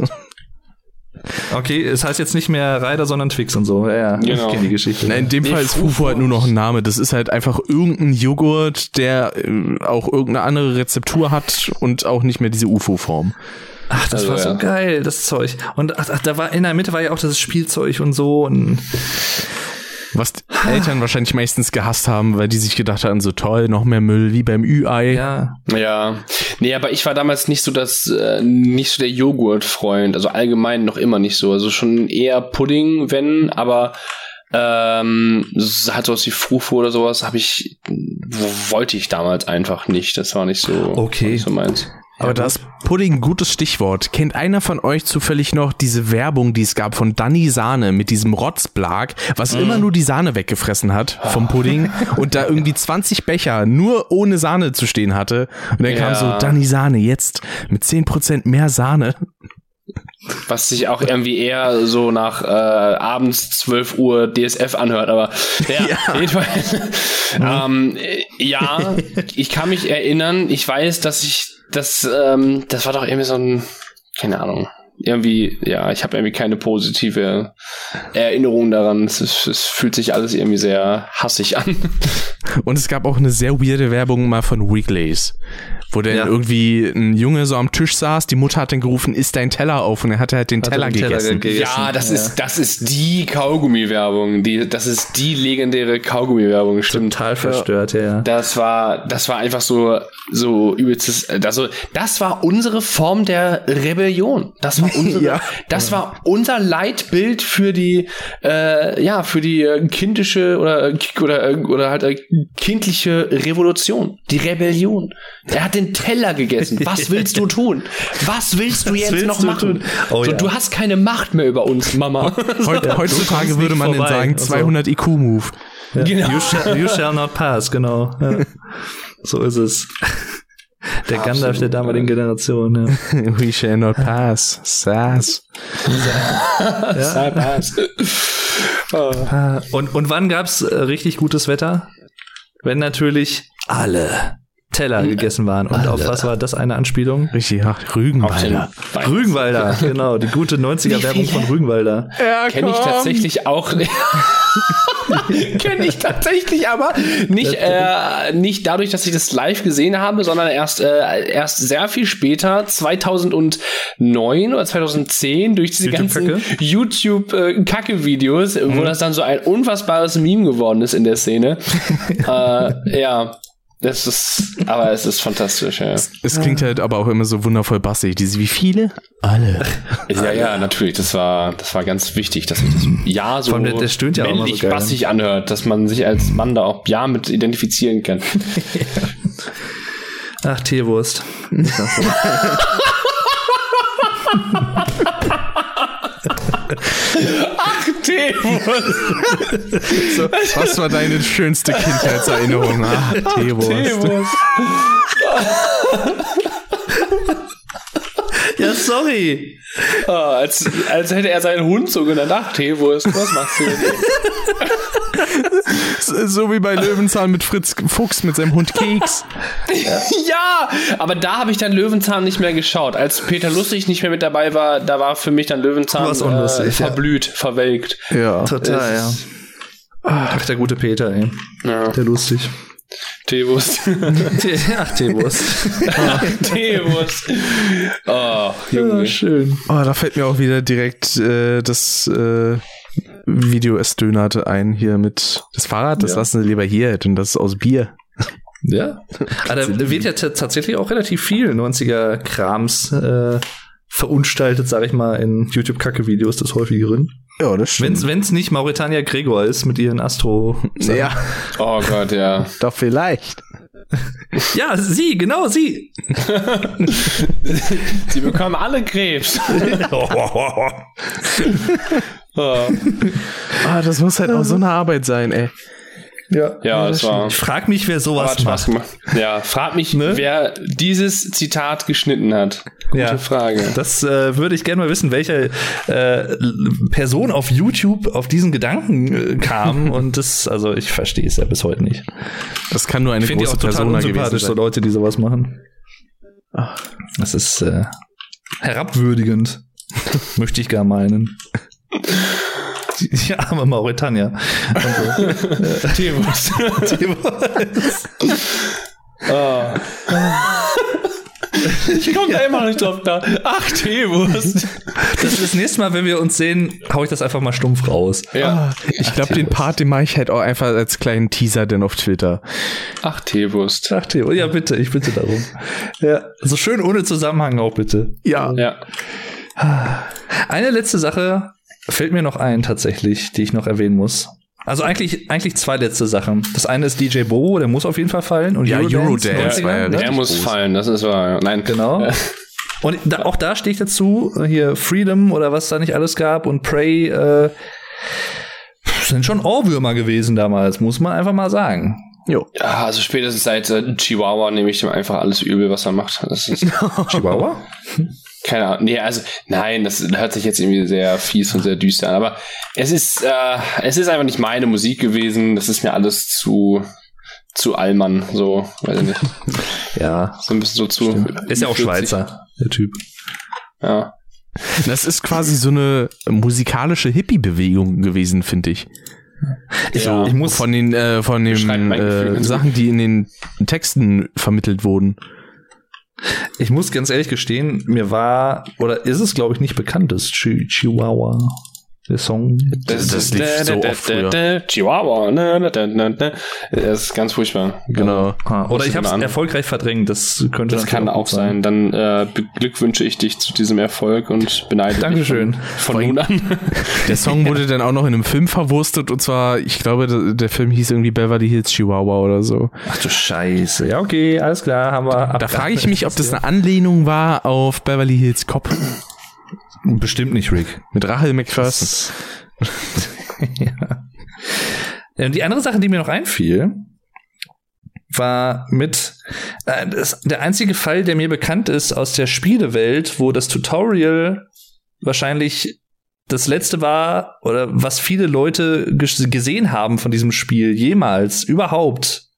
Okay, es heißt jetzt nicht mehr Ryder, sondern Twix und so. Ja, ja, ich Genau. kenne die Geschichte. Na, in dem Nee, Fall ist Frufo halt nur noch ein Name. Das ist halt einfach irgendein Joghurt, der äh, auch irgendeine andere Rezeptur hat und auch nicht mehr diese UFO-Form. Ach, das Also, war so ja. geil, das Zeug. Und ach, ach, da war in der Mitte war ja auch das Spielzeug und so. Und Was die Eltern wahrscheinlich meistens gehasst haben, weil die sich gedacht haben, so toll, noch mehr Müll wie beim Ü-Ei. ja, Ja, nee, aber ich war damals nicht so das, äh, nicht so der Joghurt-Freund, also allgemein noch immer nicht so, also schon eher Pudding, wenn, aber ähm, halt sowas wie Frufo oder sowas habe ich, wollte ich damals einfach nicht, das war nicht so, Okay. war nicht so meins. Aber da ist Pudding gutes Stichwort. Kennt einer von euch zufällig noch diese Werbung, die es gab von Danny Sahne mit diesem Rotzblag, was immer nur die Sahne weggefressen hat vom Pudding und da irgendwie 20 Becher nur ohne Sahne zu stehen hatte. Und dann kam Ja. so Danny Sahne jetzt mit 10% mehr Sahne. Was sich auch irgendwie eher so nach äh, abends 12 Uhr DSF anhört, aber ja, jedenfalls. ähm, äh, ja, ich kann mich erinnern, ich weiß, dass ich das, ähm, das war doch irgendwie so ein, keine Ahnung, irgendwie, ja, ich habe irgendwie keine positive Erinnerung daran. Es, ist, es fühlt sich alles irgendwie sehr hassig an. Und es gab auch eine sehr weirde Werbung mal von Wrigley's wo dann ja. irgendwie ein Junge so am Tisch saß, die Mutter hat dann gerufen, isst dein Teller auf und er hat halt den, hat Teller, den gegessen. gegessen. Ja, das ja. ist das ist die Kaugummi-Werbung, die das ist die legendäre Kaugummi-Werbung, stimmt. Total verstört, ja. Das war das war einfach so so übelstes also das war unsere Form der Rebellion. Das war unsere ja. das war unser Leitbild für die äh, ja, für die äh, kindische oder oder oder halt äh, kindliche Revolution, die Rebellion. Er hat den den Teller gegessen. Was willst du tun? Was willst du Was jetzt willst noch machen? Oh, so, ja. Du hast keine Macht mehr über uns, Mama. Heut, ja, heutzutage würde man vorbei. sagen 200 also. IQ-Move. Ja. Genau. You, shall, you, shall, not pass, genau. So ist es. Der Absolut, Gandalf der damaligen Generation. Ja. We shall not pass. Sass. ja. Pass. Und, und wann gab's äh, richtig gutes Wetter? Wenn natürlich alle Teller gegessen waren. Und Alter. auf was war das eine Anspielung? Richtig, ja, Rügenwalder. Rügenwalder, genau. Die gute 90er-Werbung von Rügenwalder. Ja, Kenne ich tatsächlich auch. Kenne ich tatsächlich aber nicht, äh, nicht dadurch, dass ich das live gesehen habe, sondern erst, äh, erst sehr viel später, 2009 oder 2010, durch diese YouTube ganzen YouTube-Kacke-Videos, äh, mhm. wo das dann so ein unfassbares Meme geworden ist in der Szene. äh, ja, das ist, aber es ist fantastisch, ja. Es, es klingt halt aber auch immer so wundervoll bassig. Diese, wie viele? Alle. Ja, ja, natürlich. Das war, das war ganz wichtig, dass sich das Ja so allem, der stöhnt ja männlich so bassig anhört, dass man sich als Mann da auch Ja mit identifizieren kann. Ach, Teewurst. Teewurst. so, was war deine schönste Kindheitserinnerung? Ach, Teewurst. Teewurst. Sorry. Oh, als, als hätte er seinen Hund so genannt. Ach, Teewurst, was machst du denn? so wie bei Löwenzahn mit Fritz Fuchs mit seinem Hund Keks. ja, aber da habe ich dann Löwenzahn nicht mehr geschaut. Als Peter Lustig nicht mehr mit dabei war, da war für mich dann Löwenzahn äh, verblüht, ja. verwelkt. Ja, total, ja. Ach, der gute Peter, ey. Ja. Der lustig. Teewurst. Ach, Teewurst. Teewurst. Oh, Junge. Ja, schön. Oh, da fällt mir auch wieder direkt äh, das äh, Video es dönerte ein hier mit das Fahrrad, das ja. lassen sie lieber hier, denn das ist aus Bier. Ja. Aber ah, da wird ja tatsächlich auch relativ viel 90er Krams äh, verunstaltet, sag ich mal, in YouTube-Kacke-Videos des häufigeren. Ja, das stimmt. Wenn es nicht Mauretania Gregor ist mit ihren Astro. Ja. Oh Gott, ja. Doch vielleicht. Ja, sie, genau sie. sie bekommen alle Krebs. oh. ah, das muss halt auch so eine Arbeit sein, ey. Ja, ja, das war. Ich frag mich, wer sowas macht. Ja, frag mich, ne? wer dieses Zitat geschnitten hat. Gute ja, Frage. Das äh, würde ich gerne mal wissen, welche äh, Person auf YouTube auf diesen Gedanken äh, kam. und das, also ich verstehe es ja bis heute nicht. Das kann nur eine ich große Person gewesen sein. so Leute, die sowas machen. Ach, das ist äh, herabwürdigend, möchte ich gar meinen. Die arme Mauretania. So. Teewurst. Teewurst. oh. Ich komme da immer nicht drauf da. Ach, Teewurst. Das ist das nächste Mal, wenn wir uns sehen, hau ich das einfach mal stumpf raus. Ja. Ah, ich glaube, den Part, den mache ich halt auch einfach als kleinen Teaser denn auf Twitter. Ach, Teewurst. Ach, Teewurst. Ja, bitte, ich bitte darum. Ja. So schön ohne Zusammenhang auch bitte. Ja. Ja. Eine letzte Sache, fällt mir noch ein tatsächlich, die ich noch erwähnen muss. Also eigentlich, eigentlich zwei letzte Sachen. Das eine ist DJ Bobo, der muss auf jeden Fall fallen. Und ja, Eurodance, Eurodance ja, der muss groß. fallen, das ist wahr. Nein. Genau. Und da, auch da stehe ich dazu, hier Freedom oder was da nicht alles gab und Prey äh, sind schon Ohrwürmer gewesen damals, muss man einfach mal sagen. Jo. Ja, also spätestens seit äh, Chihuahua nehme ich ihm einfach alles übel, was er macht. Das ist Chihuahua? Keine Ahnung. Nee, also nein, das hört sich jetzt irgendwie sehr fies und sehr düster an. Aber es ist, äh, es ist einfach nicht meine Musik gewesen. Das ist mir alles zu zu Allmann, so, weiß ich nicht. ja. So ein bisschen so zu. Stimmt. Ist ja auch Schweizer, der Typ. Ja. Das ist quasi so eine musikalische Hippie-Bewegung gewesen, finde ich. Ich, ja. ich muss von den äh, von den äh, Sachen, die in den Texten vermittelt wurden. Ich muss ganz ehrlich gestehen, mir war oder ist es glaube ich nicht bekannt, das Chihuahua der Song. Das, das, das lief so oft früher. Chihuahua. Das ist ganz furchtbar. Genau. Ah, oder ich habe es erfolgreich verdrängt. Das könnte Das kann auch sein. Dann äh, beglückwünsche ich dich zu diesem Erfolg und beneide Dankeschön. dich von, von nun an. Der Song wurde dann auch noch in einem Film verwurstet und zwar, ich glaube, der Film hieß irgendwie Beverly Hills Chihuahua oder so. Ach du Scheiße. Ja, okay, alles klar, haben wir. Da frage ich mich, ob das eine Anlehnung war auf Beverly Hills Cop. Bestimmt nicht, Rick. Mit Rachel McPherson. ja. Die andere Sache, die mir noch einfiel, war mit äh, das, der einzige Fall, der mir bekannt ist aus der Spielewelt, wo das Tutorial wahrscheinlich das letzte war oder was viele Leute gesehen haben von diesem Spiel jemals überhaupt,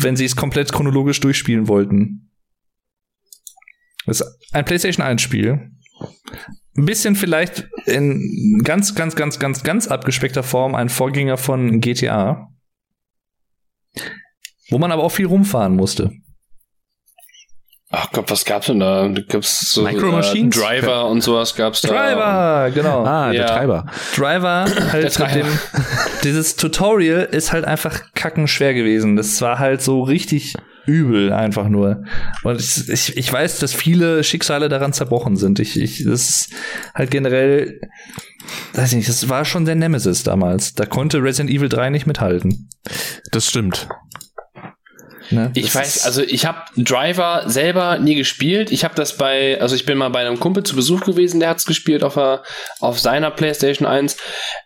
wenn sie es komplett chronologisch durchspielen wollten. Das ist ein PlayStation 1 Spiel ein bisschen vielleicht in ganz, ganz, ganz, ganz, ganz abgespeckter Form ein Vorgänger von GTA. Wo man aber auch viel rumfahren musste. Ach Gott, was gab's denn da? Da gab's so Micro Machines? Äh, Driver und sowas gab's da. Driver, genau. Ah, der ja. Treiber. Driver, halt der Treiber. Dem, dieses Tutorial ist halt einfach kackenschwer gewesen. Das war halt so richtig übel einfach nur. Und ich, ich, ich weiß, dass viele Schicksale daran zerbrochen sind. Ich, ich, das ist halt generell, weiß ich nicht, das war schon der Nemesis damals. Da konnte Resident Evil 3 nicht mithalten. Das stimmt. Ne? Ich weiß, also ich habe Driver selber nie gespielt. Ich habe das bei, also ich bin mal bei einem Kumpel zu Besuch gewesen, der hat's gespielt auf, auf seiner PlayStation 1.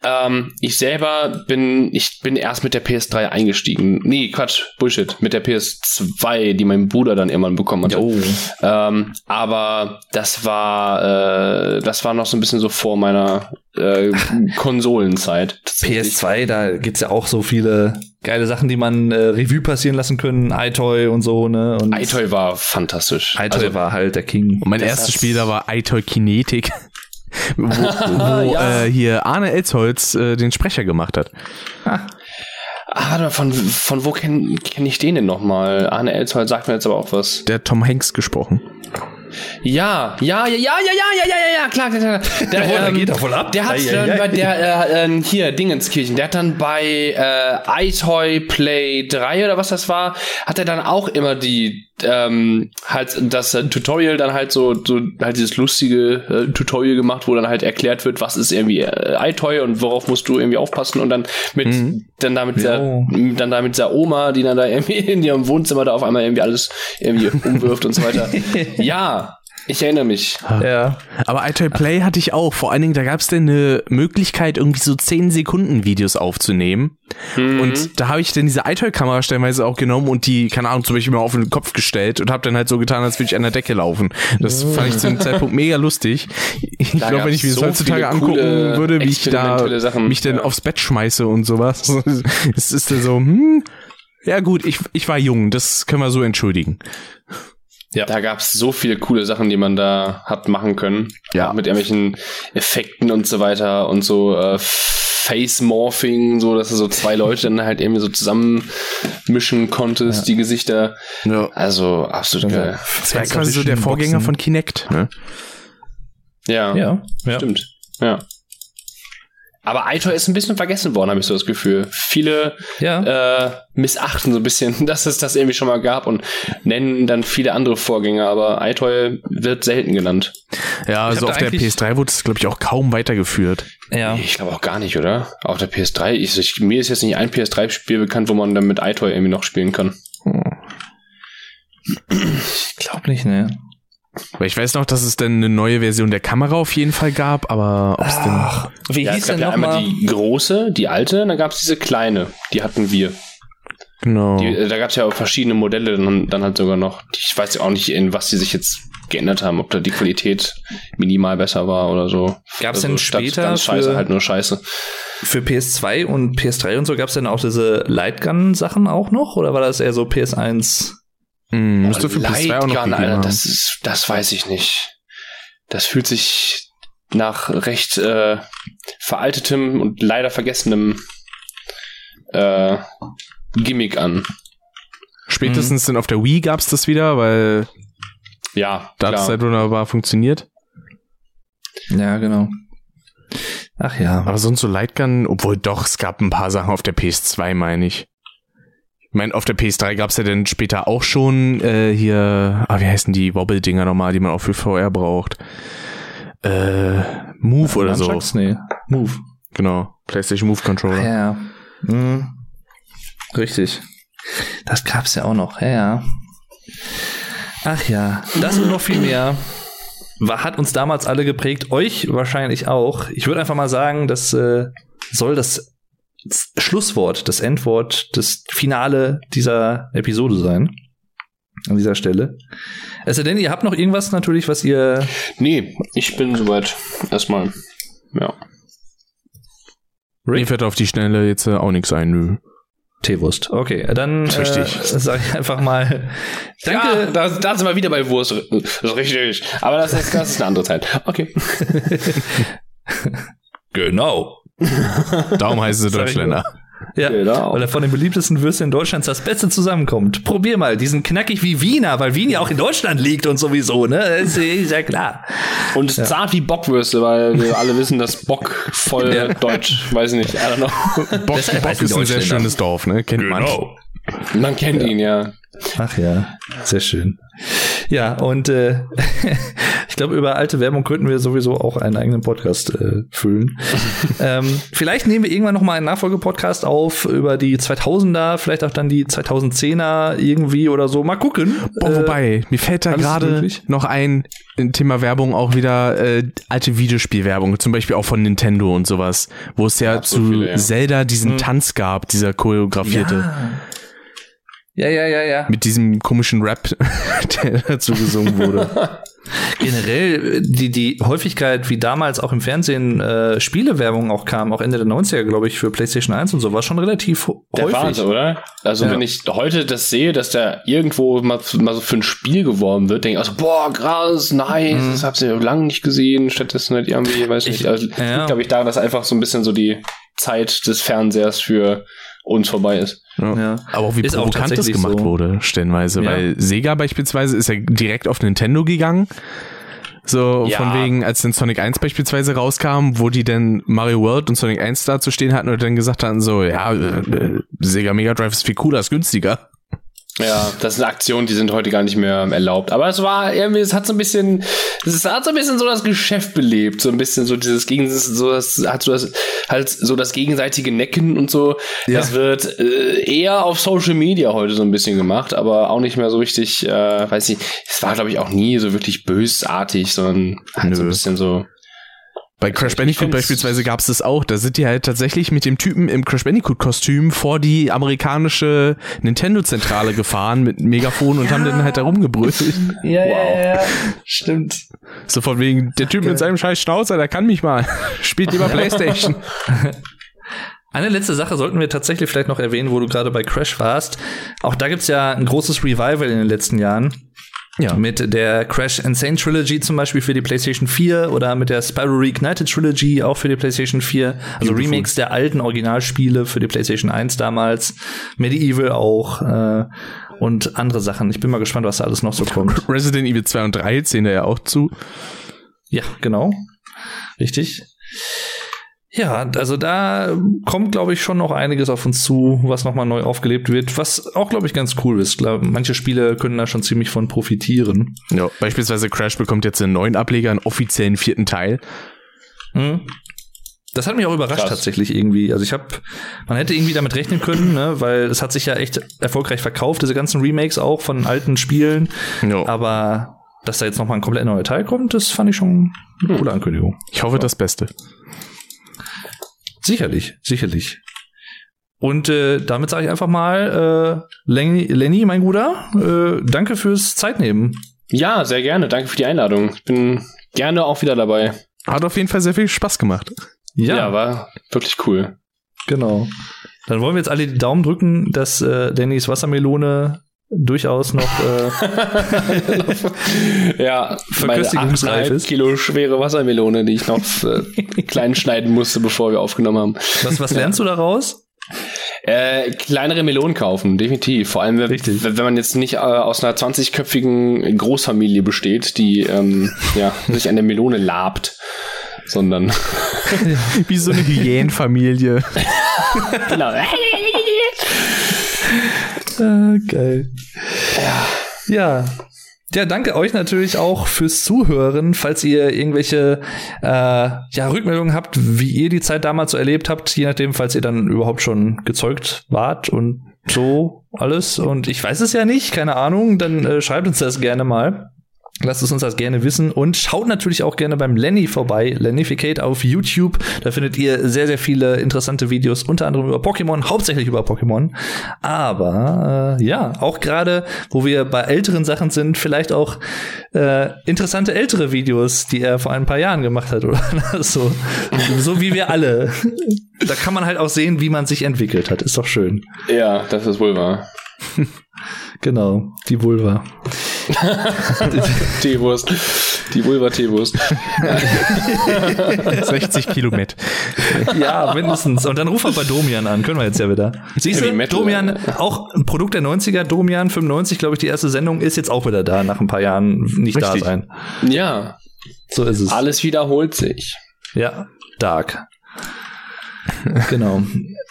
Ähm, ich selber bin, ich bin erst mit der PS3 eingestiegen. Nee, Quatsch, Bullshit. Mit der PS2, die mein Bruder dann irgendwann bekommen hat. Oh. Ähm, aber das war, äh, das war noch so ein bisschen so vor meiner äh, Konsolenzeit. PS2, da gibt's ja auch so viele geile Sachen, die man äh, Revue passieren lassen können, iToy und so, ne? Und iToy war fantastisch. iToy also, war halt der King. Und mein erstes Spiel da war iToy Kinetik. wo, wo ja. äh, hier Arne Elsholz äh, den Sprecher gemacht hat. Ah, von, von wo kenne kenn ich den denn nochmal? Arne Elsholz sagt mir jetzt aber auch was. Der Tom Hanks gesprochen. Ja, ja, ja, ja, ja, ja, ja, ja, ja, klar, klar, klar. Der, ähm, geht da voll ab. Der hat dann bei der, äh, äh, hier, Dingenskirchen, der hat dann bei äh, iToy Play 3 oder was das war, hat er dann auch immer die, ähm, halt das äh, Tutorial dann halt so, so halt dieses lustige äh, Tutorial gemacht, wo dann halt erklärt wird, was ist irgendwie äh, iToy und worauf musst du irgendwie aufpassen und dann mit, mhm. dann damit ja. dann da mit der Oma, die dann da irgendwie in ihrem Wohnzimmer da auf einmal irgendwie alles irgendwie umwirft und so weiter. Ja, ich erinnere mich. Ja. Aber iToy Play hatte ich auch. Vor allen Dingen, da gab es denn eine Möglichkeit, irgendwie so 10 Sekunden Videos aufzunehmen. Mhm. Und da habe ich dann diese iToy-Kamera stellenweise auch genommen und die, keine Ahnung, zum Beispiel mal auf den Kopf gestellt und habe dann halt so getan, als würde ich an der Decke laufen. Das mhm. fand ich zu dem Zeitpunkt mega lustig. Ich glaube, wenn ich mir das so heutzutage angucken würde, wie ich da Sachen, mich denn ja. aufs Bett schmeiße und sowas, es ist dann so, hm, ja gut, ich, ich war jung, das können wir so entschuldigen. Ja. Da gab es so viele coole Sachen, die man da hat machen können. Ja. Mit irgendwelchen Effekten und so weiter und so äh, Face Morphing, so dass du so zwei Leute dann halt irgendwie so zusammenmischen konntest, ja. die Gesichter. Ja. Also absolut geil. Das war quasi so der Vorgänger Boxen. von Kinect, ne? Ja. Ja. Stimmt. Ja. Aber iToy ist ein bisschen vergessen worden, habe ich so das Gefühl. Viele ja. äh, missachten so ein bisschen, dass es das irgendwie schon mal gab und nennen dann viele andere Vorgänger, aber iToy wird selten genannt. Ja, also auf der PS3 wurde es, glaube ich, auch kaum weitergeführt. Ja. Ich glaube auch gar nicht, oder? Auf der PS3, ich, ich, mir ist jetzt nicht ein PS3-Spiel bekannt, wo man dann mit iToy irgendwie noch spielen kann. Ich glaube nicht, ne. Weil ich weiß noch, dass es denn eine neue Version der Kamera auf jeden Fall gab, aber ob es denn. Wie ja, hieß es gab denn ja einmal die große, die alte, und dann gab es diese kleine, die hatten wir. Genau. Die, äh, da gab es ja auch verschiedene Modelle dann, dann halt sogar noch. Ich weiß ja auch nicht, in was die sich jetzt geändert haben, ob da die Qualität minimal besser war oder so. Gab es also denn später ganz scheiße, halt nur scheiße. Für PS2 und PS3 und so gab es denn auch diese Lightgun-Sachen auch noch? Oder war das eher so PS1? Hm, müsste für PS2 auch noch Alter, das ist, das weiß ich nicht. Das fühlt sich nach recht äh, veraltetem und leider vergessenem äh, Gimmick an. Spätestens mhm. auf der Wii gab's das wieder, weil ja, da hat es halt wunderbar funktioniert. Ja, genau. Ach ja. Aber sonst so Lightgun, obwohl doch, es gab ein paar Sachen auf der PS2, meine ich. Ich meine, auf der PS3 gab es ja dann später auch schon äh, hier, ah, wie heißen die Wobble-Dinger nochmal, die man auch für VR braucht? Äh, Move ja, oder so. Nee, Move. Genau, PlayStation Move Controller. Ja. Mhm. Richtig. Das gab's ja auch noch, ja. Ach ja, das und noch viel mehr hat uns damals alle geprägt, euch wahrscheinlich auch. Ich würde einfach mal sagen, das äh, soll das Schlusswort, das Endwort, das Finale dieser Episode sein. An dieser Stelle. Es sei denn, ihr habt noch irgendwas natürlich, was ihr. Nee, ich bin soweit. Erstmal. Ja. Rick? Mir fällt auf die Schnelle jetzt äh, auch nichts ein, nö. Teewurst. Okay, dann äh, sage ich einfach mal Danke. Ja, da, da sind wir wieder bei Wurst. Das ist richtig. Aber das ist, das ist eine andere Zeit. Okay. genau. Darum heißen sie Deutschländer. Ja, genau. weil er von den beliebtesten Würstchen in Deutschland das Beste zusammenkommt. Probier mal, die sind knackig wie Wiener, weil Wien ja auch in Deutschland liegt und sowieso, ne? Ist, ist ja klar. Und ja. zart wie Bockwürste, weil wir alle wissen, dass Bock voll ja. deutsch, weiß ich nicht, I don't know. Bock, Bock ist ein sehr schönes Dorf, ne? Kennt genau. man. Man kennt ja. ihn, ja. Ach ja, sehr schön. Ja, und äh, ich glaube, über alte Werbung könnten wir sowieso auch einen eigenen Podcast äh, füllen. ähm, vielleicht nehmen wir irgendwann noch mal einen Nachfolgepodcast auf über die 2000er, vielleicht auch dann die 2010er irgendwie oder so. Mal gucken. Boah, äh, wobei, mir fällt da gerade noch ein Thema Werbung auch wieder äh, alte Videospielwerbung, zum Beispiel auch von Nintendo und sowas, wo es ja, ja zu viele, ja. Zelda diesen hm. Tanz gab, dieser choreografierte. Ja. Ja, ja, ja, ja. Mit diesem komischen Rap, der dazu gesungen wurde. Generell die, die Häufigkeit, wie damals auch im Fernsehen äh, Spielewerbung auch kam, auch Ende der 90er, glaube ich, für PlayStation 1 und so, war schon relativ der häufig. Wahnsinn, oder? Also ja. wenn ich heute das sehe, dass da irgendwo mal, mal so für ein Spiel geworben wird, denke ich also, boah, krass, nice, mhm. das habt ihr lange nicht gesehen, stattdessen halt irgendwie, weiß ich nicht, also ja. glaube ich daran, dass einfach so ein bisschen so die Zeit des Fernsehers für uns vorbei ist. Ja. ja. Aber auch wie ist provokant auch das gemacht so. wurde, stellenweise. Ja. Weil Sega beispielsweise ist ja direkt auf Nintendo gegangen. So ja. von wegen, als dann Sonic 1 beispielsweise rauskam, wo die dann Mario World und Sonic 1 da zu stehen hatten und dann gesagt hatten, so, ja, äh, äh Sega Mega Drive ist viel cooler, ist günstiger. Ja, das sind Aktionen, die sind heute gar nicht mehr erlaubt. Aber es war irgendwie, es hat so ein bisschen, es hat so ein bisschen so das Geschäft belebt, so ein bisschen so dieses gegen, so das hat so das halt so das gegenseitige Necken und so. Ja. Das wird äh, eher auf Social Media heute so ein bisschen gemacht, aber auch nicht mehr so richtig, äh, weiß ich, es war glaube ich auch nie so wirklich bösartig, sondern halt Nö. so ein bisschen so bei Crash Bandicoot beispielsweise gab es das auch. Da sind die halt tatsächlich mit dem Typen im Crash Bandicoot-Kostüm vor die amerikanische Nintendo-Zentrale gefahren mit Megafon und ja. haben dann halt da rumgebrüllt. Ja, wow. ja, ja, stimmt. So von wegen, der Typ okay. mit seinem scheiß Schnauzer, der kann mich mal. Spielt lieber Playstation. Eine letzte Sache sollten wir tatsächlich vielleicht noch erwähnen, wo du gerade bei Crash warst. Auch da gibt's ja ein großes Revival in den letzten Jahren. Ja. Mit der Crash Insane Trilogy zum Beispiel für die PlayStation 4 oder mit der Spyro Reignited Trilogy auch für die PlayStation 4. Also Beautiful. Remakes der alten Originalspiele für die PlayStation 1 damals. Medieval auch. Äh, und andere Sachen. Ich bin mal gespannt, was da alles noch so kommt. Resident Evil 2 und 3 zählen da ja auch zu. Ja, genau. Richtig. Ja, also da kommt, glaube ich, schon noch einiges auf uns zu, was nochmal neu aufgelebt wird, was auch, glaube ich, ganz cool ist. Glaub, manche Spiele können da schon ziemlich von profitieren. Ja, beispielsweise Crash bekommt jetzt einen neuen Ableger, einen offiziellen vierten Teil. Hm. Das hat mich auch überrascht Krass. tatsächlich irgendwie. Also ich habe, man hätte irgendwie damit rechnen können, ne, weil es hat sich ja echt erfolgreich verkauft, diese ganzen Remakes auch von alten Spielen. Ja. Aber dass da jetzt nochmal ein komplett neuer Teil kommt, das fand ich schon eine coole Ankündigung. Ich hoffe ja. das Beste. Sicherlich, sicherlich. Und äh, damit sage ich einfach mal, äh, Lenny, Lenny mein Guter, äh, danke fürs Zeitnehmen. Ja, sehr gerne. Danke für die Einladung. Ich bin gerne auch wieder dabei. Hat auf jeden Fall sehr viel Spaß gemacht. Ja, ja war wirklich cool. Genau. Dann wollen wir jetzt alle die Daumen drücken, dass äh, Lennys Wassermelone durchaus noch äh, ja, verköstigungsreif ist. Kilo schwere Wassermelone, die ich noch äh, klein schneiden musste, bevor wir aufgenommen haben. Was, was lernst du daraus? Äh, kleinere Melonen kaufen, definitiv. Vor allem, Richtig. wenn man jetzt nicht äh, aus einer 20-köpfigen Großfamilie besteht, die ähm, ja, sich an der Melone labt, sondern wie so eine Hyänenfamilie. genau. Geil. Ja. Ja, ja, danke euch natürlich auch fürs Zuhören. Falls ihr irgendwelche äh, ja, Rückmeldungen habt, wie ihr die Zeit damals so erlebt habt, je nachdem, falls ihr dann überhaupt schon gezeugt wart und so alles. Und ich weiß es ja nicht, keine Ahnung, dann äh, schreibt uns das gerne mal. Lasst es uns das gerne wissen und schaut natürlich auch gerne beim Lenny vorbei, Lennificate auf YouTube. Da findet ihr sehr, sehr viele interessante Videos, unter anderem über Pokémon, hauptsächlich über Pokémon. Aber äh, ja, auch gerade, wo wir bei älteren Sachen sind, vielleicht auch äh, interessante ältere Videos, die er vor ein paar Jahren gemacht hat oder so. so wie wir alle. Da kann man halt auch sehen, wie man sich entwickelt hat. Ist doch schön. Ja, das ist wohl wahr. genau, die Vulva. Teewurst. Die Vulva-Teewurst. 60 Kilometer. Ja, mindestens. Und dann ruf mal bei Domian an. Können wir jetzt ja wieder. Siehst du, Domian, auch ein Produkt der 90er, Domian 95, glaube ich, die erste Sendung ist jetzt auch wieder da, nach ein paar Jahren nicht Richtig. da sein. Ja. So ist es. Alles wiederholt sich. Ja, dark. genau.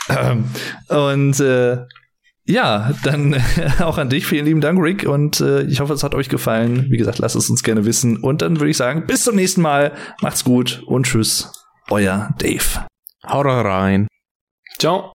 Ähm, und äh, ja, dann auch an dich. Vielen lieben Dank, Rick. Und äh, ich hoffe, es hat euch gefallen. Wie gesagt, lasst es uns gerne wissen. Und dann würde ich sagen, bis zum nächsten Mal. Macht's gut und tschüss. Euer Dave. Haut rein. Ciao.